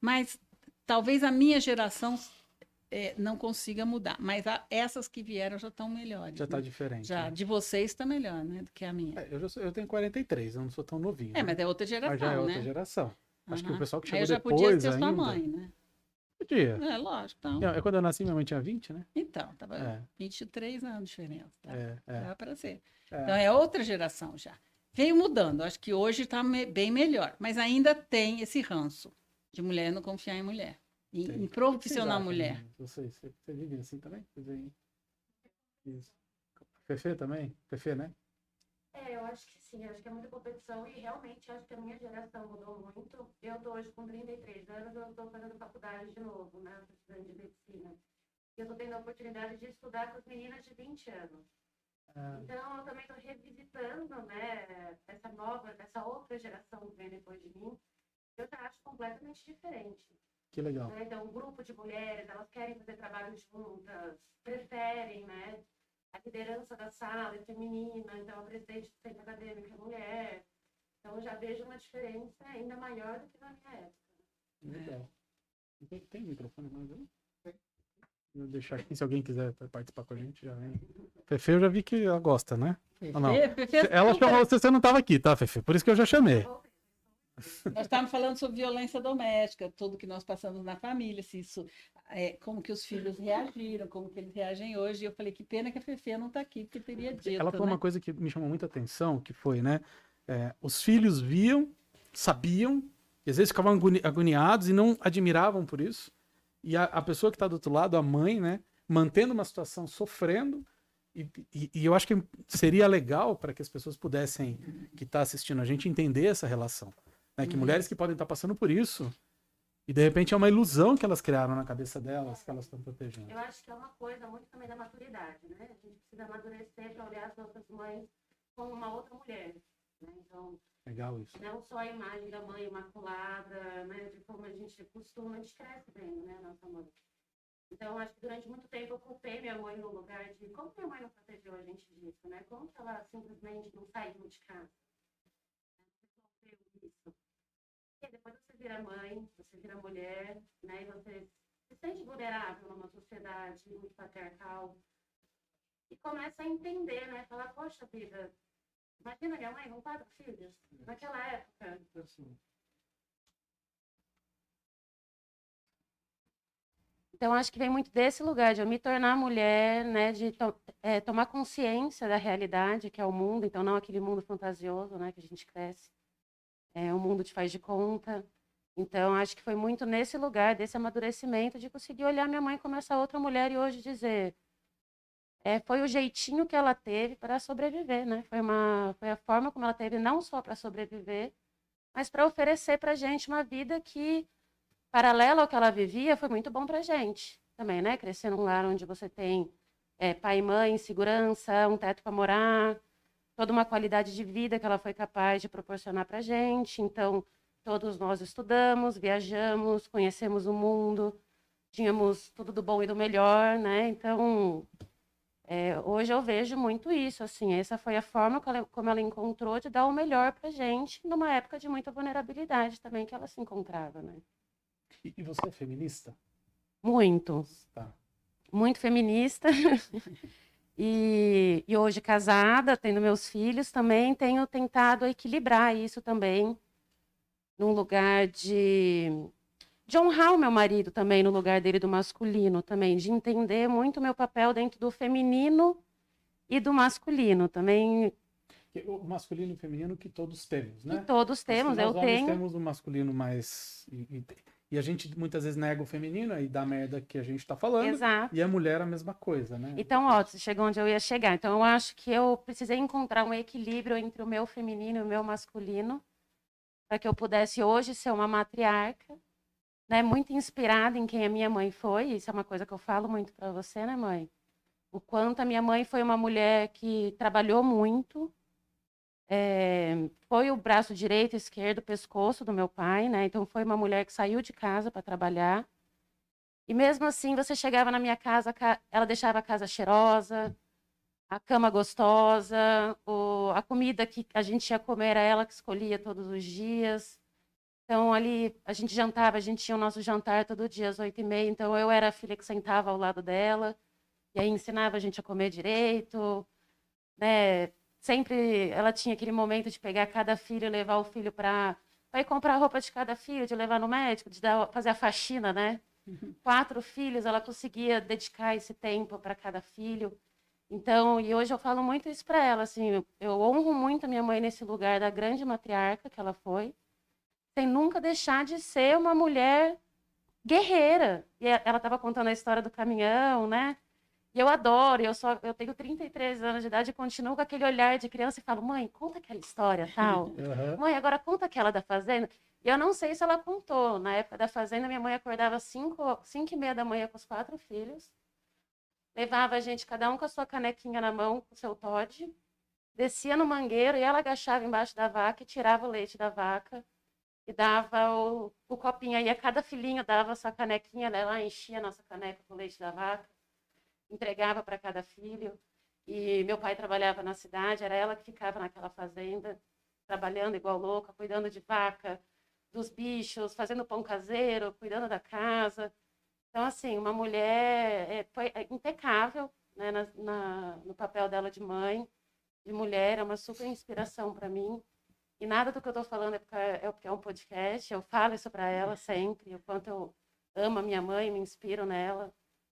Mas talvez a minha geração é, não consiga mudar. Mas a, essas que vieram já estão melhores. Já está né? diferente. Já, né? de vocês está melhor, né? Do que a minha. É, eu, sou, eu tenho 43, eu não sou tão novinho. É, né? mas é outra geração. Mas já é outra né? geração. Acho uhum. que o pessoal que chegou Aí eu já depois podia ser ainda... sua mãe, né? Podia. É, lógico. Então... É, quando eu nasci, minha mãe tinha 20, né? Então, tava é. 23 anos de diferença. Tá? É, é. Dá para ser. É. Então, é outra geração já. Veio mudando, acho que hoje está me, bem melhor, mas ainda tem esse ranço de mulher não confiar em mulher, em, em profissional mulher. Você, você, você vive assim também? Isso. Fefe também? Fefe, né? É, eu acho que sim, acho que é muita competição e realmente acho que a minha geração mudou muito. Eu tô hoje com 33 anos, eu estou fazendo faculdade de novo, né? estudando de medicina. E eu estou tendo a oportunidade de estudar com as meninas de 20 anos. Ah. Então, eu também estou revisitando, né, essa nova, essa outra geração que vem depois de mim, eu já acho completamente diferente. Que legal. Né? Então, um grupo de mulheres, elas querem fazer trabalho juntas, preferem, né, a liderança da sala é feminina, então a presidente do centro acadêmico é mulher. Então, eu já vejo uma diferença ainda maior do que na minha época. Legal. Tem, tem microfone mais um? Vou deixar aqui, se alguém quiser participar com a gente, já vem. Fefe, eu já vi que ela gosta, né? Fefe, não? Fefe, é ela chamou você, você não estava aqui, tá, Fefe? Por isso que eu já chamei. Nós estávamos falando sobre violência doméstica, tudo que nós passamos na família, se isso, é, como que os filhos reagiram, como que eles reagem hoje. E eu falei que pena que a Fefe não está aqui, porque teria dito. Ela falou né? uma coisa que me chamou muita atenção, que foi, né? É, os filhos viam, sabiam, e às vezes ficavam agoniados e não admiravam por isso e a, a pessoa que está do outro lado, a mãe, né, mantendo uma situação sofrendo. E, e, e eu acho que seria legal para que as pessoas pudessem, que está assistindo a gente, entender essa relação. Né? Que uhum. mulheres que podem estar tá passando por isso, e de repente é uma ilusão que elas criaram na cabeça delas, que elas estão protegendo. Eu acho que é uma coisa muito também da maturidade, né? A gente precisa amadurecer para olhar as nossas mães como uma outra mulher. Né? Então, Legal isso. não só a imagem da mãe imaculada, né, de como a gente costuma, a gente cresce vendo, né, nossa mãe. Então, acho que durante muito tempo eu culpei minha mãe no lugar de como minha mãe não protegeu a gente disso, né? Como que ela simplesmente não saiu de casa? Resolveu isso. E depois você vira mãe, você vira mulher, né? E você se sente vulnerável numa sociedade muito patriarcal. E começa a entender, né? Falar, poxa vida, imagina minha mãe com quatro filhos, naquela época. Então, acho que vem muito desse lugar de eu me tornar mulher, né, de to é, tomar consciência da realidade, que é o mundo, então não aquele mundo fantasioso, né, que a gente cresce. É um mundo de faz de conta. Então, acho que foi muito nesse lugar, desse amadurecimento, de conseguir olhar minha mãe como essa outra mulher e hoje dizer. É, foi o jeitinho que ela teve para sobreviver, né? Foi, uma, foi a forma como ela teve não só para sobreviver, mas para oferecer para gente uma vida que paralelo ao que ela vivia, foi muito bom para gente também, né? Crescer num lar onde você tem é, pai e mãe, segurança, um teto para morar, toda uma qualidade de vida que ela foi capaz de proporcionar para gente. Então, todos nós estudamos, viajamos, conhecemos o mundo, tínhamos tudo do bom e do melhor, né? Então, é, hoje eu vejo muito isso, assim, essa foi a forma ela, como ela encontrou de dar o melhor para gente numa época de muita vulnerabilidade também que ela se encontrava, né? E, você é feminista? Muito. Tá. Muito feminista. [laughs] e, e hoje casada, tendo meus filhos também, tenho tentado equilibrar isso também, num lugar de, de honrar o meu marido também, no lugar dele do masculino também, de entender muito o meu papel dentro do feminino e do masculino também. O masculino e o feminino que todos temos, né? Que todos temos, eu tenho. temos o masculino mais e a gente muitas vezes nega o feminino e dá merda que a gente tá falando. Exato. E a mulher a mesma coisa, né? Então, ó, você chegou onde eu ia chegar. Então, eu acho que eu precisei encontrar um equilíbrio entre o meu feminino e o meu masculino, para que eu pudesse hoje ser uma matriarca, né? Muito inspirada em quem a minha mãe foi. Isso é uma coisa que eu falo muito para você, né, mãe? O quanto a minha mãe foi uma mulher que trabalhou muito, é, foi o braço direito esquerdo, pescoço do meu pai, né? Então foi uma mulher que saiu de casa para trabalhar. E mesmo assim, você chegava na minha casa, ela deixava a casa cheirosa, a cama gostosa, o, a comida que a gente ia comer era ela que escolhia todos os dias. Então ali a gente jantava, a gente tinha o nosso jantar todo dia às oito e meia. Então eu era a filha que sentava ao lado dela e aí ensinava a gente a comer direito, né? Sempre ela tinha aquele momento de pegar cada filho, levar o filho para ir comprar a roupa de cada filho, de levar no médico, de dar, fazer a faxina, né? Uhum. Quatro filhos, ela conseguia dedicar esse tempo para cada filho. Então, e hoje eu falo muito isso para ela, assim, eu honro muito a minha mãe nesse lugar da grande matriarca que ela foi, sem nunca deixar de ser uma mulher guerreira. E ela estava contando a história do caminhão, né? E eu adoro, eu só eu tenho 33 anos de idade e continuo com aquele olhar de criança e falo, mãe, conta aquela história, [laughs] tal. Uhum. Mãe, agora conta aquela da fazenda. E eu não sei se ela contou. Na época da fazenda, minha mãe acordava às 5, 5 e meia da manhã com os quatro filhos. Levava a gente, cada um com a sua canequinha na mão, com o seu Todd. Descia no mangueiro e ela agachava embaixo da vaca e tirava o leite da vaca. E dava o, o copinho aí. A cada filhinho dava a sua canequinha, ela enchia a nossa caneca com o leite da vaca entregava para cada filho. E meu pai trabalhava na cidade, era ela que ficava naquela fazenda, trabalhando igual louca, cuidando de vaca, dos bichos, fazendo pão caseiro, cuidando da casa. Então, assim, uma mulher é, foi é, impecável né, na, na, no papel dela de mãe, de mulher, é uma super inspiração para mim. E nada do que eu estou falando é porque, é porque é um podcast, eu falo isso para ela sempre, o quanto eu amo a minha mãe, me inspiro nela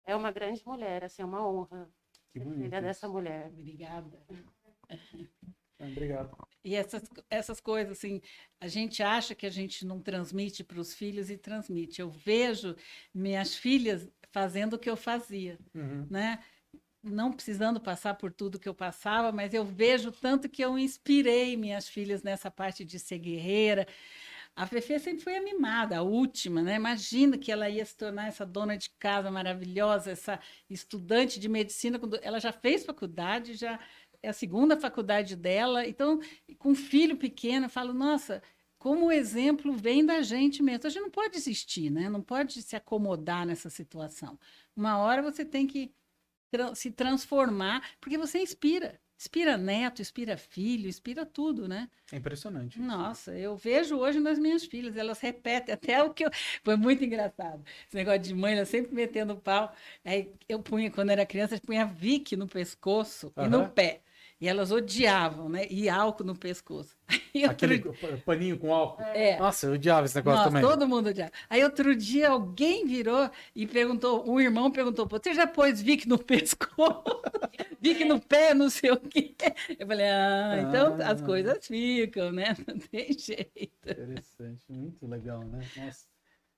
é uma grande mulher, assim, é uma honra que ser filha dessa mulher. Obrigada. Obrigado. E essas, essas coisas, assim, a gente acha que a gente não transmite para os filhos e transmite. Eu vejo minhas filhas fazendo o que eu fazia, uhum. né? Não precisando passar por tudo que eu passava, mas eu vejo tanto que eu inspirei minhas filhas nessa parte de ser guerreira, a Fefe sempre foi animada, a última, né? Imagina que ela ia se tornar essa dona de casa maravilhosa, essa estudante de medicina, quando ela já fez faculdade, já é a segunda faculdade dela. Então, com um filho pequeno, eu falo, nossa, como o exemplo vem da gente mesmo. A gente não pode desistir, né? Não pode se acomodar nessa situação. Uma hora você tem que tra se transformar, porque você inspira. Inspira neto, inspira filho, inspira tudo, né? É impressionante. Nossa, eu vejo hoje nas minhas filhas, elas repetem até o que eu. [laughs] Foi muito engraçado. Esse negócio de mãe, ela sempre metendo pau. Aí eu punha, quando era criança, eu punha Vick no pescoço uhum. e no pé. E elas odiavam, né? E álcool no pescoço. [laughs] Aquele paninho com álcool. É. Nossa, eu odiava esse negócio Nossa, também. Todo mundo odiava. Aí outro dia alguém virou e perguntou, um irmão perguntou, você já pôs Vic no pescoço? [laughs] Vic no pé, não sei o quê. Eu falei, ah, então ah. as coisas ficam, né? [laughs] Não tem jeito. Interessante, muito legal, né? Nossa.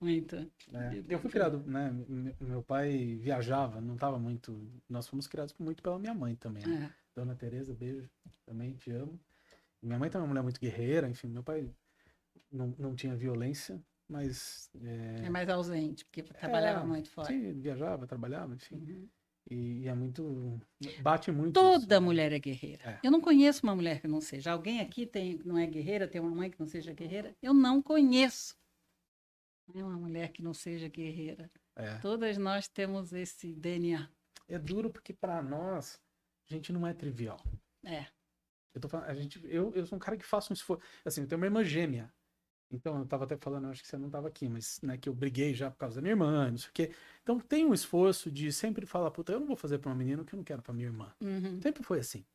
Muito. É. Eu fui criado, né? Meu pai viajava, não estava muito. Nós fomos criados muito pela minha mãe também. Né? É. Dona Tereza, beijo. Também te amo. Minha mãe também é uma mulher muito guerreira, enfim, meu pai não, não tinha violência, mas. É, é mais ausente, porque trabalhava é, muito fora. Sim, viajava, trabalhava, enfim. Uhum. E, e, é muito. Bate muito. Toda isso, né? mulher é guerreira. É. Eu não conheço uma mulher que não seja. Alguém aqui tem, não é guerreira, tem uma mãe que não seja guerreira? Eu não conheço. Uma mulher que não seja guerreira. É. Todas nós temos esse DNA. É duro porque para nós a gente não é trivial. É. Eu, tô falando, a gente, eu, eu sou um cara que faço um esforço. Assim, eu tenho uma irmã gêmea. Então, eu tava até falando, acho que você não tava aqui, mas né, que eu briguei já por causa da minha irmã, não sei o quê. Então, tem um esforço de sempre falar, puta, eu não vou fazer pra uma menina o que eu não quero pra minha irmã. Uhum. Sempre foi assim.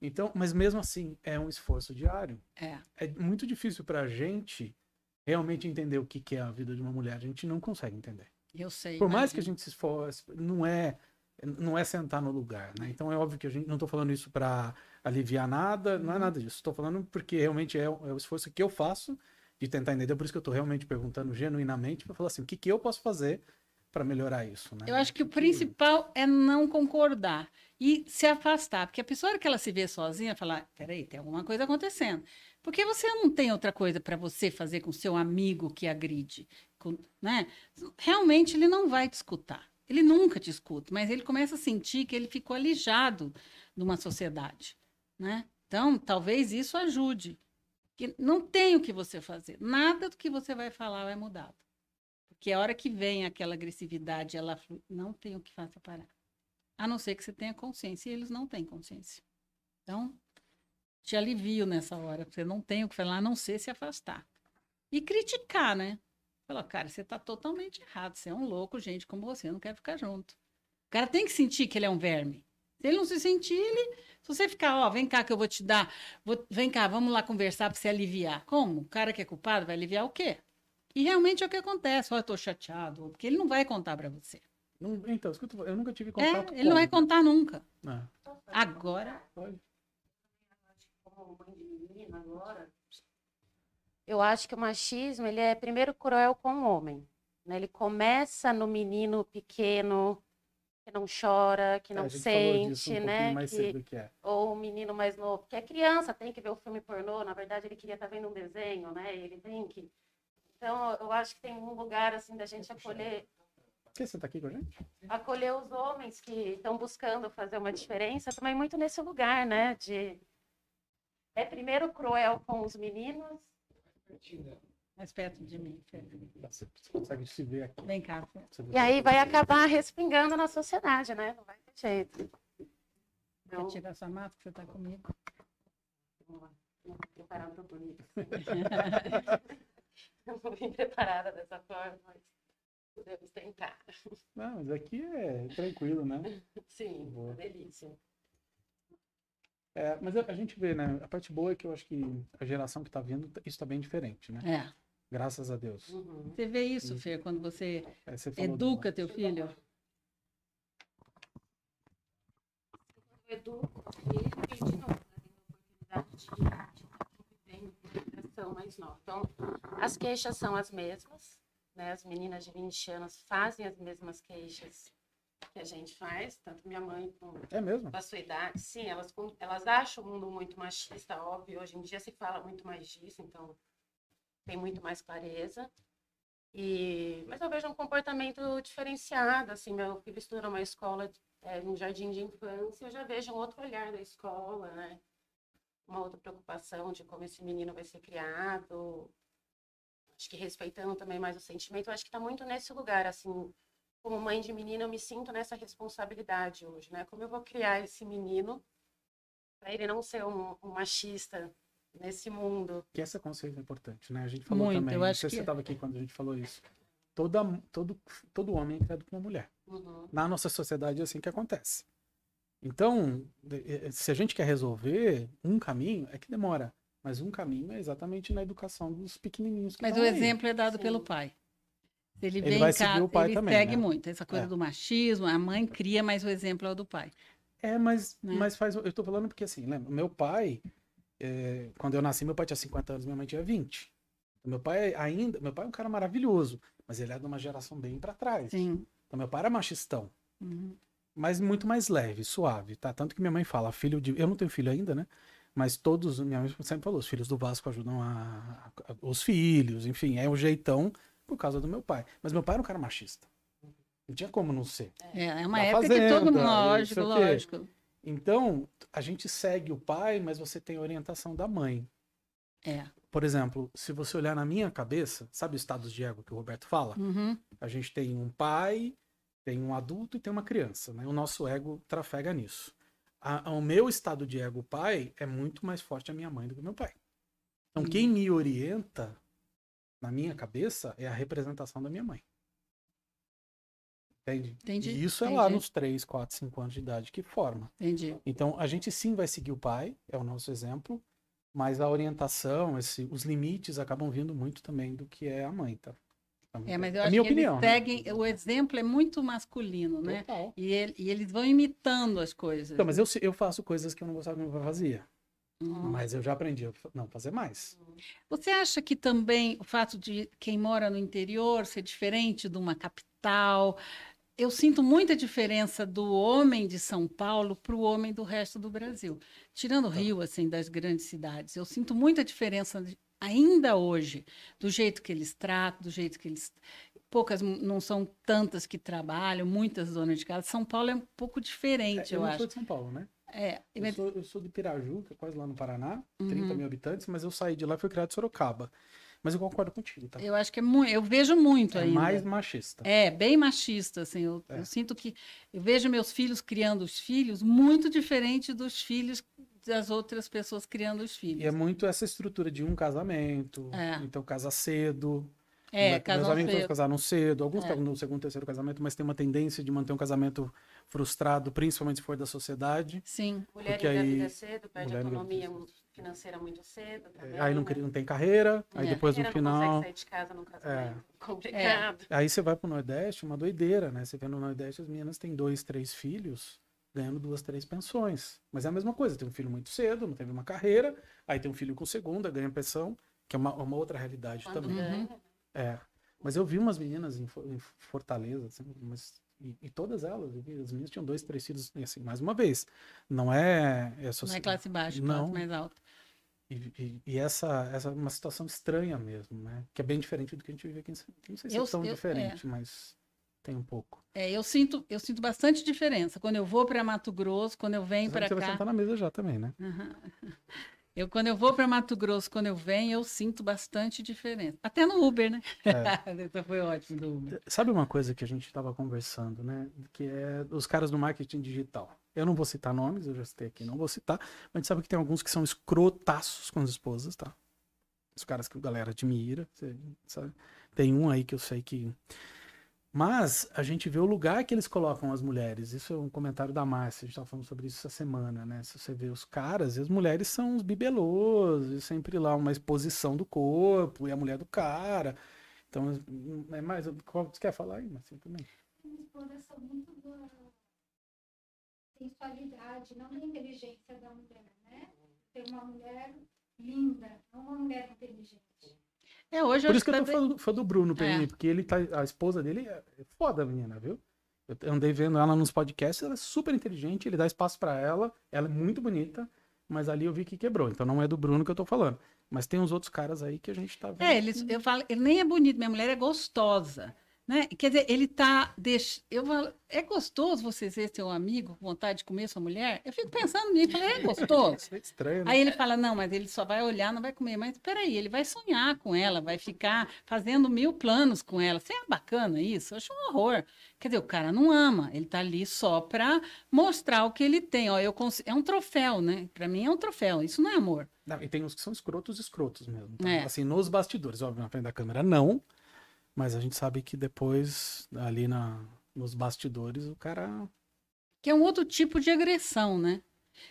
Então, mas mesmo assim, é um esforço diário. É. É muito difícil pra gente realmente entender o que, que é a vida de uma mulher. A gente não consegue entender. Eu sei. Por mais que a gente se esforce, não é não é sentar no lugar, né? Então é óbvio que a gente não estou falando isso para aliviar nada, não é nada disso. Estou falando porque realmente é, é, o esforço que eu faço de tentar entender. Por isso que eu estou realmente perguntando genuinamente para falar assim, o que, que eu posso fazer para melhorar isso, né? Eu acho que o principal é não concordar e se afastar, porque a pessoa que ela se vê sozinha, falar, peraí, tem alguma coisa acontecendo. Porque você não tem outra coisa para você fazer com seu amigo que agride, com, né? Realmente ele não vai te escutar. Ele nunca te escuta, mas ele começa a sentir que ele ficou alijado numa sociedade, né? Então, talvez isso ajude. Que não tem o que você fazer. Nada do que você vai falar vai mudar. Porque a hora que vem aquela agressividade, ela não tem o que fazer parar. A não ser que você tenha consciência, e eles não têm consciência. Então, te alivio nessa hora. Você não tem o que falar, a não ser se afastar. E criticar, né? Falou, cara, você tá totalmente errado. Você é um louco, gente como você, não quer ficar junto. O cara tem que sentir que ele é um verme. Se ele não se sentir, ele. Se você ficar, ó, vem cá que eu vou te dar. Vou... Vem cá, vamos lá conversar para você aliviar. Como? O cara que é culpado vai aliviar o quê? E realmente é o que acontece. Ó, eu tô chateado. Porque ele não vai contar para você. Não, então, eu nunca tive contato é, ele não vai contar nunca. É. Agora. Pode. Como mãe de menina agora, eu acho que o machismo ele é primeiro cruel com o homem. Né? Ele começa no menino pequeno que não chora, que é, não sente, um né? Que, que é. Ou o menino mais novo, que é criança, tem que ver o filme pornô. Na verdade, ele queria estar vendo um desenho, né? Ele tem que. Então, eu acho que tem um lugar assim da gente acolher. Por que você está aqui com a gente? Acolher os homens que estão buscando fazer uma diferença, também muito nesse lugar, né? De é primeiro cruel com os meninos mais perto de mim. Você consegue se ver aqui. Vem cá. E aí vai acabar respingando na sociedade, né? Não vai ter jeito. Então... Quer tirar sua máscara? Você está comigo? Vamos lá. Não preparada tão bonita. [laughs] Eu não vim preparada dessa forma, mas podemos tentar. Não, mas aqui é tranquilo, né? Sim, Boa. delícia. É, mas a, gente vê, né? A parte boa é que eu acho que a geração que está vindo, isso está bem diferente, né? É. Graças a Deus. Uhum. Você vê isso, Fê, quando você, é, você educa do... teu filho? Eu educo ele de novo, né, oportunidade de, estar convivendo com a geração mais nova. Então, as queixas são as mesmas, né? As meninas de 20 anos fazem as mesmas queixas que a gente faz, tanto minha mãe com, é mesmo? a sua idade. Sim, elas, elas acham o mundo muito machista, óbvio. Hoje em dia se fala muito mais disso, então tem muito mais clareza. E, mas eu vejo um comportamento diferenciado, assim, meu filho estuda numa escola é, no jardim de infância, eu já vejo um outro olhar da escola, né? Uma outra preocupação de como esse menino vai ser criado. Acho que respeitando também mais o sentimento. Eu acho que está muito nesse lugar, assim. Como mãe de menino, eu me sinto nessa responsabilidade hoje, né? Como eu vou criar esse menino para ele não ser um, um, machista nesse mundo. Que essa consciência é importante, né? A gente falou Muito, também. eu acho não sei se que- você estava aqui quando a gente falou isso. Toda, todo, todo homem é criado por uma mulher. Uhum. Na nossa sociedade é assim que acontece. Então, se a gente quer resolver um caminho, é que demora. Mas um caminho é exatamente na educação dos pequenininhos. Que Mas o aí. exemplo é dado Sim. pelo pai. Ele Ele vem vai em seguir o pai ele também, segue né? muito. Essa coisa É. do machismo, a mãe cria, mas o exemplo é o do pai. É, mas, Né? mas faz. Eu tô falando porque assim, lembra? Meu pai, eh, quando eu nasci, meu pai tinha 50 anos, minha mãe tinha 20. Meu pai ainda. Meu pai é um cara maravilhoso, mas ele é de uma geração bem para trás. Sim. Então, meu pai era machistão. Uhum. mas muito mais leve, suave, tá? Tanto que minha mãe fala, filho de. Eu não tenho filho ainda, né? Mas todos, minha mãe sempre falou, os filhos do Vasco ajudam a, a- os filhos, enfim, é um jeitão por causa do meu pai. Mas meu pai era um cara machista. Não tinha como não ser. É, é uma Da época que todo mundo, fazenda, lógico, o lógico. Então, a gente segue o pai, mas você tem a orientação da mãe. É. Por exemplo, se você olhar na minha cabeça, sabe os estados de ego que o Roberto fala? Uhum. A gente tem um pai, tem um adulto e tem uma criança, né? O nosso ego trafega nisso. A- o meu estado de ego pai é muito mais forte a minha mãe do que o meu pai. Então, Hum. quem me orienta na minha cabeça é a representação da minha mãe. Entende? Entendi, E isso é lá entendi. nos 3, 4, 5 anos de idade que forma. Entendi. Então, a gente sim vai seguir o pai, é o nosso exemplo, mas a orientação, esse, os limites acabam vindo muito também do que é a mãe, tá? Então, É, mas eu é acho minha que opinião. eles né? seguem, o exemplo é muito masculino, né? E, ele- e eles vão imitando as coisas. Então, mas eu, eu faço coisas que eu não gostava que meu pai fazia. Uhum. Mas eu já aprendi a não fazer mais. Você acha que também o fato de quem mora no interior ser diferente de uma capital? Eu sinto muita diferença do homem de São Paulo para o homem do resto do Brasil. Tirando o Tá. Rio, assim, das grandes cidades, eu sinto muita diferença ainda hoje do jeito que eles tratam, do jeito que eles poucas não são tantas que trabalham, muitas donas de casa. São Paulo é um pouco diferente, É, eu eu, não acho. sou de São Paulo, né? É, Eu sou, eu sou de Piraju, que é quase lá no Paraná, Uhum. 30 mil habitantes, mas eu saí de lá e fui criado em Sorocaba. Mas eu concordo contigo, tá? eu acho que é muito, eu vejo muito É ainda. mais machista. É, bem machista, assim. Eu, É. eu sinto que eu vejo meus filhos criando os filhos muito diferente dos filhos das outras pessoas criando os filhos. E é muito essa estrutura de um casamento, É. então casa cedo. É, Meus casam amigos todos casaram cedo, alguns É. estão no segundo, terceiro casamento, mas tem uma tendência de manter um casamento frustrado, principalmente se for da sociedade. Sim. Mulher Porque aí- engravida cedo, perde mulher autonomia engravida financeira muito cedo também. aí não, né? não tem carreira, aí É. depois no não final. consegue sair de casa num casamento. Complicado. Aí você vai pro Nordeste, uma doideira, né? Você vê no Nordeste as meninas têm dois, três filhos, ganhando duas, três pensões. Mas é a mesma coisa, tem um filho muito cedo, não teve uma carreira, aí tem um filho com segunda, ganha pensão, que é uma, uma outra realidade Quando também. ganha, É. Mas eu vi umas meninas em, em Fortaleza, assim, mas, e, e todas elas, vi, as meninas tinham dois, três filhos, assim, mais uma vez, não é... é Não soci- é classe baixa, Não. classe mais alta. E, e- e essa, essa é uma situação estranha mesmo, né? Que é bem diferente do que a gente vive aqui Não sei se Eu- é tão eu- diferente, mas tem um pouco. É, eu sinto, eu sinto bastante diferença quando eu vou para Mato Grosso, quando eu venho Você para vai cá. sentar na mesa já também, né? Aham. [laughs] Eu, quando eu vou para Mato Grosso, quando eu venho, eu sinto bastante diferença. Até no Uber, né? É. Isso [laughs] foi ótimo do Uber. Sabe uma coisa que a gente estava conversando, né? Que é os caras do marketing digital. Eu não vou citar nomes, eu já citei aqui, não vou citar, mas a gente sabe que tem alguns que são escrotaços com as esposas, tá? Os caras que a galera admira, sabe? Tem um aí que eu sei que. Mas a gente vê o lugar que eles colocam as mulheres. Isso é um comentário da Márcia, a gente estava falando sobre isso essa semana, né? Se você vê os caras, as mulheres são os bibelôs, e sempre lá uma exposição do corpo, e a mulher do cara. Então, é mais. Qual, você quer falar aí, Marcinho, também? uma exploração muito da sensualidade, não da inteligência da mulher, né? Ter uma mulher linda, não uma mulher inteligente. É, hoje Por isso que eu tô bem- falando fã do Bruno, É. porque ele tá. A esposa dele é foda, a menina, viu? Eu andei vendo ela nos podcasts, ela é super inteligente, ele dá espaço pra ela, ela é muito bonita, mas ali eu vi que quebrou. Então não é do Bruno que eu tô falando. Mas tem uns outros caras aí que a gente tá vendo. É, eles, eu falo, ele nem é bonito, minha mulher é gostosa. Né? Quer dizer, ele tá. Deix... Eu falo, é gostoso você ver seu amigo com vontade de comer sua mulher? Eu fico pensando nisso, falei, é gostoso. É estranho, né? Aí ele fala, não, mas ele só vai olhar, não vai comer. Mas peraí, ele vai sonhar com ela, vai ficar fazendo mil planos com ela. Você é bacana isso? Eu acho um horror. Quer dizer, o cara não ama, ele tá ali só pra mostrar o que ele tem. Ó, eu cons... É um troféu, né? Pra mim é um troféu, isso não é amor. Não, e tem uns que são escrotos, escrotos mesmo. tá? É. Assim, nos bastidores, óbvio, na frente da câmera não, mas a gente sabe que depois, ali na, nos bastidores, o cara... Que é um outro tipo de agressão, né?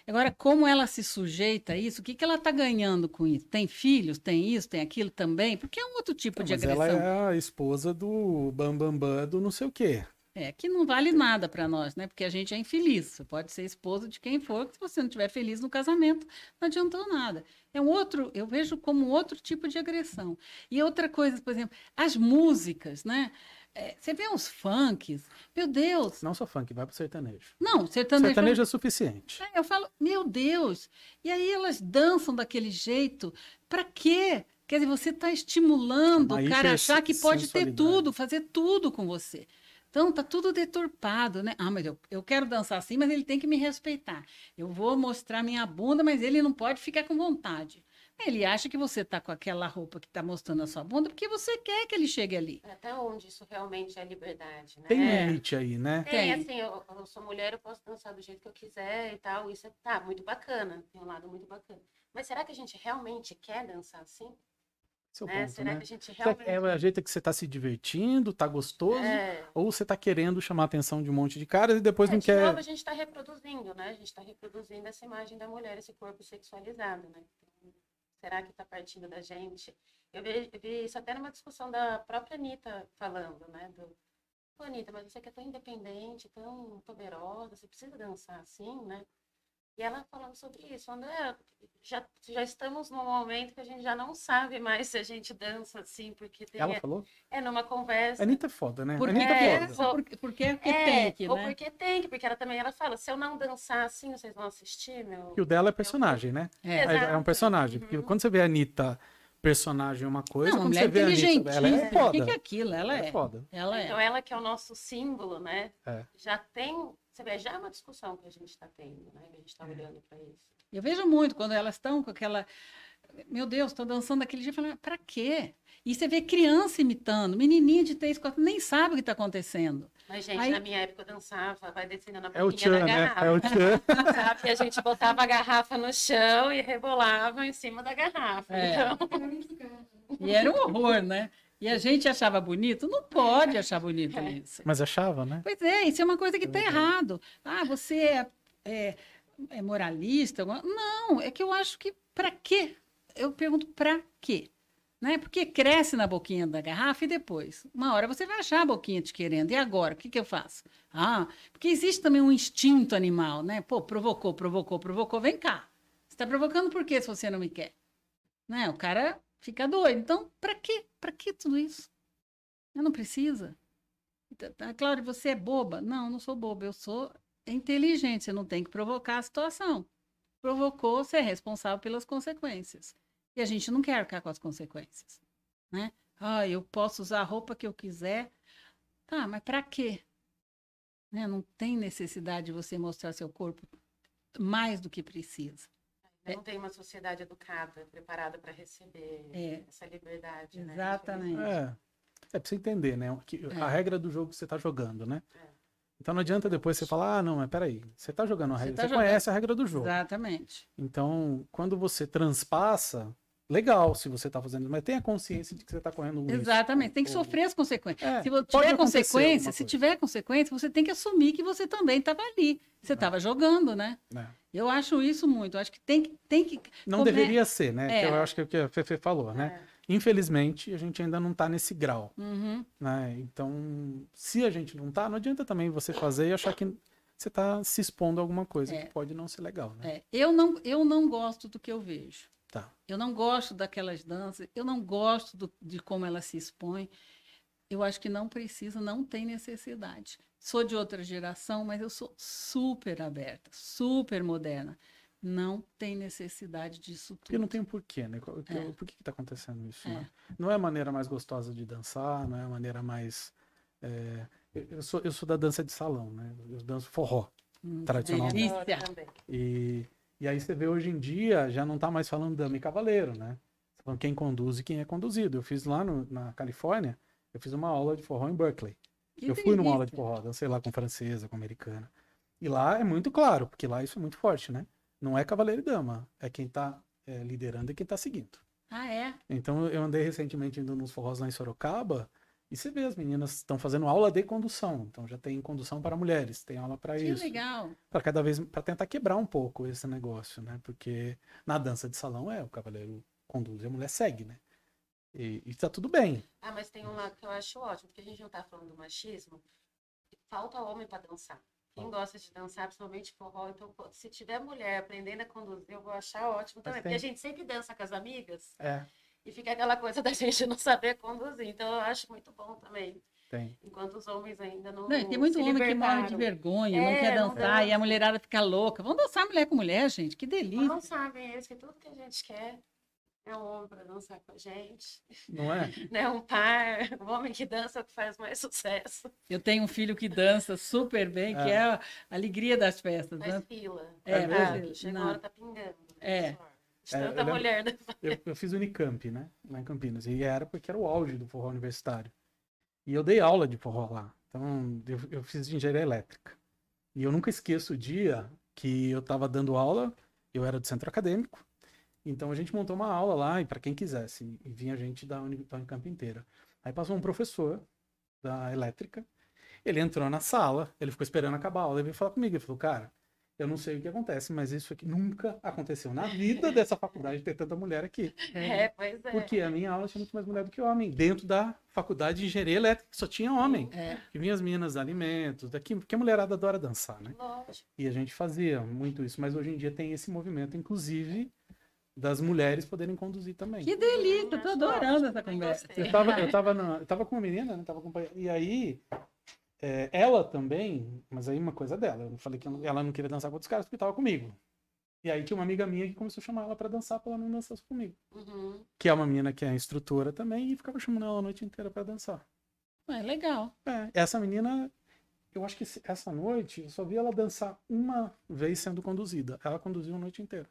Agora, como ela se sujeita a isso, o que, que ela tá ganhando com isso? Tem filhos, tem isso, tem aquilo também? Porque é um outro tipo de mas agressão. ela é a esposa do Bambambam Bam Bam do não sei o quê. É, que não vale nada para nós, né? Porque a gente é infeliz. Você pode ser esposa de quem for, que se você não estiver feliz no casamento, não adiantou nada. É um outro, eu vejo como outro tipo de agressão. E outra coisa, por exemplo, as músicas, né? É, você vê uns funks, meu Deus, Não só funk, vai pro sertanejo. não, sertanejo. Sertanejo é suficiente. É, Eu falo, meu Deus! E aí elas dançam daquele jeito. Para quê? Quer dizer, você está estimulando Uma o cara a achar que pode ter tudo, fazer tudo com você. Então, tá tudo deturpado, né? Ah, mas eu, eu quero dançar assim, mas ele tem que me respeitar. Eu vou mostrar minha bunda, mas ele não pode ficar com vontade. Ele acha que você tá com aquela roupa que tá mostrando a sua bunda porque você quer que ele chegue ali. Até onde isso realmente é liberdade, né? Tem É. limite aí, né? Tem, Tem. assim, eu, eu sou mulher, eu posso dançar do jeito que eu quiser e tal. Isso é, tá, muito bacana. Tem um lado muito bacana. Mas será que a gente realmente quer dançar assim? Esse é o ponto, será né? que a gente Será que realmente... É o jeito que você tá se divertindo, tá gostoso, É, ou você tá querendo chamar a atenção de um monte de caras e depois é, não de quer. novo, a gente está reproduzindo, né? A gente está reproduzindo essa imagem da mulher, esse corpo sexualizado, né? Será que está partindo da gente? Eu vi, eu vi isso até numa discussão da própria Anitta falando, né? Do, Pô, Anitta, mas você que é tão independente, tão poderosa, você precisa dançar assim, né? E ela falando sobre isso, falando, é, já, já estamos num momento que a gente já não sabe mais se a gente dança assim, porque tem, Ela falou? é numa conversa. A Anitta é foda, né? Porque, Anitta É, é foda. porque, porque é que É, tem que, ou né? porque tem que, porque ela também ela fala, se eu não dançar assim, vocês vão assistir, meu. E o dela é personagem, né? É. É, é um personagem. Porque Uhum. quando você vê a Anitta personagem é uma coisa, Não, quando você vê a Anitta, ela é inteligentíssima. O foda. que, que é aquilo? Ela Ela é. é foda. Ela Então é. ela que é o nosso símbolo, né? É. Já tem, você vê, já é uma discussão que a gente está tendo, né? Que a gente está olhando para isso. Eu vejo muito quando elas estão com aquela. Meu Deus, estou dançando daquele jeito. Eu falo, pra quê? E você vê criança imitando, menininha de 3, 4, nem sabe o que está acontecendo. Mas, gente, Aí- na minha época eu dançava, vai descendo na É o boquinha Tchan, da né? garrafa. É o Tchan. [laughs] Sabe? E a gente botava a garrafa no chão e rebolava em cima da garrafa. É. Então, E era um horror, né? E a gente achava bonito? Não pode achar bonito [laughs] isso. Mas achava, né? Pois é, isso é uma coisa que está errado. Ah, você é, é, é moralista? Não, é que eu acho que para quê? Eu pergunto para quê? Né? Porque cresce na boquinha da garrafa e depois, uma hora você vai achar a boquinha te querendo. E agora, o que, que eu faço? Ah, porque existe também um instinto animal, né? Pô, provocou, provocou, provocou, vem cá. Você está provocando por quê se você não me quer? Né? O cara fica doido. Então, para quê? Para que tudo isso? Eu não precisa. Tá- tá, Cláudia, você é boba? Não, não sou boba. Eu sou inteligente. Você não tem que provocar a situação. Provocou, você é responsável pelas consequências. E a gente não quer arcar com as consequências. Né? Ah, eu posso usar a roupa que eu quiser. Tá, mas para quê? Né? Não tem necessidade de você mostrar seu corpo mais do que precisa. Não tem uma sociedade educada, preparada para receber É. essa liberdade. né? Exatamente. É. É pra você entender, né? Que É. A regra do jogo que você tá jogando, né? É. Então não adianta depois você falar, ah, não, mas peraí, você tá jogando a Você regra, tá você jogando. conhece a regra do jogo. Exatamente. Então, quando você transpassa, legal se você tá fazendo, mas tenha consciência de que você tá correndo um risco. Exatamente. Tem que sofrer as consequências. É, Se tiver consequência, se tiver consequência, você tem que assumir que você também estava ali. Você estava jogando, né? né? Eu acho isso muito. Eu acho que tem que. Tem que Não come- deveria ser, né? É. Eu acho que é o que a Fefe falou, né? É. Infelizmente, a gente ainda não tá nesse grau, Uhum. né? Então, se a gente não tá, não adianta também você fazer e achar que você tá se expondo a alguma coisa É. que pode não ser legal, né? É, eu, não, eu não gosto do que eu vejo. Tá. Eu não gosto daquelas danças, eu não gosto do- de como ela se expõe. Eu acho que não precisa, não tem necessidade. Sou de outra geração, mas eu sou super aberta, super moderna. Não tem necessidade disso Porque não tudo. tem um porquê, né? Que- É. Por que que tá acontecendo isso, É. né? Não é a maneira mais gostosa de dançar, não é a maneira mais É, eu, sou, eu sou da dança de salão, né? Eu danço forró. Hum, Tradicionalmente. delícia. também. E, e aí você vê hoje em dia, já não tá mais falando dama e cavaleiro, né? Tá falando quem conduz e quem é conduzido. Eu fiz lá no- na Califórnia, eu fiz uma aula de forró em Berkeley. Que eu fui numa aula de forró, dancei lá com francesa, com americana. E lá é muito claro, porque lá isso é muito forte, né? Não é cavaleiro e dama, é quem tá é, liderando e quem tá seguindo. Ah, é? Então eu andei recentemente indo nos forrós lá em Sorocaba e você vê as meninas estão fazendo aula de condução. Então já tem condução para mulheres, tem aula para Que isso. legal. Para cada vez para tentar quebrar um pouco esse negócio, né? Porque na dança de salão é o cavaleiro conduz e a mulher segue, né? E, e tá tudo bem. Ah, mas tem um lado que eu acho ótimo, porque a gente não tá falando do machismo. Falta homem para dançar. Quem gosta de dançar, principalmente forró, então se tiver mulher aprendendo a conduzir, eu vou achar ótimo também. Mas Porque a tem- gente sempre dança com as amigas É, e fica aquela coisa da [laughs] gente não saber conduzir. Então eu acho muito bom também. tem. Enquanto os homens ainda não. Não, e tem muito se homem que morre de vergonha, não É, quer não dançar, e dança. a mulherada fica louca. Vamos dançar mulher com mulher, gente. Que delícia. Não sabem eles que tudo que a gente quer é um homem para dançar com a gente. Não é? [laughs] Né? Um par, um homem que dança é o que faz mais sucesso. Eu tenho um filho que dança super bem, que É. é a alegria das festas. Faz Né? fila. É, É Ah, Não. uma hora tá pingando. É. De É, eu tanta lembro- mulher. Né? Eu, eu fiz Unicamp, né? Lá em Campinas. E era porque era o auge do forró universitário. E eu dei aula de forró lá. Então, eu, eu fiz de engenharia elétrica. E eu nunca esqueço o dia que eu estava dando aula, eu era do centro acadêmico. Então, a gente montou uma aula lá, e para quem quisesse, e vinha gente da, Uni, da Unicamp inteira. Aí passou um professor da elétrica, ele entrou na sala, ele ficou esperando acabar a aula, ele veio falar comigo, ele falou, cara, eu não sei o que acontece, mas isso aqui nunca aconteceu na vida [laughs] dessa faculdade ter tanta mulher aqui. É, pois é. Porque a minha aula tinha muito mais mulher do que homem, dentro da faculdade de engenharia elétrica, que só tinha homem. É. Que vinha as meninas alimentos, daqui, porque a mulherada adora dançar, né? Lógico. E a gente fazia muito isso, mas hoje em dia tem esse movimento, inclusive, das mulheres poderem conduzir também. Que delícia, eu tô adorando essa conversa. Eu tava, eu tava, na- eu tava com uma menina, né? Tava acompanhando, e aí, é, ela também, mas aí uma coisa dela, eu falei que ela- não queria dançar com outros caras porque tava comigo. E aí tinha uma amiga minha que começou a chamar ela pra dançar, pra ela não dançasse comigo. Uhum. Que é uma menina que é instrutora também, e ficava chamando ela a noite inteira pra dançar. É legal. É, essa menina, eu acho que essa noite, eu só vi ela dançar uma vez sendo conduzida. Ela conduziu a noite inteira.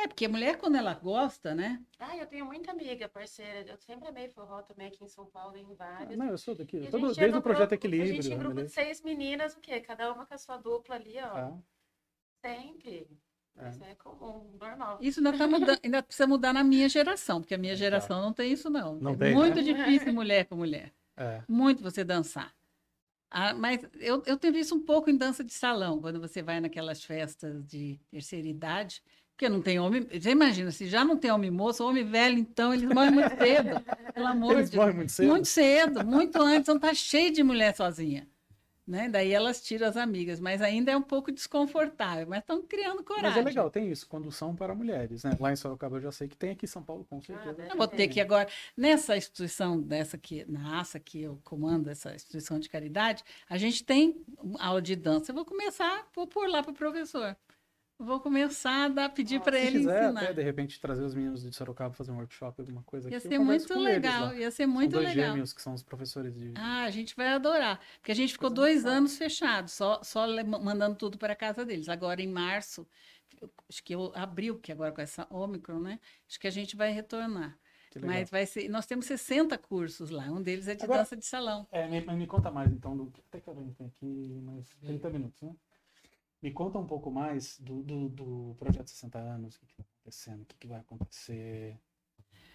É, porque a mulher, quando ela gosta, né? Ah, eu tenho muita amiga, parceira. Eu sempre amei forró também aqui em São Paulo, em vários. Não, eu sou daqui. E gente é desde no o Projeto grupo- Equilíbrio. A gente em grupo de seis meninas, o quê? Cada uma com a sua dupla ali, ó. Tá? Sempre. É. Isso é comum, normal. Isso ainda, tá mudando, [laughs] ainda precisa mudar na minha geração, porque a minha geração não tem isso, não. Não é tem, muito né? difícil mulher com mulher. É. Muito você dançar. Ah, mas eu, eu tenho visto um pouco em dança de salão, quando você vai naquelas festas de terceira idade, porque não tem homem. Você imagina, se já não tem homem moço, homem velho, então eles morrem muito cedo. Pelo [laughs] amor Eles de morrem muito cedo. Muito cedo, muito antes, então tá cheio de mulher sozinha. Né? Daí elas tiram as amigas, mas ainda é um pouco desconfortável, mas estão criando coragem. Mas é legal, tem isso, condução para mulheres, né? Lá em Sorocaba eu já sei que tem aqui em São Paulo, com certeza. deve Eu vou ter que agora, nessa instituição dessa que, na ASA, que eu comando essa instituição de caridade, a gente tem aula de dança. Eu vou começar, vou pôr lá para o professor. Vou começar a dar, pedir para Se ele quiser ensinar. até, de repente, trazer os meninos de Sorocaba fazer um workshop, alguma coisa Ia aqui. ser muito legal, ia ser São muito dois legal. gêmeos que são os professores de... Ah, a gente vai adorar. Porque a gente ficou dois legal. anos fechados, só, só mandando tudo para casa deles. Agora, em março, acho que eu abril, que agora com essa Omicron, né? Acho que a gente vai retornar. Mas vai ser. Nós temos 60 cursos lá. Um deles é de Agora- dança de salão. É, me, me conta mais então do que até que a gente tem aqui mais 30 minutos, né? Me conta um pouco mais do, do, do projeto 60 anos, o que está acontecendo, o que, que vai acontecer.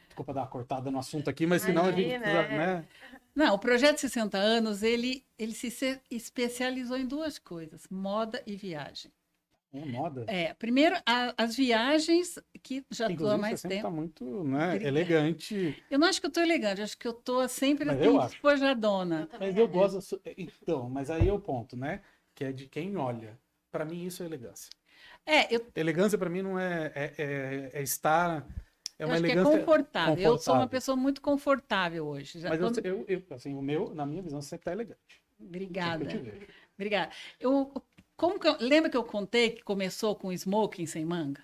Desculpa dar uma cortada no assunto aqui, mas senão a gente precisa, é. né? Não, o projeto 60 anos, ele, ele se especializou em duas coisas: moda e viagem. É moda. É, primeiro, a- as viagens que já estou há mais você sempre tempo. tá muito né, elegante. Eu não acho que eu estou elegante, acho que eu estou sempre Mas assim, despojadona. Mas eu gosto. Então, mas aí é o ponto, né? Que é de quem olha. Para mim, isso é elegância. É, eu Elegância, para mim, não é, é, é- é estar. É Eu uma acho que é elegância. confortável. Eu sou uma confortável. pessoa muito confortável hoje. Já Mas eu, quando- eu, eu, assim, o meu, na minha visão, você sempre tá elegante. Sempre Obrigada. vejo. Obrigada. Eu, como que eu- lembra que eu contei que começou com smoking sem manga?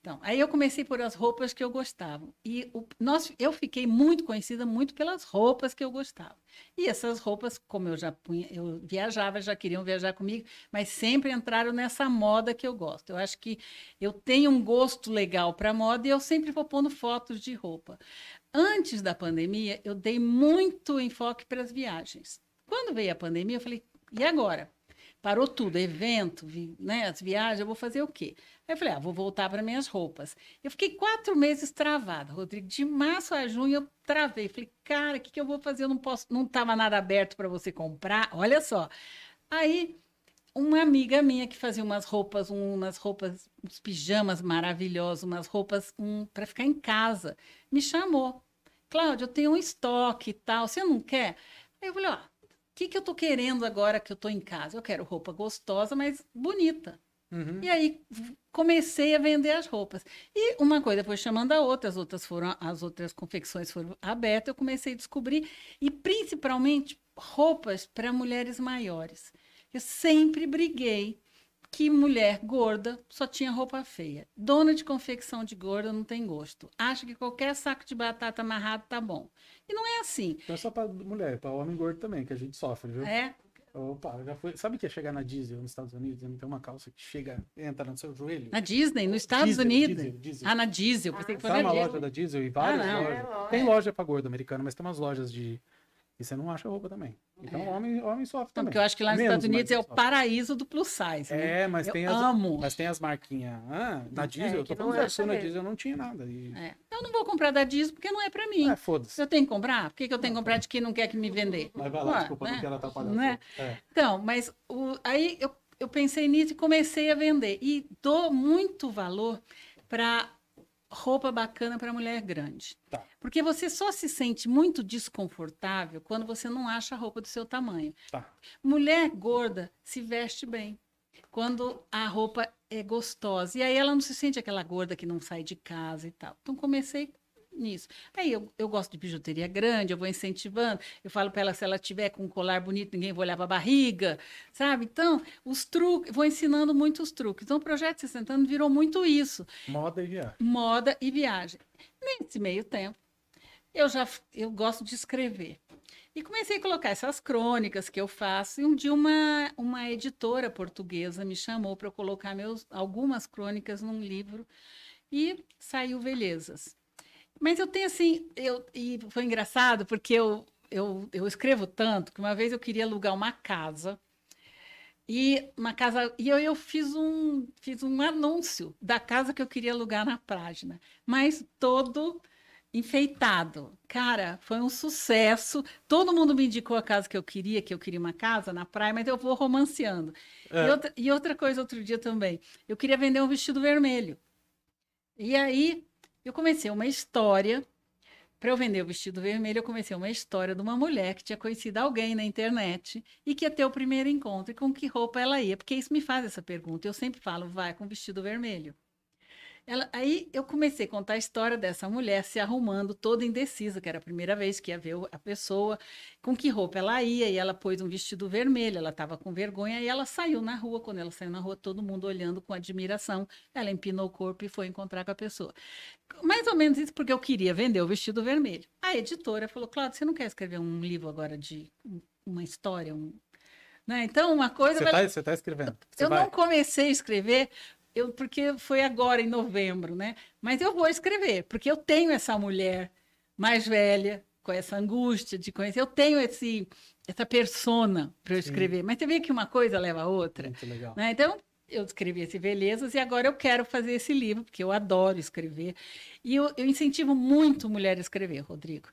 Então, aí eu comecei por as roupas que eu gostava. E o, nós, eu fiquei muito conhecida muito pelas roupas que eu gostava. E essas roupas, como eu já punha, eu viajava, já queriam viajar comigo, mas sempre entraram nessa moda que eu gosto. Eu acho que eu tenho um gosto legal para moda e eu sempre vou pondo fotos de roupa. Antes da pandemia, eu dei muito enfoque para as viagens. Quando veio a pandemia, eu falei, e agora? Parou tudo, evento, vi- né, as viagens, eu vou fazer o quê? Aí eu falei, ah, vou voltar para minhas roupas. Eu fiquei quatro meses travada, Rodrigo. De março a junho eu travei. Falei, cara, o que, que eu vou fazer? Eu não posso, não estava nada aberto para você comprar. Olha só. Aí, uma amiga minha que fazia umas roupas, um- umas roupas, uns pijamas maravilhosos, umas roupas um, para ficar em casa, me chamou. Cláudia, eu tenho um estoque e tal, você não quer? Aí eu falei, ó, que, que eu tô querendo agora que eu tô em casa? Eu quero roupa gostosa, mas bonita. Uhum. E aí comecei a vender as roupas. E uma coisa foi chamando a outra, as outras foram, as outras confecções foram abertas, eu comecei a descobrir, e principalmente roupas para mulheres maiores. Eu sempre briguei que mulher gorda só tinha roupa feia. Dona de confecção de gorda não tem gosto. Acha que qualquer saco de batata amarrado tá bom. E não é assim. Não é só pra mulher, é pra homem gordo também, que a gente sofre, viu? É, Opa, já foi. Sabe o que é chegar na diesel nos Estados Unidos? Não tem uma calça que chega, entra no seu joelho? na Disney, nos Estados Diesel, Unidos. diesel, diesel. Ah, na Diesel, pensei que na uma Diesel. loja da diesel e várias não. lojas? É, lógico. Tem loja pra gordo americano, mas tem umas lojas de. E você não acha roupa também. Então É. homem, homem sofre também. porque eu acho que lá nos Menos, Estados Unidos é o sofre. paraíso do plus size. né? É, mas eu tem as, amo. mas tem as marquinhas. Ah, na diesel, eu que tô falando é eu sou na diesel, eu não tinha nada. E... É. Eu não vou comprar da Disney porque não é para mim. É, foda-se. Eu tenho que comprar? Por que, que eu tenho que comprar de quem não quer que me vender? Mas vai lá, Ué, desculpa, né? não quero atrapalhar. Né? É. Então, mas o- aí eu, eu pensei nisso e comecei a vender. E dou muito valor para roupa bacana para mulher grande. Tá. Porque você só se sente muito desconfortável quando você não acha a roupa do seu tamanho. Tá. Mulher gorda se veste bem quando a roupa é gostosa. E aí ela não se sente aquela gorda que não sai de casa e tal. Então comecei nisso. Aí eu, eu gosto de bijuteria grande, eu vou incentivando. Eu falo para ela se ela tiver com um colar bonito, ninguém vai olhar para a barriga, sabe? Então, os truques, vou ensinando muitos truques. Então o projeto 60 anos virou muito isso Moda e viagem. moda e viagem. Nesse meio tempo, eu já eu gosto de escrever. E comecei a colocar essas crônicas que eu faço. E um dia uma, uma editora portuguesa me chamou para eu colocar meus, algumas crônicas num livro e saiu Velezas. Mas eu tenho assim, eu, e foi engraçado porque eu, eu, eu escrevo tanto que uma vez eu queria alugar uma casa e uma casa e eu, eu fiz um fiz um anúncio da casa que eu queria alugar na página, mas todo enfeitado. Cara, foi um sucesso. Todo mundo me indicou a casa que eu queria, que eu queria uma casa na praia, mas eu vou romanceando. É. E, outra, e outra coisa, outro dia também, eu queria vender um vestido vermelho. E aí eu comecei uma história. Para eu vender o vestido vermelho, eu comecei uma história de uma mulher que tinha conhecido alguém na internet e que ia ter o primeiro encontro e com que roupa ela ia, porque isso me faz essa pergunta. Eu sempre falo, vai com vestido vermelho. Ela, aí eu comecei a contar a história dessa mulher se arrumando toda indecisa, que era a primeira vez que ia ver a pessoa, com que roupa ela ia, e ela pôs um vestido vermelho, ela estava com vergonha, e ela saiu na rua. Quando ela saiu na rua, todo mundo olhando com admiração. Ela empinou o corpo e foi encontrar com a pessoa. Mais ou menos isso porque eu queria vender o vestido vermelho. A editora falou: Cláudio, você não quer escrever um livro agora de um- uma história? Um... Né? Então, uma coisa. Você vai- tá, você tá escrevendo. Você eu vai. não comecei a escrever eu, porque foi agora, em novembro, né? Mas eu vou escrever, porque eu tenho essa mulher mais velha, com essa angústia de conhecer. Eu tenho esse, essa persona para eu Sim. escrever. Mas você vê que uma coisa leva a outra. Muito legal. Né? Então, eu escrevi esse Belezas e agora eu quero fazer esse livro, porque eu adoro escrever. E eu, eu incentivo muito mulher a escrever, Rodrigo,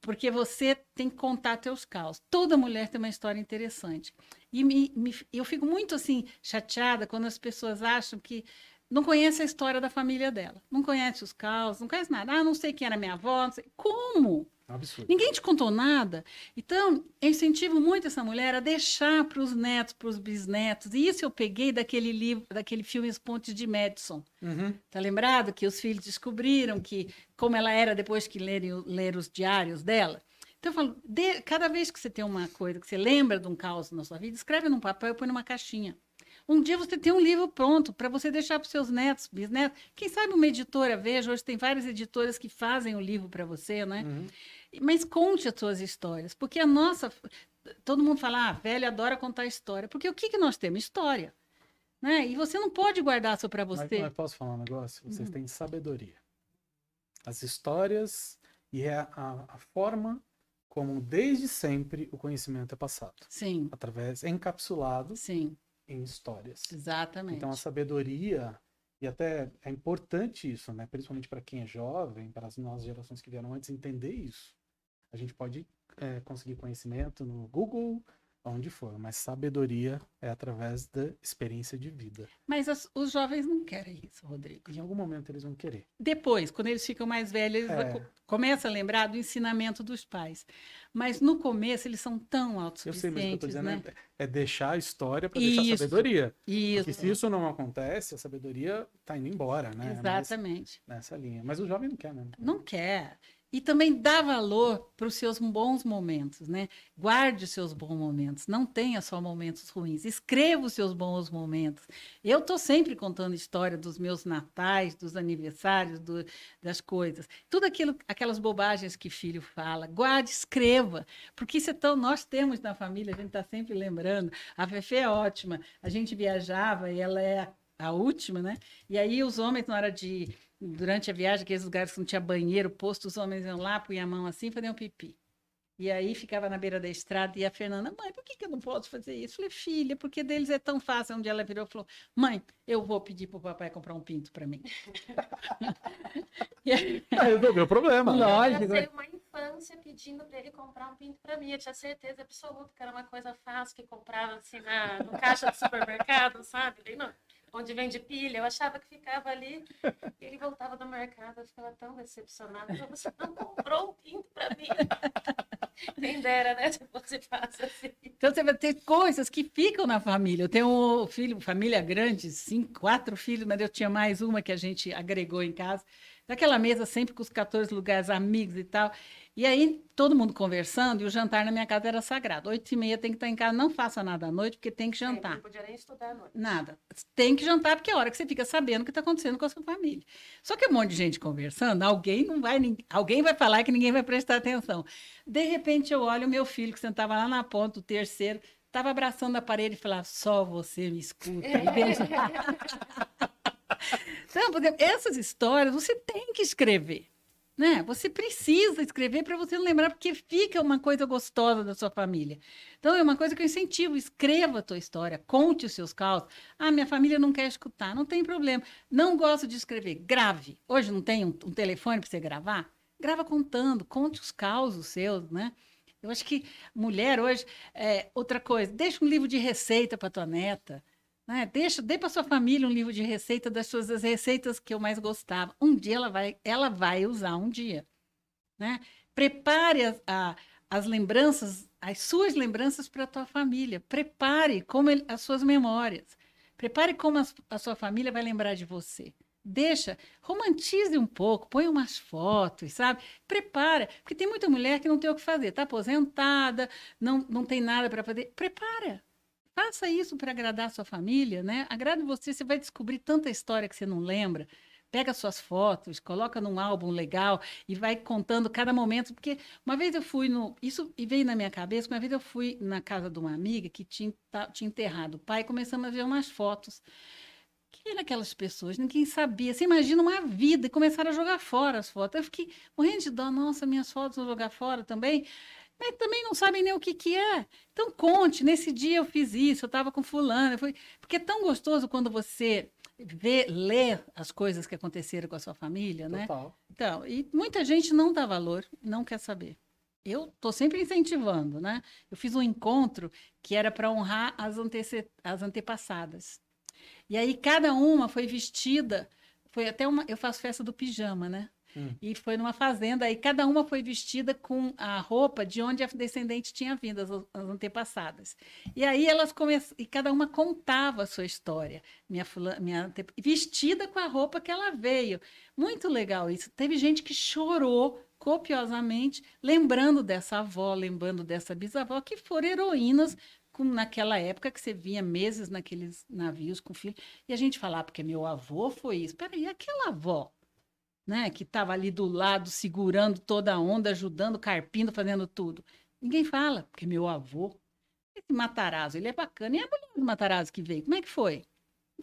porque você tem que contar teus caos. Toda mulher tem uma história interessante. E me, me- eu fico muito assim chateada quando as pessoas acham que não conhece a história da família dela, não conhece os caos, não conhece nada. Ah, não sei quem era minha avó, não sei. Como? É absurdo. Ninguém te contou nada. Então, eu incentivo muito essa mulher a deixar para os netos, para os bisnetos. E isso eu peguei daquele livro, daquele filme Os Pontes de Madison. Uhum. Tá lembrado que os filhos descobriram que como ela era depois que lerem, ler os diários dela? Então eu falo, dê- cada vez que você tem uma coisa que você lembra de um caos na sua vida, escreve num papel e põe numa caixinha. Um dia você tem um livro pronto para você deixar para os seus netos, bisnetos. Quem sabe uma editora veja, hoje tem várias editoras que fazem o livro para você, né? Uhum. Mas conte as suas histórias, porque a nossa. Todo mundo fala, ah, velho adora contar história. Porque o que, que nós temos? História. Né? E você não pode guardar só para Mas, você. mas posso falar um negócio? Vocês Uhum. têm sabedoria. As histórias e é a, a forma como desde sempre o conhecimento é passado. Sim, Através, encapsulado sim, em histórias. exatamente. Então a sabedoria, e até é importante isso, né? Principalmente para quem é jovem, para as novas gerações que vieram antes, entender isso. A gente pode é, conseguir conhecimento no Google, onde for, mas sabedoria é através da experiência de vida. Mas as- os jovens não querem isso, Rodrigo. Em algum momento eles vão querer. Depois, quando eles ficam mais velhos, eles É. co- começam a lembrar do ensinamento dos pais. Mas no começo eles são tão Eu sei, mas o que eu autossuficientes, tô dizendo né? é, é deixar a história para deixar a sabedoria. Isso, Porque se isso não acontece, a sabedoria tá indo embora, né? Mas exatamente. nessa linha. Mas o jovem não quer mesmo. Não quer. E também dá valor para os seus bons momentos, né? Guarde os seus bons momentos. Não tenha só momentos ruins. Escreva os seus bons momentos. Eu estou sempre contando história dos meus natais, dos aniversários, do- das coisas. Tudo aquilo, aquelas bobagens que filho fala. Guarde, escreva. Porque isso é tão. Nós temos na família, a gente está sempre lembrando. A Fefe é ótima. A gente viajava e ela é a, a última, né? E aí os homens, na hora de durante a viagem, aqueles lugares que não tinha banheiro posto, os homens iam lá, punham a mão assim e faziam pipi. E aí ficava na beira da estrada e a Fernanda, mãe, por que, que eu não posso fazer isso? Eu falei, filha, porque deles é tão fácil. Um dia ela virou e falou, mãe, eu vou pedir para o papai comprar um pinto para mim. [laughs] Aí, resolveu o problema. Lógico. Eu passei uma infância pedindo para ele comprar um pinto para mim. Eu tinha certeza absoluta que era uma coisa fácil que comprava assim na, no caixa do supermercado, sabe? Bem no- onde vende pilha. Eu achava que ficava ali. Ele voltava do mercado. Eu ficava tão decepcionada. Você não comprou um pinto para mim. [laughs] Quem dera, né? Se você passa assim. Então você vai ter coisas que ficam na família. Eu tenho um filho, família grande, cinco, quatro filhos, mas eu tinha mais uma que a gente agregou em casa. Daquela mesa sempre com os 14 lugares, amigos e tal. E aí, todo mundo conversando, e o jantar na minha casa era sagrado. Oito e meia tem que estar em casa, não faça nada à noite, porque tem que jantar. Não podia nem estudar à noite. Nada. Tem que jantar, porque é a hora que você fica sabendo o que está acontecendo com a sua família. Só que um monte de gente conversando, alguém não vai, alguém vai falar que ninguém vai prestar atenção. De repente eu olho o meu filho que sentava lá na ponta, o terceiro, estava abraçando a parede e falava, só você me escuta. E. [laughs] [laughs] então, por exemplo, essas histórias você tem que escrever. Né? Você precisa escrever para você lembrar, porque fica uma coisa gostosa da sua família. Então, é uma coisa que eu incentivo: escreva a tua história, conte os seus causos. Ah, minha família não quer escutar, não tem problema. Não gosto de escrever, grave. Hoje não tem um, um telefone para você gravar? Grava contando, conte os causos seus, né? Eu acho que mulher hoje, é, outra coisa, deixa um livro de receita para tua neta. Né? Deixa, dê para sua família um livro de receita das suas das receitas que eu mais gostava. Um dia ela vai, ela vai usar um dia. Né? Prepare as, a- as lembranças, as suas lembranças para a tua família. Prepare como ele- as suas memórias. Prepare como as- a sua família vai lembrar de você. Deixa, romantize um pouco, põe umas fotos, sabe? Prepara, porque tem muita mulher que não tem o que fazer, está aposentada, não, não tem nada para fazer. Prepara, faça isso para agradar a sua família, né? Agrade você, você vai descobrir tanta história que você não lembra. Pega suas fotos, coloca num álbum legal e vai contando cada momento, porque uma vez eu fui no, isso e veio na minha cabeça, uma vez eu fui na casa de uma amiga que tinha, tinha enterrado o pai, e começamos a ver umas fotos. Quem eram aquelas pessoas? Ninguém sabia. Você imagina uma vida e começaram a jogar fora as fotos. Eu fiquei morrendo de dó. Nossa, minhas fotos vão jogar fora também. Mas também não sabem nem o que, que é. Então conte, nesse dia eu fiz isso, eu estava com fulano. eu fui- Porque é tão gostoso quando você vê, lê as coisas que aconteceram com a sua família, né? Total. Então, e muita gente não dá valor, não quer saber. Eu estou sempre incentivando, né? Eu fiz um encontro que era para honrar as, antece- as antepassadas. E aí cada uma foi vestida, foi até uma, eu faço festa do pijama, né? Hum. E foi numa fazenda, aí cada uma foi vestida com a roupa de onde a descendente tinha vindo, as, as antepassadas. E aí elas começaram, e cada uma contava a sua história. Minha, fula- minha vestida com a roupa que ela veio. Muito legal isso. Teve gente que chorou copiosamente, lembrando dessa avó, lembrando dessa bisavó, que foram heroínas naquela época que você vinha meses naqueles navios com filho, e a gente falava, porque meu avô foi isso. Peraí, aquela avó, né, que estava ali do lado, segurando toda a onda, ajudando, carpindo, fazendo tudo. Ninguém fala, porque meu avô, esse Matarazzo, ele é bacana. E a mulher do Matarazzo que veio, como é que foi?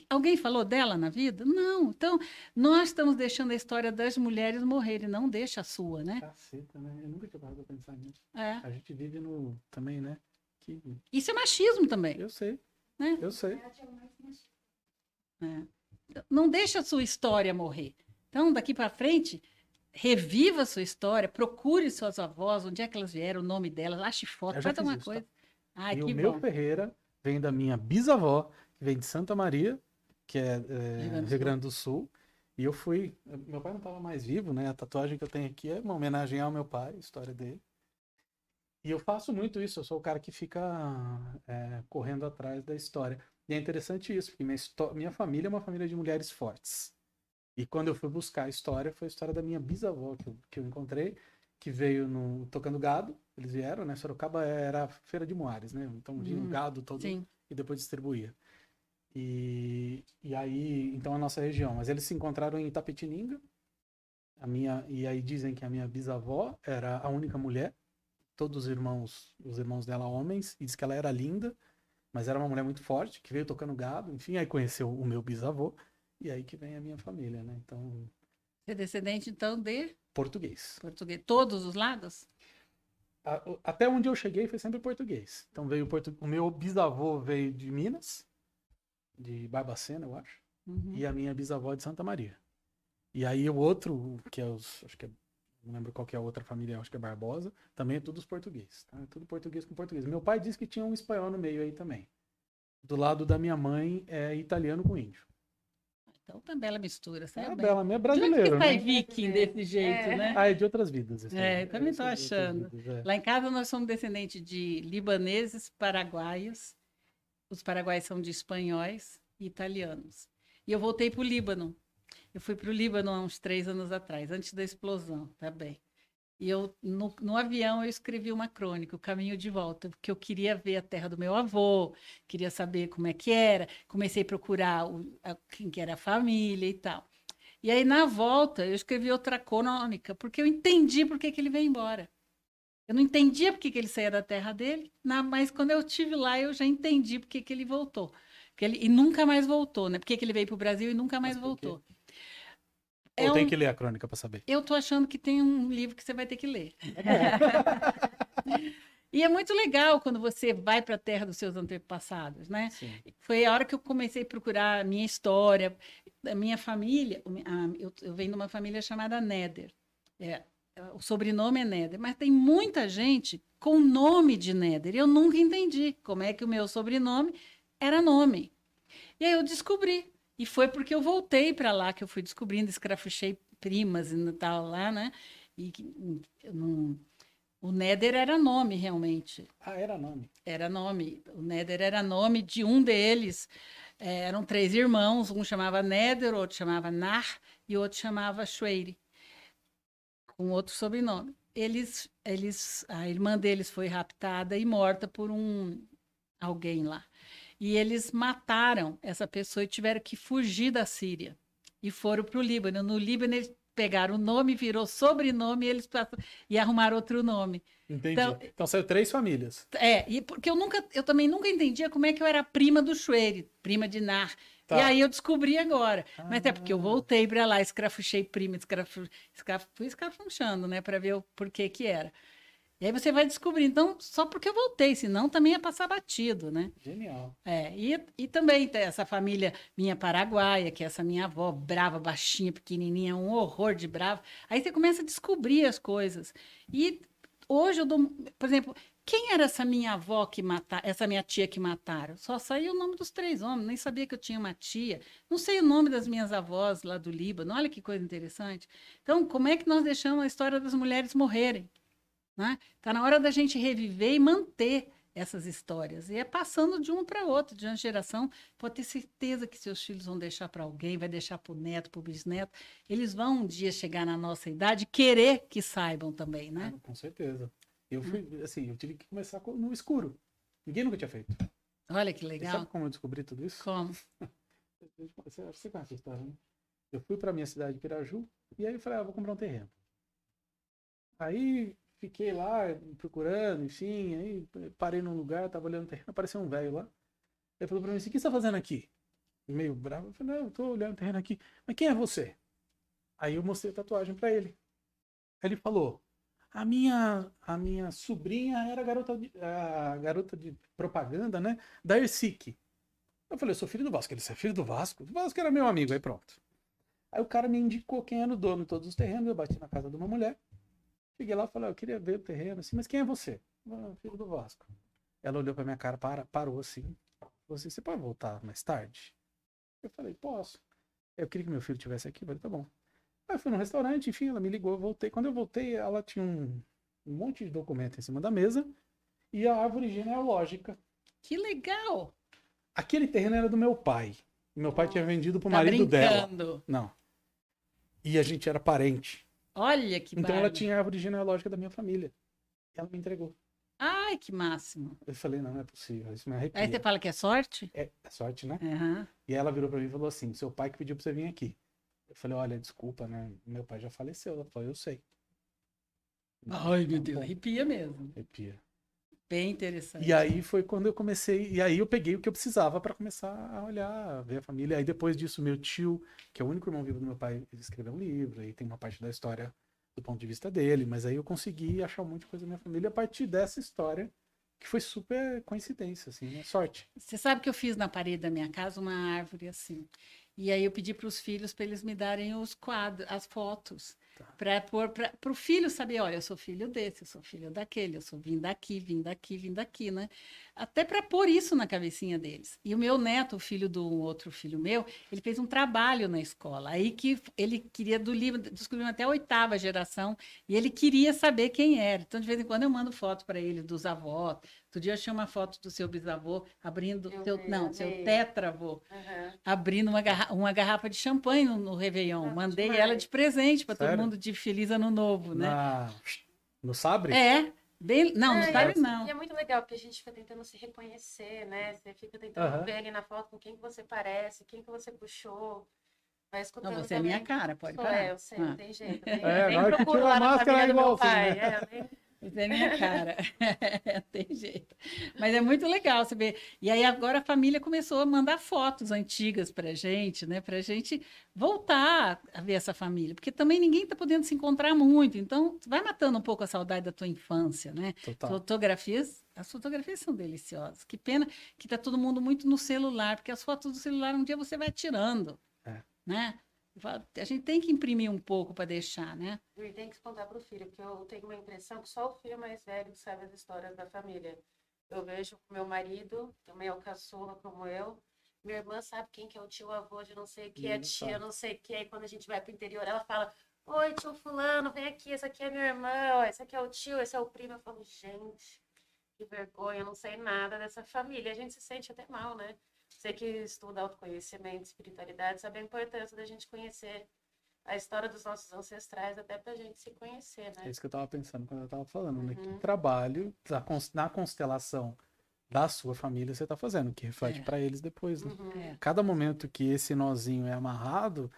Alguém falou dela na vida? Não. Então, nós estamos deixando a história das mulheres morrerem, não deixa a sua, né? Caceta, né? Eu nunca tinha parado pra pensar nisso. É. A gente vive no. Também, né? Que... Isso é machismo também. Eu sei. Né? Eu sei. É. Não deixa a sua história morrer. Então, daqui para frente, reviva a sua história, procure suas avós, onde é que elas vieram, o nome delas, ache foto, faz alguma tá? coisa. Ai, e o meu bom. Ferreira vem da minha bisavó, que vem de Santa Maria, que é, é, Rio Grande do Rio Sul. Grande do Sul. E eu fui. Meu pai não estava mais vivo, né? A tatuagem que eu tenho aqui é uma homenagem ao meu pai, a história dele. E eu faço muito isso, eu sou o cara que fica é, correndo atrás da história. E é interessante isso, porque minha, minha família é uma família de mulheres fortes. E quando eu fui buscar a história, foi a história da minha bisavó que eu, que eu encontrei, que veio no tocando gado. Eles vieram, né? Sorocaba era feira de Moares, né? Então vinha o Hum, gado todo Sim. e depois distribuía. E, e aí, então a nossa região. Mas eles se encontraram em Itapetininga. A minha, e aí dizem que a minha bisavó era a única mulher. Todos os irmãos, os irmãos dela homens, e diz que ela era linda, mas era uma mulher muito forte, que veio tocando gado, enfim, aí conheceu o meu bisavô, e aí que vem a minha família, né? Então, Você é descendente, então, de português. português. Todos os lados? A- Até onde eu cheguei foi sempre português. Então veio o, portu... o meu bisavô veio de Minas, de Barbacena, eu acho. Uhum. e a minha bisavó de Santa Maria. E aí o outro, que é os, acho que é, não lembro qual que é a outra família, acho que é Barbosa, também é tudo os português, tá? É tudo português com português. Meu pai disse que tinha um espanhol no meio aí também. Do lado da minha mãe é italiano com índio. Então, tá bela mistura, É sabe? a bela, é De onde que sai né? viking desse jeito, É. né? Ah, é de outras vidas. esse É, eu também é outras achando. vidas, é. Lá em casa nós somos descendentes de libaneses, paraguaios. Os paraguaios são de espanhóis e italianos. E eu voltei para o Líbano. Eu fui para o Líbano há uns três anos atrás, antes da explosão, tá bem. E eu, no, no avião, eu escrevi uma crônica, O Caminho de Volta, porque eu queria ver a terra do meu avô, queria saber como é que era. Comecei a procurar o, a- quem que era a família e tal. E aí, na volta, eu escrevi outra crônica, porque eu entendi por que, que ele veio embora. Eu não entendia por que, que ele saía da terra dele, na- mas quando eu estive lá, eu já entendi por que, que ele voltou. Porque ele, e nunca mais voltou, né? Por que, que ele veio para o Brasil e nunca mais por quê? Voltou. Ou É tem um- que ler a crônica pra saber. Eu tô achando que tem um livro que você vai ter que ler. [laughs] e é muito legal quando você vai para a terra dos seus antepassados, né? Sim. Foi a hora que eu comecei a procurar a minha história, a minha família. a- eu, eu venho de uma família chamada Neder. É, o sobrenome é Neder, mas tem muita gente com nome de Neder. Eu nunca entendi como é que o meu sobrenome era nome. E aí eu descobri. E foi porque eu voltei para lá que eu fui descobrindo, escrafuchei primas e tal lá, né? E não- o Neder era nome realmente Ah, era nome. era nome. O Néder era nome de um deles. Eh, eram três irmãos, um chamava Néder, outro chamava Nar e outro chamava Schweire, com outro sobrenome. Eles, eles, a irmã deles foi raptada e morta por um alguém lá. E eles mataram essa pessoa e tiveram que fugir da Síria e foram para o Líbano. No Líbano eles pegaram o nome, virou sobrenome e eles passaram- e arrumaram outro nome. Entendi. Então- Então, saiu três famílias. É, e porque eu nunca, eu também nunca entendia como é que eu era prima do Schweire, prima de Nar. Tá. E aí eu descobri agora. Mas é porque eu Ah. voltei para lá, escrafuchei prima, escrafu, escraf, fui escrafunchando, né, para ver o porquê que era. E aí você vai descobrir. Então, só porque eu voltei, senão também ia passar batido, né? Genial. É, e, e também tem essa família minha paraguaia, que é essa minha avó, brava, baixinha, pequenininha, um horror de brava. Aí você começa a descobrir as coisas. E hoje eu dou, por exemplo, quem era essa minha avó que mataram, essa minha tia que mataram? Só saiu o nome dos três homens, nem sabia que eu tinha uma tia. Não sei o nome das minhas avós lá do Líbano. Olha que coisa interessante. Então, como é que nós deixamos a história das mulheres morrerem? Né? Tá na hora da gente reviver e manter essas histórias. E é passando de uma para outra, de uma geração. Pode ter certeza que seus filhos vão deixar para alguém, vai deixar para o neto, para o bisneto. Eles vão um dia chegar na nossa idade e querer que saibam também, né? Ah, com certeza. Eu fui, assim, eu tive que começar co- no escuro. Ninguém nunca tinha feito. Olha que E legal. sabe como eu descobri tudo isso? Como? Você, [laughs] você conhece a história, né? Eu fui pra minha cidade de Piraju e aí eu falei, ah, vou comprar um terreno. Aí fiquei lá procurando, enfim, aí parei num lugar, tava olhando o terreno, apareceu um velho lá. Ele falou pra mim assim, o que você tá fazendo aqui? Meio bravo, eu falei, não, eu tô olhando o terreno aqui. Mas quem é você? Aí eu mostrei a tatuagem pra ele. Ele falou, a minha, a minha sobrinha era garota de, a garota de propaganda, né? Da Ersic. Eu falei, eu sou filho do Vasco. Ele, você é filho do Vasco? O Vasco era meu amigo, aí pronto. Aí o cara me indicou quem era o dono de todos os terrenos, eu bati na casa de uma mulher. Cheguei lá e falei, "Ah, eu queria ver o terreno, assim, mas quem é você? "Ah, filho do Vasco. Ela olhou pra minha cara, para, parou assim. Falou assim, você pode voltar mais tarde? Eu falei, posso. Eu queria que meu filho estivesse aqui, eu falei, tá bom. Aí eu fui no restaurante, enfim, ela me ligou, eu voltei. Quando eu voltei, ela tinha um, um monte de documento em cima da mesa e a árvore genealógica. Que legal. Aquele terreno era do meu pai. Meu pai tinha vendido pro Tá marido dela. brincando. Não. E a gente era parente. Olha que então ela bárbaro. tinha a árvore genealógica da minha família. E ela me entregou. Ai, que máximo. Eu falei, não, não é possível. Isso me arrepia. Aí você fala que é sorte? É, é sorte, né? Aham. E ela virou pra mim e falou assim: seu pai que pediu pra você vir aqui. Eu falei, olha, desculpa, né? Meu pai já faleceu. Ela falou, eu sei. Ai, meu Tá Deus, arrepia mesmo. Arrepia. Bem interessante. E aí foi quando eu comecei, e aí eu peguei o que eu precisava para começar a olhar, ver a família. Aí depois disso, meu tio, que é o único irmão vivo do meu pai, ele escreveu um livro, aí tem uma parte da história do ponto de vista dele, mas aí eu consegui achar um monte de coisa da minha família a partir dessa história, que foi super coincidência, assim, né? Sorte. Você sabe que eu fiz na parede da minha casa uma árvore assim. E aí eu pedi para os filhos para eles me darem os quadros, as fotos, Tá. para o filho saber, olha, eu sou filho desse, eu sou filho daquele, eu sou vim daqui, vim daqui, vim daqui, né? Até para pôr isso na cabecinha deles. E o meu neto, o filho do outro filho meu, ele fez um trabalho na escola. Aí que ele queria do livro, descobriu até a oitava geração, e ele queria saber quem era. Então, de vez em quando, eu mando foto para ele dos avós. Outro dia eu achei uma foto do seu bisavô abrindo, Eu seu, vi, não, eu seu vi. tetravô, Aham. abrindo uma, garra- uma garrafa de champanhe no, no Réveillon. Ah, Mandei demais. ela de presente para todo mundo de Feliz Ano Novo, né? Na... No Sabre? É, bem, não, não É, sabe é- não. E é muito legal, porque a gente fica tentando se reconhecer, né? Você fica tentando Aham. ver ali na foto com quem que você parece, quem que você puxou. Vai escutando Não, você é minha também. cara, pode Sou, parar. é, eu sei, Ah. não tem jeito. Nem, É, nem hora que procuro tira a lá na máscara é do igual meu assim, pai. né? é, eu nem- Você é minha cara. [laughs] Tem jeito. Mas é muito legal ver. E aí agora a família começou a mandar fotos antigas pra gente, né? Pra gente voltar a ver essa família. Porque também ninguém tá podendo se encontrar muito. Então, vai matando um pouco a saudade da tua infância, né? Total. Fotografias, as fotografias são deliciosas. Que pena que tá todo mundo muito no celular, porque as fotos do celular um dia você vai tirando, É. né? A gente tem que imprimir um pouco para deixar, né? E tem que contar pro filho, porque eu tenho uma impressão que só o filho mais velho sabe as histórias da família. Eu vejo com meu marido, também é o caçula como eu. Minha irmã sabe quem que é o tio avô de não sei o que, a Hum, tia sabe. não sei o que. Aí quando a gente vai pro interior, ela fala: Oi, tio Fulano, vem aqui, esse aqui é minha irmã, ó, esse aqui é o tio, esse é o primo. Eu falo, gente, que vergonha, eu não sei nada dessa família. A gente se sente até mal, né? Você que estuda autoconhecimento, espiritualidade, sabe a importância da gente conhecer a história dos nossos ancestrais, até pra gente se conhecer, É né? isso que eu tava pensando quando eu tava falando, né? Que Uhum. trabalho na constelação da sua família você tá fazendo, que reflete É. pra eles depois, né? Uhum. É. Cada momento que esse nozinho é amarrado,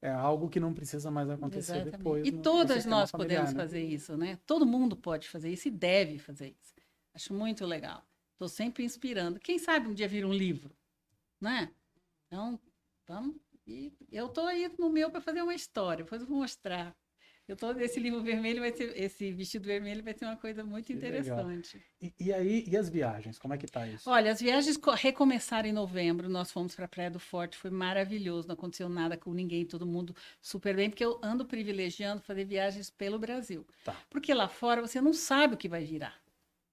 é algo que não precisa mais acontecer Exatamente. depois. E no- no todas sistema nós familiar, podemos né? fazer isso, né? Todo mundo pode fazer isso e deve fazer isso. Acho muito legal. Estou sempre inspirando. Quem sabe um dia vira um livro, né? Então, vamos. E eu estou aí no meu para fazer uma história, depois eu vou mostrar. Eu tô esse livro vermelho vai ser esse vestido vermelho vai ser uma coisa muito Que interessante. E, e aí, e as viagens? Como é que tá isso? Olha, as viagens co- recomeçaram em novembro. Nós fomos para a Praia do Forte, foi maravilhoso. Não aconteceu nada com ninguém, todo mundo super bem, porque eu ando privilegiando fazer viagens pelo Brasil. Tá. Porque lá fora você não sabe o que vai virar.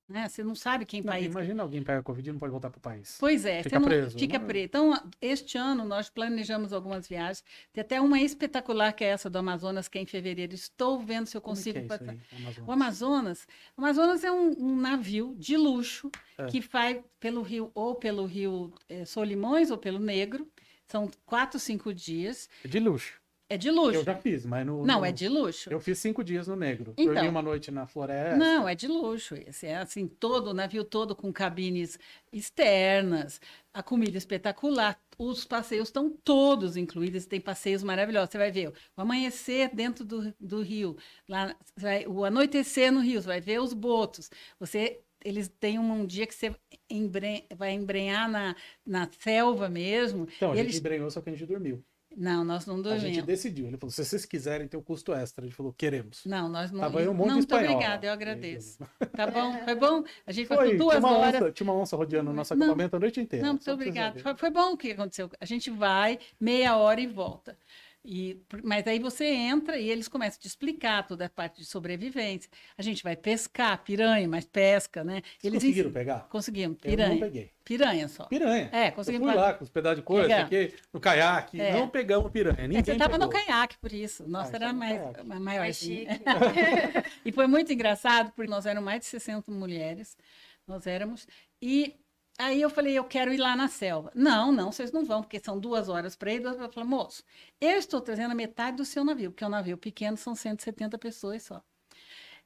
Né? Você não sabe quem Não, país. imagina alguém pega Covid e não pode voltar pro país. Pois é, Fica você não- preso, Fica é? preso. Então, este ano nós planejamos algumas viagens. Tem até uma espetacular que é essa do Amazonas, que é em fevereiro. Estou vendo se eu que consigo é passar. Amazonas? O Amazonas, o Amazonas é um, um navio de luxo É. que vai pelo rio ou pelo rio eh, Solimões ou pelo Negro. São quatro, cinco dias. É de luxo. É de luxo. Eu já fiz, mas no. Não, no- é de luxo. Eu fiz cinco dias no Negro. Então. Dormi uma noite na floresta. Não, é de luxo esse. É assim, todo, o navio todo com cabines externas, a comida espetacular, os passeios estão todos incluídos, tem passeios maravilhosos. Você vai ver o amanhecer dentro do, do rio, lá, vai- o anoitecer no rio, você vai ver os botos. Você, eles têm um, dia que você embren- vai embrenhar na, na selva mesmo. Então, a gente eles... embrenhou, só que a gente dormiu. Não, nós não A gente dormimos. decidiu. Ele falou: se vocês quiserem ter o custo extra, ele falou: queremos. Não, nós não. Tava aí um monte não, de muito espanhol. obrigada, eu agradeço. [laughs] Tá bom? Foi bom? A gente Foi, tinha duas horas. onça, tinha uma onça rodeando o nosso Não. acampamento a noite inteira. Não, muito obrigada. Foi, foi bom o que aconteceu. A gente vai meia hora e volta. E, mas aí você entra e eles começam a te explicar toda a parte de sobrevivência. A gente vai pescar, piranha, mas pesca, né? Vocês Eles conseguiram pegar? Conseguimos, Eu não piranha. peguei. Piranha só. Piranha. É, Eu conseguimos. fui lá com os pedaços de coisa aqui, no caiaque. É. Não pegamos piranha. É, Ninguém você estava no caiaque, por isso. Nossa, Ah, era no mais, caiaque. maior. Mais chique. [laughs] e foi muito engraçado, porque nós éramos mais de 60 mulheres. Nós éramos. E aí eu falei, eu quero ir lá na selva. Não, não, vocês não vão, porque são duas horas para ir. Eu falei, moço, eu estou trazendo metade do seu navio, porque é um navio pequeno, são 170 pessoas só.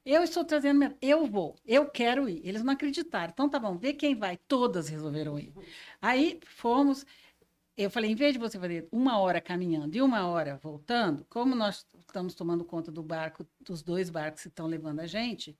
Eu estou trazendo, eu vou, eu quero ir. Eles não acreditaram. Então tá bom, vê quem vai. Todas resolveram ir. Aí fomos. Eu falei, em vez de você fazer uma hora caminhando e uma hora voltando, como nós estamos tomando conta do barco, dos dois barcos que estão levando a gente,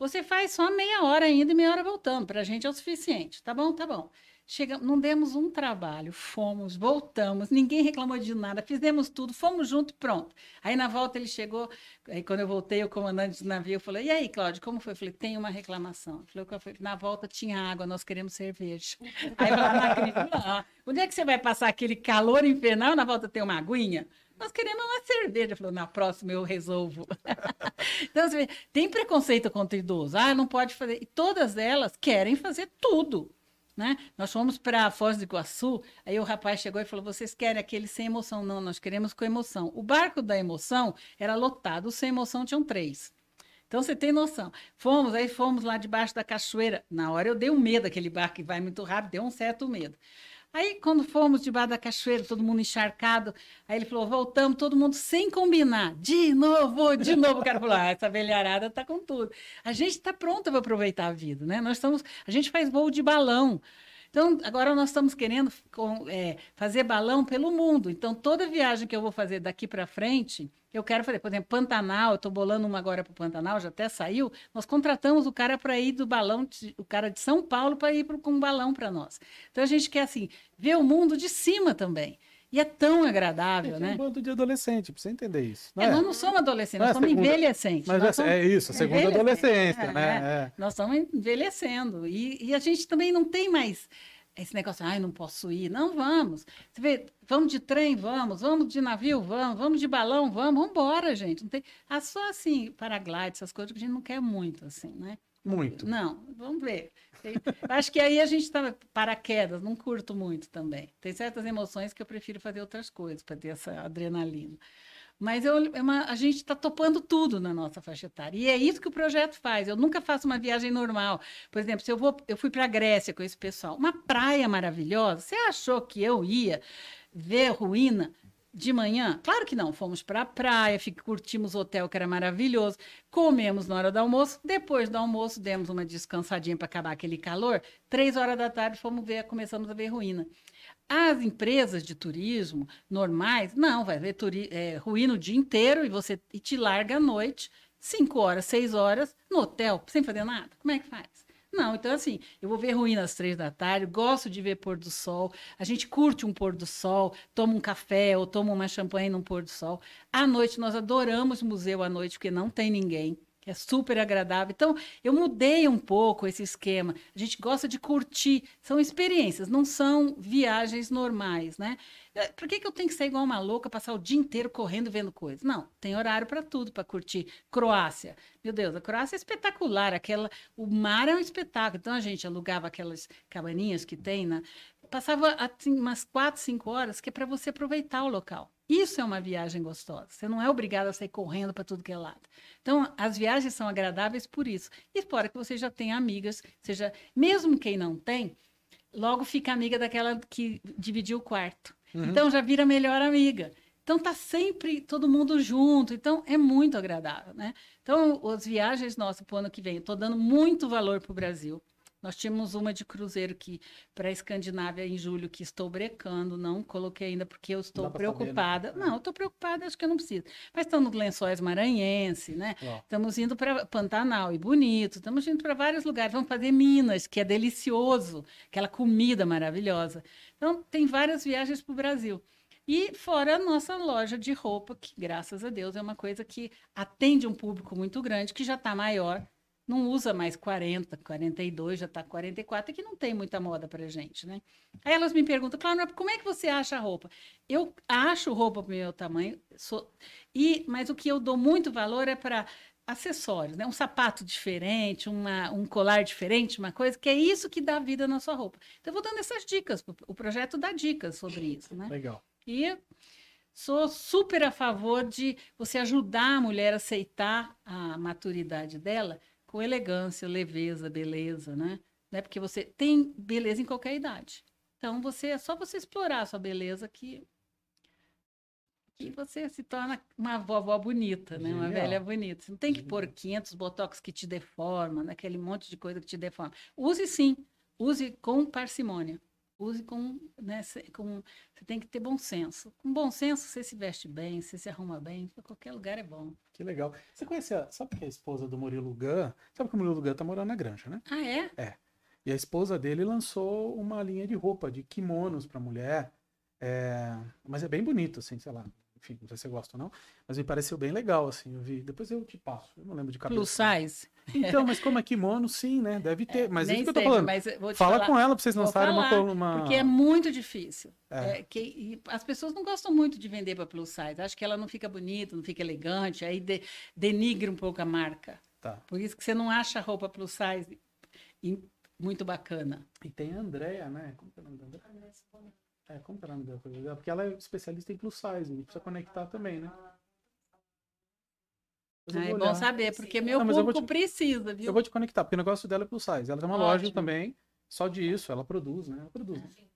você faz só meia hora ainda e meia hora voltando. Para a gente é o suficiente. Tá bom, tá bom. Chegamos, não demos um trabalho, fomos, voltamos, ninguém reclamou de nada, fizemos tudo, fomos juntos, pronto. Aí na volta ele chegou, aí quando eu voltei, o comandante do navio falou: E aí, Cláudio, como foi? Eu falei: Tem uma reclamação. "Qual foi?" Na volta tinha água, nós queremos cerveja. Aí eu falei: Não acredito, não. Onde é que você vai passar aquele calor infernal? Na volta tem uma aguinha? Nós queremos uma cerveja. Ele falou: Na próxima eu resolvo. [laughs] então, vê, tem preconceito contra idoso. Ah, não pode fazer. E todas elas querem fazer tudo. Né? Nós fomos para Foz do Iguaçu, aí o rapaz chegou e falou: vocês querem aquele sem emoção? Não, nós queremos com emoção. O barco da emoção era lotado, sem emoção tinham três. Então você tem noção. Fomos, aí fomos lá debaixo da cachoeira. Na hora eu dei um medo, aquele barco que vai muito rápido, deu um certo medo. Aí, quando fomos debaixo da cachoeira, todo mundo encharcado, aí ele falou: voltamos, todo mundo sem combinar. De novo, de novo. O cara falou: ah, essa velharada tá com tudo. A gente está pronta para aproveitar a vida, né? Nós estamos, a gente faz voo de balão. Então, agora nós estamos querendo é, fazer balão pelo mundo. Então, toda viagem que eu vou fazer daqui para frente, eu quero fazer. Por exemplo, Pantanal, eu estou bolando uma agora para o Pantanal, já até saiu. Nós contratamos o cara para ir do balão, de- o cara de São Paulo, para ir pro, com um balão para nós. Então, a gente quer, assim, ver o mundo de cima também. E é tão agradável, Tem um né? bando de adolescente, pra você entender isso. Não É, é? nós não somos adolescentes, Não é nós somos segunda- envelhecentes. Mas é, somos- é isso, a segunda adolescência, é, né? É. Nós estamos envelhecendo. E, e a gente também não tem mais esse negócio, ai, não posso ir. Não, vamos. Você vê, vamos de trem, vamos. Vamos de navio, vamos. Vamos de balão, vamos. Vamos embora, gente. Não tem... Ah, só assim, paraglide, essas coisas que a gente não quer muito, assim, né? Muito. Não, vamos ver. Acho que aí a gente está paraquedas, não curto muito também. Tem certas emoções que eu prefiro fazer outras coisas para ter essa adrenalina. Mas eu, é uma- a gente está topando tudo na nossa faixa etária. E é isso que o projeto faz. Eu nunca faço uma viagem normal. Por exemplo, se eu vou, eu fui para a Grécia com esse pessoal, uma praia maravilhosa. Você achou que eu ia ver ruína de manhã? Claro que não. Fomos para a praia, curtimos o hotel que era maravilhoso, comemos na hora do almoço. Depois do almoço, demos uma descansadinha para acabar aquele calor. Três horas da tarde, fomos ver, começamos a ver ruína. As empresas de turismo normais, não, vai ver turi é, ruína o dia inteiro e você e te larga à noite, cinco horas, seis horas, no hotel, sem fazer nada. Como é que faz? Não, então assim, eu vou ver ruína às três da tarde, gosto de ver pôr do sol, a gente curte um pôr do sol, toma um café ou toma uma champanhe num pôr do sol. À noite, nós adoramos museu à noite, porque não tem ninguém, que é super agradável. Então, eu mudei um pouco esse esquema. A gente gosta de curtir, são experiências, não são viagens normais, né? Eh, Por que, que eu tenho que ser igual uma louca, passar o dia inteiro correndo vendo coisas? Não, tem horário para tudo, para curtir. Croácia, meu Deus, a Croácia é espetacular, aquela, o mar é um espetáculo. Então a gente alugava aquelas cabaninhas que tem, né? Passava assim, umas quatro, cinco horas, que é para você aproveitar o local. Isso é uma viagem gostosa. Você não é obrigado a sair correndo para tudo que é lado. Então, as viagens são agradáveis por isso. E fora que você já tem amigas, seja, mesmo quem não tem, logo fica amiga daquela que dividiu o quarto. Uhum. Então já vira melhor amiga. Então tá sempre todo mundo junto, então é muito agradável, né? Então as viagens nossas para o ano que vem, estou dando muito valor para o Brasil. Nós tínhamos uma de cruzeiro que para a Escandinávia em julho que estou brecando, não coloquei ainda porque eu estou pra saber, preocupada. né? Não, eu estou preocupada, acho que eu não preciso. Mas estamos Lençóis Maranhense, né? Estamos indo para Pantanal e Bonito, estamos indo para vários lugares. Vamos fazer Minas, que é delicioso, aquela comida maravilhosa. Então, tem várias viagens para o Brasil. E fora a nossa loja de roupa, que graças a Deus é uma coisa que atende um público muito grande, que já está maior, não usa mais 40, 42, já está 44, e que não tem muita moda para gente, né? Aí elas me perguntam, Cláudia, como é que você acha a roupa? Eu acho roupa para o meu tamanho, sou... e, mas o que eu dou muito valor é para acessórios, né? Um sapato diferente, uma, um colar diferente, uma coisa, que é isso que dá vida na sua roupa. Então, eu vou dando essas dicas, o projeto dá dicas sobre isso, né? legal. E sou super a favor de você ajudar a mulher a aceitar a maturidade dela com elegância, leveza, beleza, né? né? Porque você tem beleza em qualquer idade. Então, você é só você explorar a sua beleza que que você se torna uma vovó bonita, né? Uma Genial. velha bonita. Você não tem que pôr Genial. 500 botox que te deformam, naquele monte de coisa que te deforma. Use sim, use com parcimônia. Use com, né, com, você tem que ter bom senso. Com bom senso, você se veste bem, você se arruma bem, pra qualquer lugar é bom. Que legal. Você conhece a, sabe que a esposa do Murilo Gun? Sabe que o Murilo Gun tá morando na granja, né? Ah, é? E a esposa dele lançou uma linha de roupa, de kimonos para mulher. É, Mas é bem bonito, assim, sei lá. Enfim, não sei se você gosta ou não. Mas me pareceu bem legal, assim. Eu vi. Depois eu te passo. Eu não lembro de cabeça. Plus size? Então, mas como é kimono, sim, né? Deve ter. Mas é isso que eu tô falando. mas eu vou te Fala falar, com ela pra vocês lançarem uma, falar, col- uma. Porque é muito difícil. É. É, que, e as pessoas não gostam muito de vender para plus size. Acho que ela não fica bonita, não fica elegante, aí de- denigre um pouco a marca. Tá. Por isso que você não acha roupa plus size muito bacana. E tem a Andrea, né? Como que é o nome da Andrea? É, como que é o nome dela? Porque ela é especialista em plus size. E precisa conectar também, né? Ah, é bom saber, porque meu Não, público precisa, viu? Eu vou te conectar, porque o negócio dela é plus size. Ela tem uma loja Ótimo. também, só disso, ela produz, né? Ela produz. né?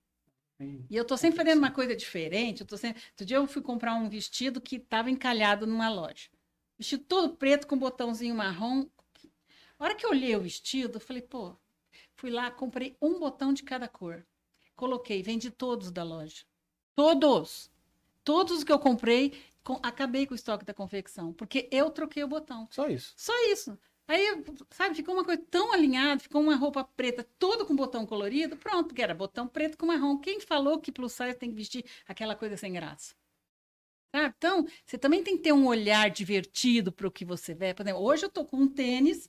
E eu tô sempre fazendo uma coisa diferente. Eu tô sempre... Outro dia eu fui comprar um vestido que estava encalhado numa loja. Vestido todo preto com botãozinho marrom. A hora que eu olhei o vestido, eu falei, pô, fui lá, comprei um botão de cada cor. Coloquei, vendi todos da loja. Todos! Todos os que eu comprei, com- acabei com o estoque da confecção, porque eu troquei o botão. Só isso. Só isso. Aí, sabe, ficou uma coisa tão alinhada, ficou uma roupa preta, toda com botão colorido, pronto, que era botão preto com marrom. Quem falou que plus size tem que vestir aquela coisa sem graça? Sabe? Então, você também tem que ter um olhar divertido para o que você vê. Por exemplo, hoje eu tô com um tênis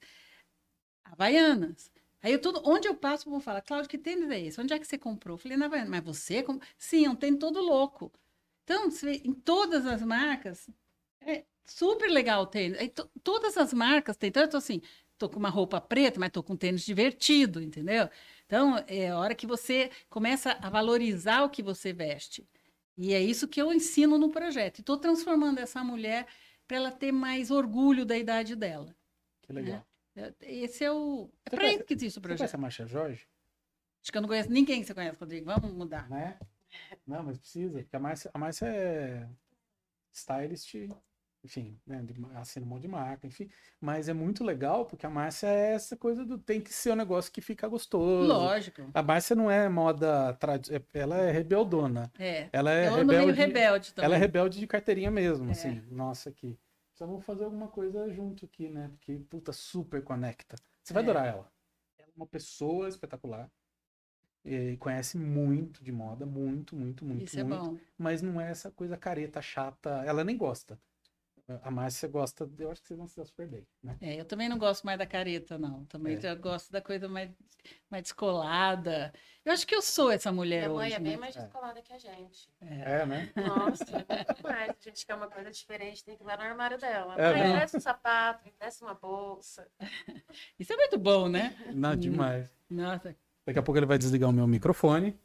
Havaianas. Aí eu tudo, onde eu passo, vou falar, Cláudio, que tênis é esse? Onde é que você comprou? Eu falei, na Havaiana, mas você? com- Sim, é um tênis todo louco. Então, vê, em todas as marcas, é super legal o tênis. Aí, to- todas as marcas têm. Então, eu tô assim, tô com uma roupa preta, mas tô com um tênis divertido, entendeu? Então, é a hora que você começa a valorizar o que você veste. E é isso que eu ensino no projeto. Estou transformando essa mulher para ela ter mais orgulho da idade dela. Que legal. Esse é o. É Você conhece- isso que existe o Você projeto. conhece a Marcia Jorge? Acho que eu não conheço ninguém que você conhece, Rodrigo. Vamos mudar. Né? Não, mas precisa, porque a Márcia, a Márcia é stylist, enfim, né, assina um monte de marca, enfim. Mas é muito legal, porque a Márcia é essa coisa do tem que ser um negócio que fica gostoso. Lógico. A Márcia não é moda, é- ela é rebeldona. É. Ela é eu ando meio rebelde, rebelde também. ela é rebelde de carteirinha mesmo, É. assim. Nossa, aqui. Só vamos fazer alguma coisa junto aqui, né? Porque, puta, super conecta. Você vai É. adorar ela. Ela é uma pessoa espetacular. E conhece muito de moda, muito, muito, muito, Isso é muito. bom. Mas não é essa coisa careta, chata. Ela nem gosta. A Márcia gosta, eu acho que vocês vão se dar super bem, né? É, eu também não gosto mais da careta, não. Também É. já gosto da coisa mais, mais descolada. Eu acho que eu sou essa mulher Minha mãe hoje. é bem né? mais É. descolada que a gente. É, né? Nossa, muito mais. A gente quer uma coisa diferente, tem que ir lá no armário dela. É, Mãe, né? desce um sapato, desce uma bolsa. [laughs] Isso é muito bom, né? Não, demais. Nossa. Daqui a pouco ele vai desligar o meu microfone.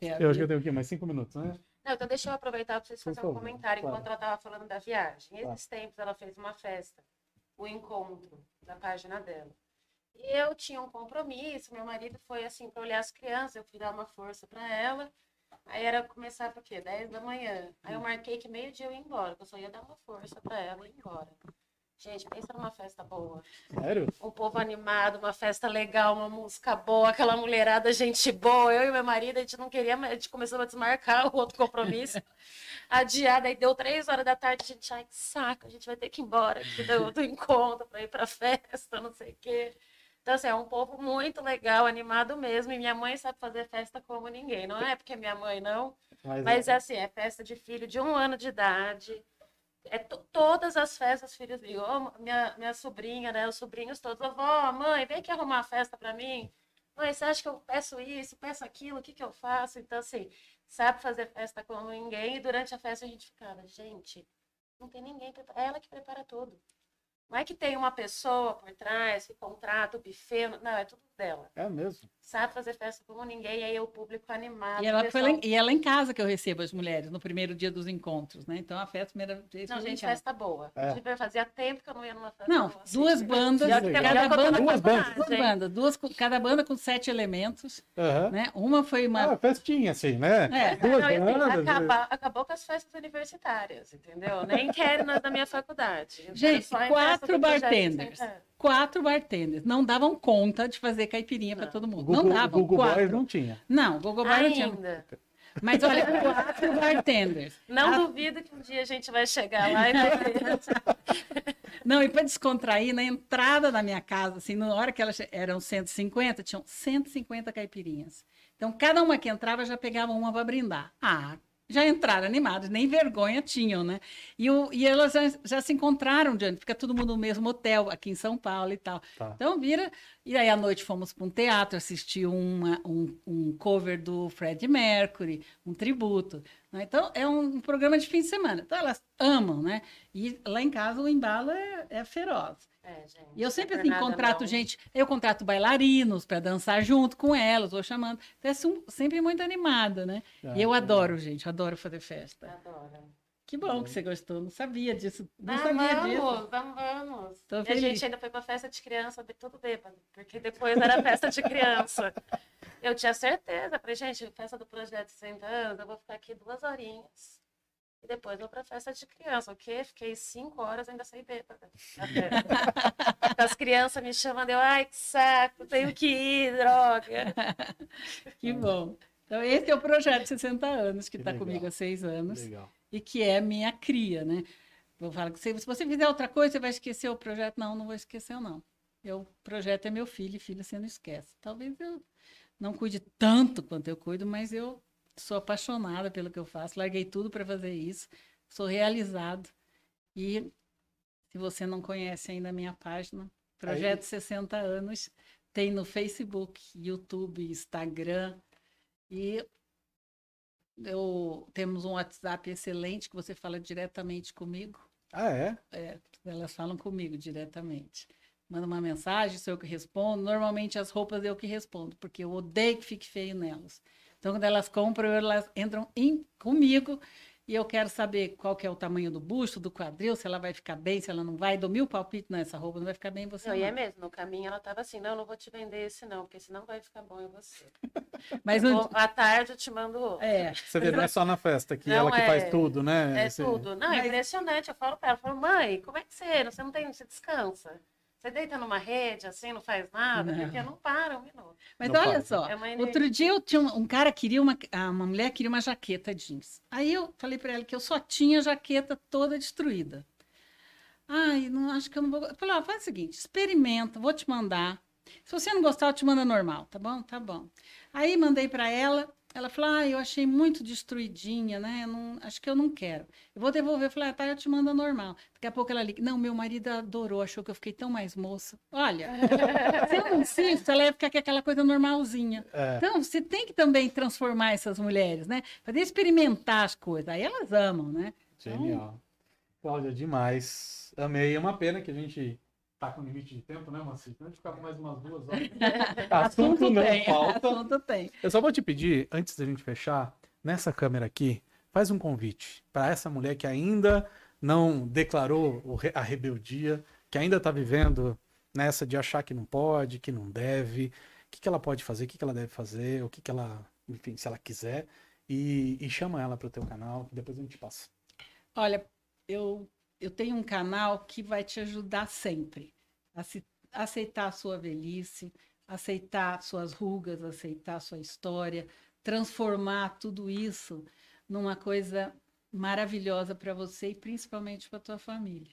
é, Eu acho que eu tenho aqui mais cinco minutos, né? Não, então deixa eu aproveitar para vocês Por fazerem um favor, comentário claro. enquanto ela estava falando da viagem. Claro. Esses tempos ela fez uma festa, o encontro da página dela. E eu tinha um compromisso, meu marido foi assim para olhar as crianças, eu fui dar uma força para ela. Aí era começar o quê? 10 da manhã. Aí eu marquei que meio-dia eu ia embora, que eu só ia dar uma força pra ela ir embora. Gente, pensa numa festa boa. Sério? Um povo animado, uma festa legal, uma música boa, aquela mulherada, gente boa. Eu e meu marido, a gente não queria, mas a gente começou a desmarcar o outro compromisso. [laughs] Adiado, aí deu três horas da tarde, a gente, ai, que saco, a gente vai ter que ir embora aqui do, do encontro para ir pra festa, não sei o quê. Então, assim, é um povo muito legal, animado mesmo. E minha mãe sabe fazer festa como ninguém. Não é porque é minha mãe, não. Mas, Mas é assim, é festa de filho de um ano de idade. É to- todas as festas, filhos. Minha, minha sobrinha, né? Os sobrinhos todos. Vovó, mãe, vem aqui arrumar a festa pra mim. Mãe, você acha que eu peço isso, peço aquilo, o que que eu faço? Então, assim, sabe fazer festa como ninguém. E durante a festa a gente ficava, gente, não tem ninguém. É ela que prepara tudo. Não é que tem uma pessoa por trás que contrata o buffet. Não, é tudo dela. é mesmo. Sabe fazer festa como ninguém. E aí o público animado. E ela, o foi lá, pessoal- em- e ela em casa que eu recebo as mulheres, no primeiro dia dos encontros, né? Então a festa, primeira vez Não, gente, festa boa. É. Tipo, Fazia tempo que eu não ia numa festa Não, boa, assim. duas bandas, legal. cada na banda, Duas bandas. duas bandas, duas, com- cada banda com sete elementos, Aham. né? Uma foi uma... Ah, festinha, assim, né? É. Duas Não, assim, bandas. acaba- acabou com as festas universitárias, entendeu? Nem quero nas da minha faculdade. Quero Gente, quatro bartenders. 60. Quatro bartenders. Não davam conta de fazer caipirinha para Não. todo mundo. Google, não davam. Google quatro. Boys não tinha. Não, Google Boy não tinha. Ainda. Mas olha, quatro bartenders. Não Ah. duvido que um dia a gente vai chegar lá e vai ver. [laughs] Não, e para descontrair, na entrada da minha casa, assim, na hora que elas eram 150, tinham 150 caipirinhas. Então, cada uma que entrava já pegava uma para brindar. Ah, já entraram animados, nem vergonha tinham, né? E, o, e elas já, já se encontraram, Diante, fica todo mundo no mesmo hotel, aqui em São Paulo e tal. Tá. Então, vira. E aí, à noite, fomos para um teatro, assistir uma, um, um cover do Fred Mercury, um tributo. né? Então, é um, programa de fim de semana. Então, elas amam, né? E lá em casa, o embalo é, é feroz. É, gente, E eu sempre é assim, contrato não. gente, eu contrato bailarinos para dançar junto com elas, vou chamando. Então, é sum- sempre muito animada, né? e eu Ah, adoro, gente, adoro fazer festa. Adoro. Que bom que você gostou, não sabia disso. Não Ah, sabia disso. vamos, vamos, vamos. Tô E a feliz. gente ainda foi pra festa de criança, de- tudo bêbado, porque depois era festa de criança. Eu tinha certeza, falei, gente, festa do projeto 60 anos, eu vou ficar aqui duas horinhas. E depois vou pra festa de criança, o quê? Fiquei cinco horas, ainda saí bêbada. [laughs] As crianças me chamando, eu, ai, que saco, tenho que ir, droga. [laughs] Que bom. Então, esse é o projeto 60 anos, que está comigo há seis anos. Legal. e que é minha cria, né? Eu falo que se, se você fizer outra coisa, você vai esquecer o projeto. Não, não vou esquecer, não. Eu, o projeto é meu filho, e filho você não esquece. Talvez eu não cuide tanto quanto eu cuido, mas eu sou apaixonada pelo que eu faço. Larguei tudo para fazer isso. Sou realizado. E se você não conhece ainda a minha página, Projeto 60 Anos, tem no Facebook, YouTube, Instagram. E eu, temos um WhatsApp excelente que você fala diretamente comigo. Ah, é? É, elas falam comigo diretamente. Manda uma mensagem, sou eu que respondo. Normalmente as roupas eu que respondo, porque eu odeio que fique feio nelas. Então, quando elas compram, elas entram em, comigo e eu quero saber qual que é o tamanho do busto, do quadril, se ela vai ficar bem, se ela não vai. Dou mil palpites nessa roupa, não vai ficar bem em você. Não, e é não. mesmo, no caminho ela tava assim, não, não vou te vender esse não, porque senão vai ficar bom em você. [laughs] Mas Eu no, vou- à tarde eu te mando outro. é, Você vê, não é só na festa que Não, ela que é- faz tudo, né? É Você- tudo. Não, é Mas- impressionante. Eu falo pra ela, eu falo, mãe, como é que você, você não tem, você descansa? Você deita numa rede assim, não faz nada, Não. porque não para um minuto. Mas Não olha faz. só, É energia. outro dia eu tinha um, um cara queria uma, ah, uma mulher queria uma jaqueta jeans. Aí eu falei para ela que eu só tinha a jaqueta toda destruída. Ai, não acho que eu não vou. Eu falei, ó, faz o seguinte, experimenta, vou te mandar. Se você não gostar, eu te mando normal, tá bom? Tá bom. Aí mandei para ela, ela falou: "Ah, eu achei muito destruidinha, né? Eu não, acho que eu não quero. Eu vou devolver". Eu falei: ah, "Tá, eu te mando a normal". Daqui a pouco ela liga: "Não, meu marido adorou, achou que eu fiquei tão mais moça". Olha, [laughs] se eu não insisto, ela ia ficar com aquela coisa normalzinha. É. Então, você tem que também transformar essas mulheres, né? Fazer experimentar as coisas. Aí elas amam, né? Genial. Cláudia, demais. Amei. É uma pena que a gente tá com limite de tempo, né, Moacir? A gente ficar com mais umas duas horas. [laughs] Assunto não tem, falta. assunto tem. Eu só vou te pedir, antes da gente fechar, nessa câmera aqui, faz um convite para essa mulher que ainda não declarou a rebeldia, que ainda está vivendo nessa de achar que não pode, que não deve. O que, que ela pode fazer, o que, que ela deve fazer, o que, que ela, enfim, se ela quiser. E, e chama ela para o teu canal, que depois a gente passa. Olha, eu, eu tenho um canal que vai te ajudar sempre a se, aceitar a sua velhice, aceitar suas rugas, aceitar sua história, transformar tudo isso numa coisa maravilhosa para você e principalmente para tua família.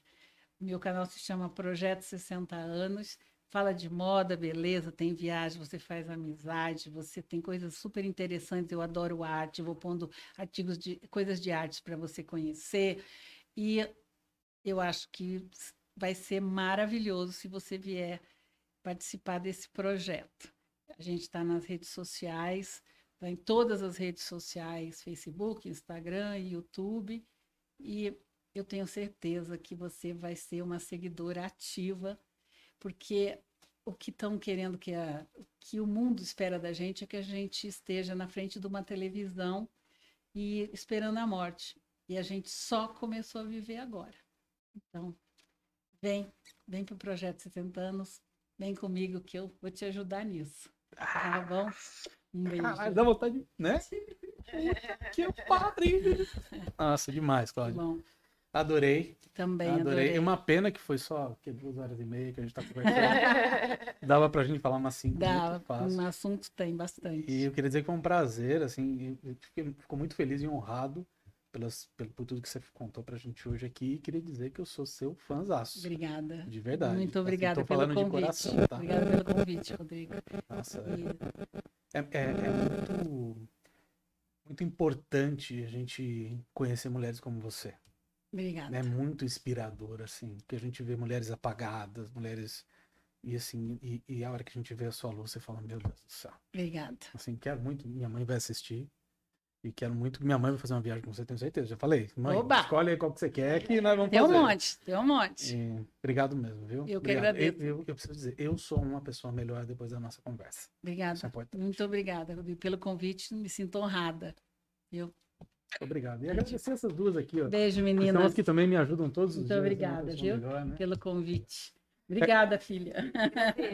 Meu canal se chama Projeto 60 Anos. Fala de moda, beleza, tem viagem, você faz amizade, você tem coisas super interessantes. Eu adoro arte, vou pondo artigos de coisas de arte para você conhecer. E eu acho que vai ser maravilhoso se você vier participar desse projeto. A gente está nas redes sociais, está em todas as redes sociais, Facebook, Instagram, YouTube, e eu tenho certeza que você vai ser uma seguidora ativa, porque o que estão querendo que, a, que o mundo espera da gente é que a gente esteja na frente de uma televisão e esperando a morte. E a gente só começou a viver agora. Então, vem, vem para o Projeto 70 Anos, vem comigo que eu vou te ajudar nisso. Tá bom? Um beijo. Caralho, dá vontade, né? que pariu! Nossa, demais, Tá Cláudia. bom. Adorei, Também adorei. adorei. É uma pena que foi só que duas horas e meia que a gente tá conversando. [laughs] Dava pra gente falar umas cinco fácil. um assunto tem bastante. E eu queria dizer que foi um prazer, assim, eu fiquei, ficou muito feliz e honrado pelas, pelo, por tudo que você contou pra gente hoje aqui. E queria dizer que eu sou seu fãzaço. Obrigada. De verdade. Muito Assim, obrigada tô pelo convite. coração, tá? Obrigada pelo convite, Rodrigo. Nossa, E- é, é, é muito, muito importante a gente conhecer mulheres como você. Obrigada. É muito inspirador, assim, porque a gente vê mulheres apagadas, mulheres. E assim, e, e a hora que a gente vê a sua luz, você fala, meu Deus do céu. Obrigada. Assim, quero muito, minha mãe vai assistir. E quero muito que minha mãe vai fazer uma viagem com você, tenho certeza. Já falei, mãe, Oba! escolhe aí qual que você quer que nós vamos Tem um fazer. monte, tem um monte. E obrigado mesmo, viu? Eu que Obrigado. agradeço. Eu, eu- eu preciso dizer, eu sou uma pessoa melhor depois da nossa conversa. Obrigada. É. Muito obrigada, Rodrigo, pelo convite. Me sinto honrada. Obrigado. E agradecer essas duas aqui, ó. Beijo, que São meninas, as que também me ajudam todos os Muito dias. né, obrigada, viu? melhor, né? pelo convite. Obrigada, filha.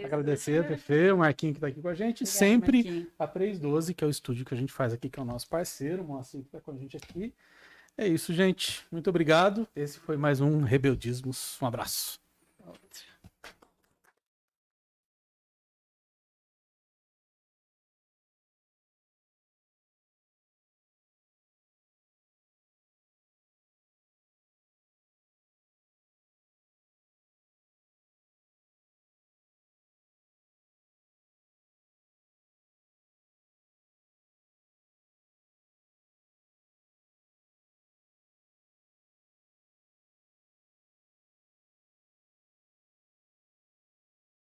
Agradecer a Fê, o Marquinho que tá aqui com a gente. Obrigada, Sempre Marquinhos. a 312, que é o estúdio que a gente faz aqui, que é o nosso parceiro, o Moacir que tá com a gente aqui. É isso, gente. Muito obrigado. Esse foi mais um Rebeldismos. Um abraço. Outro.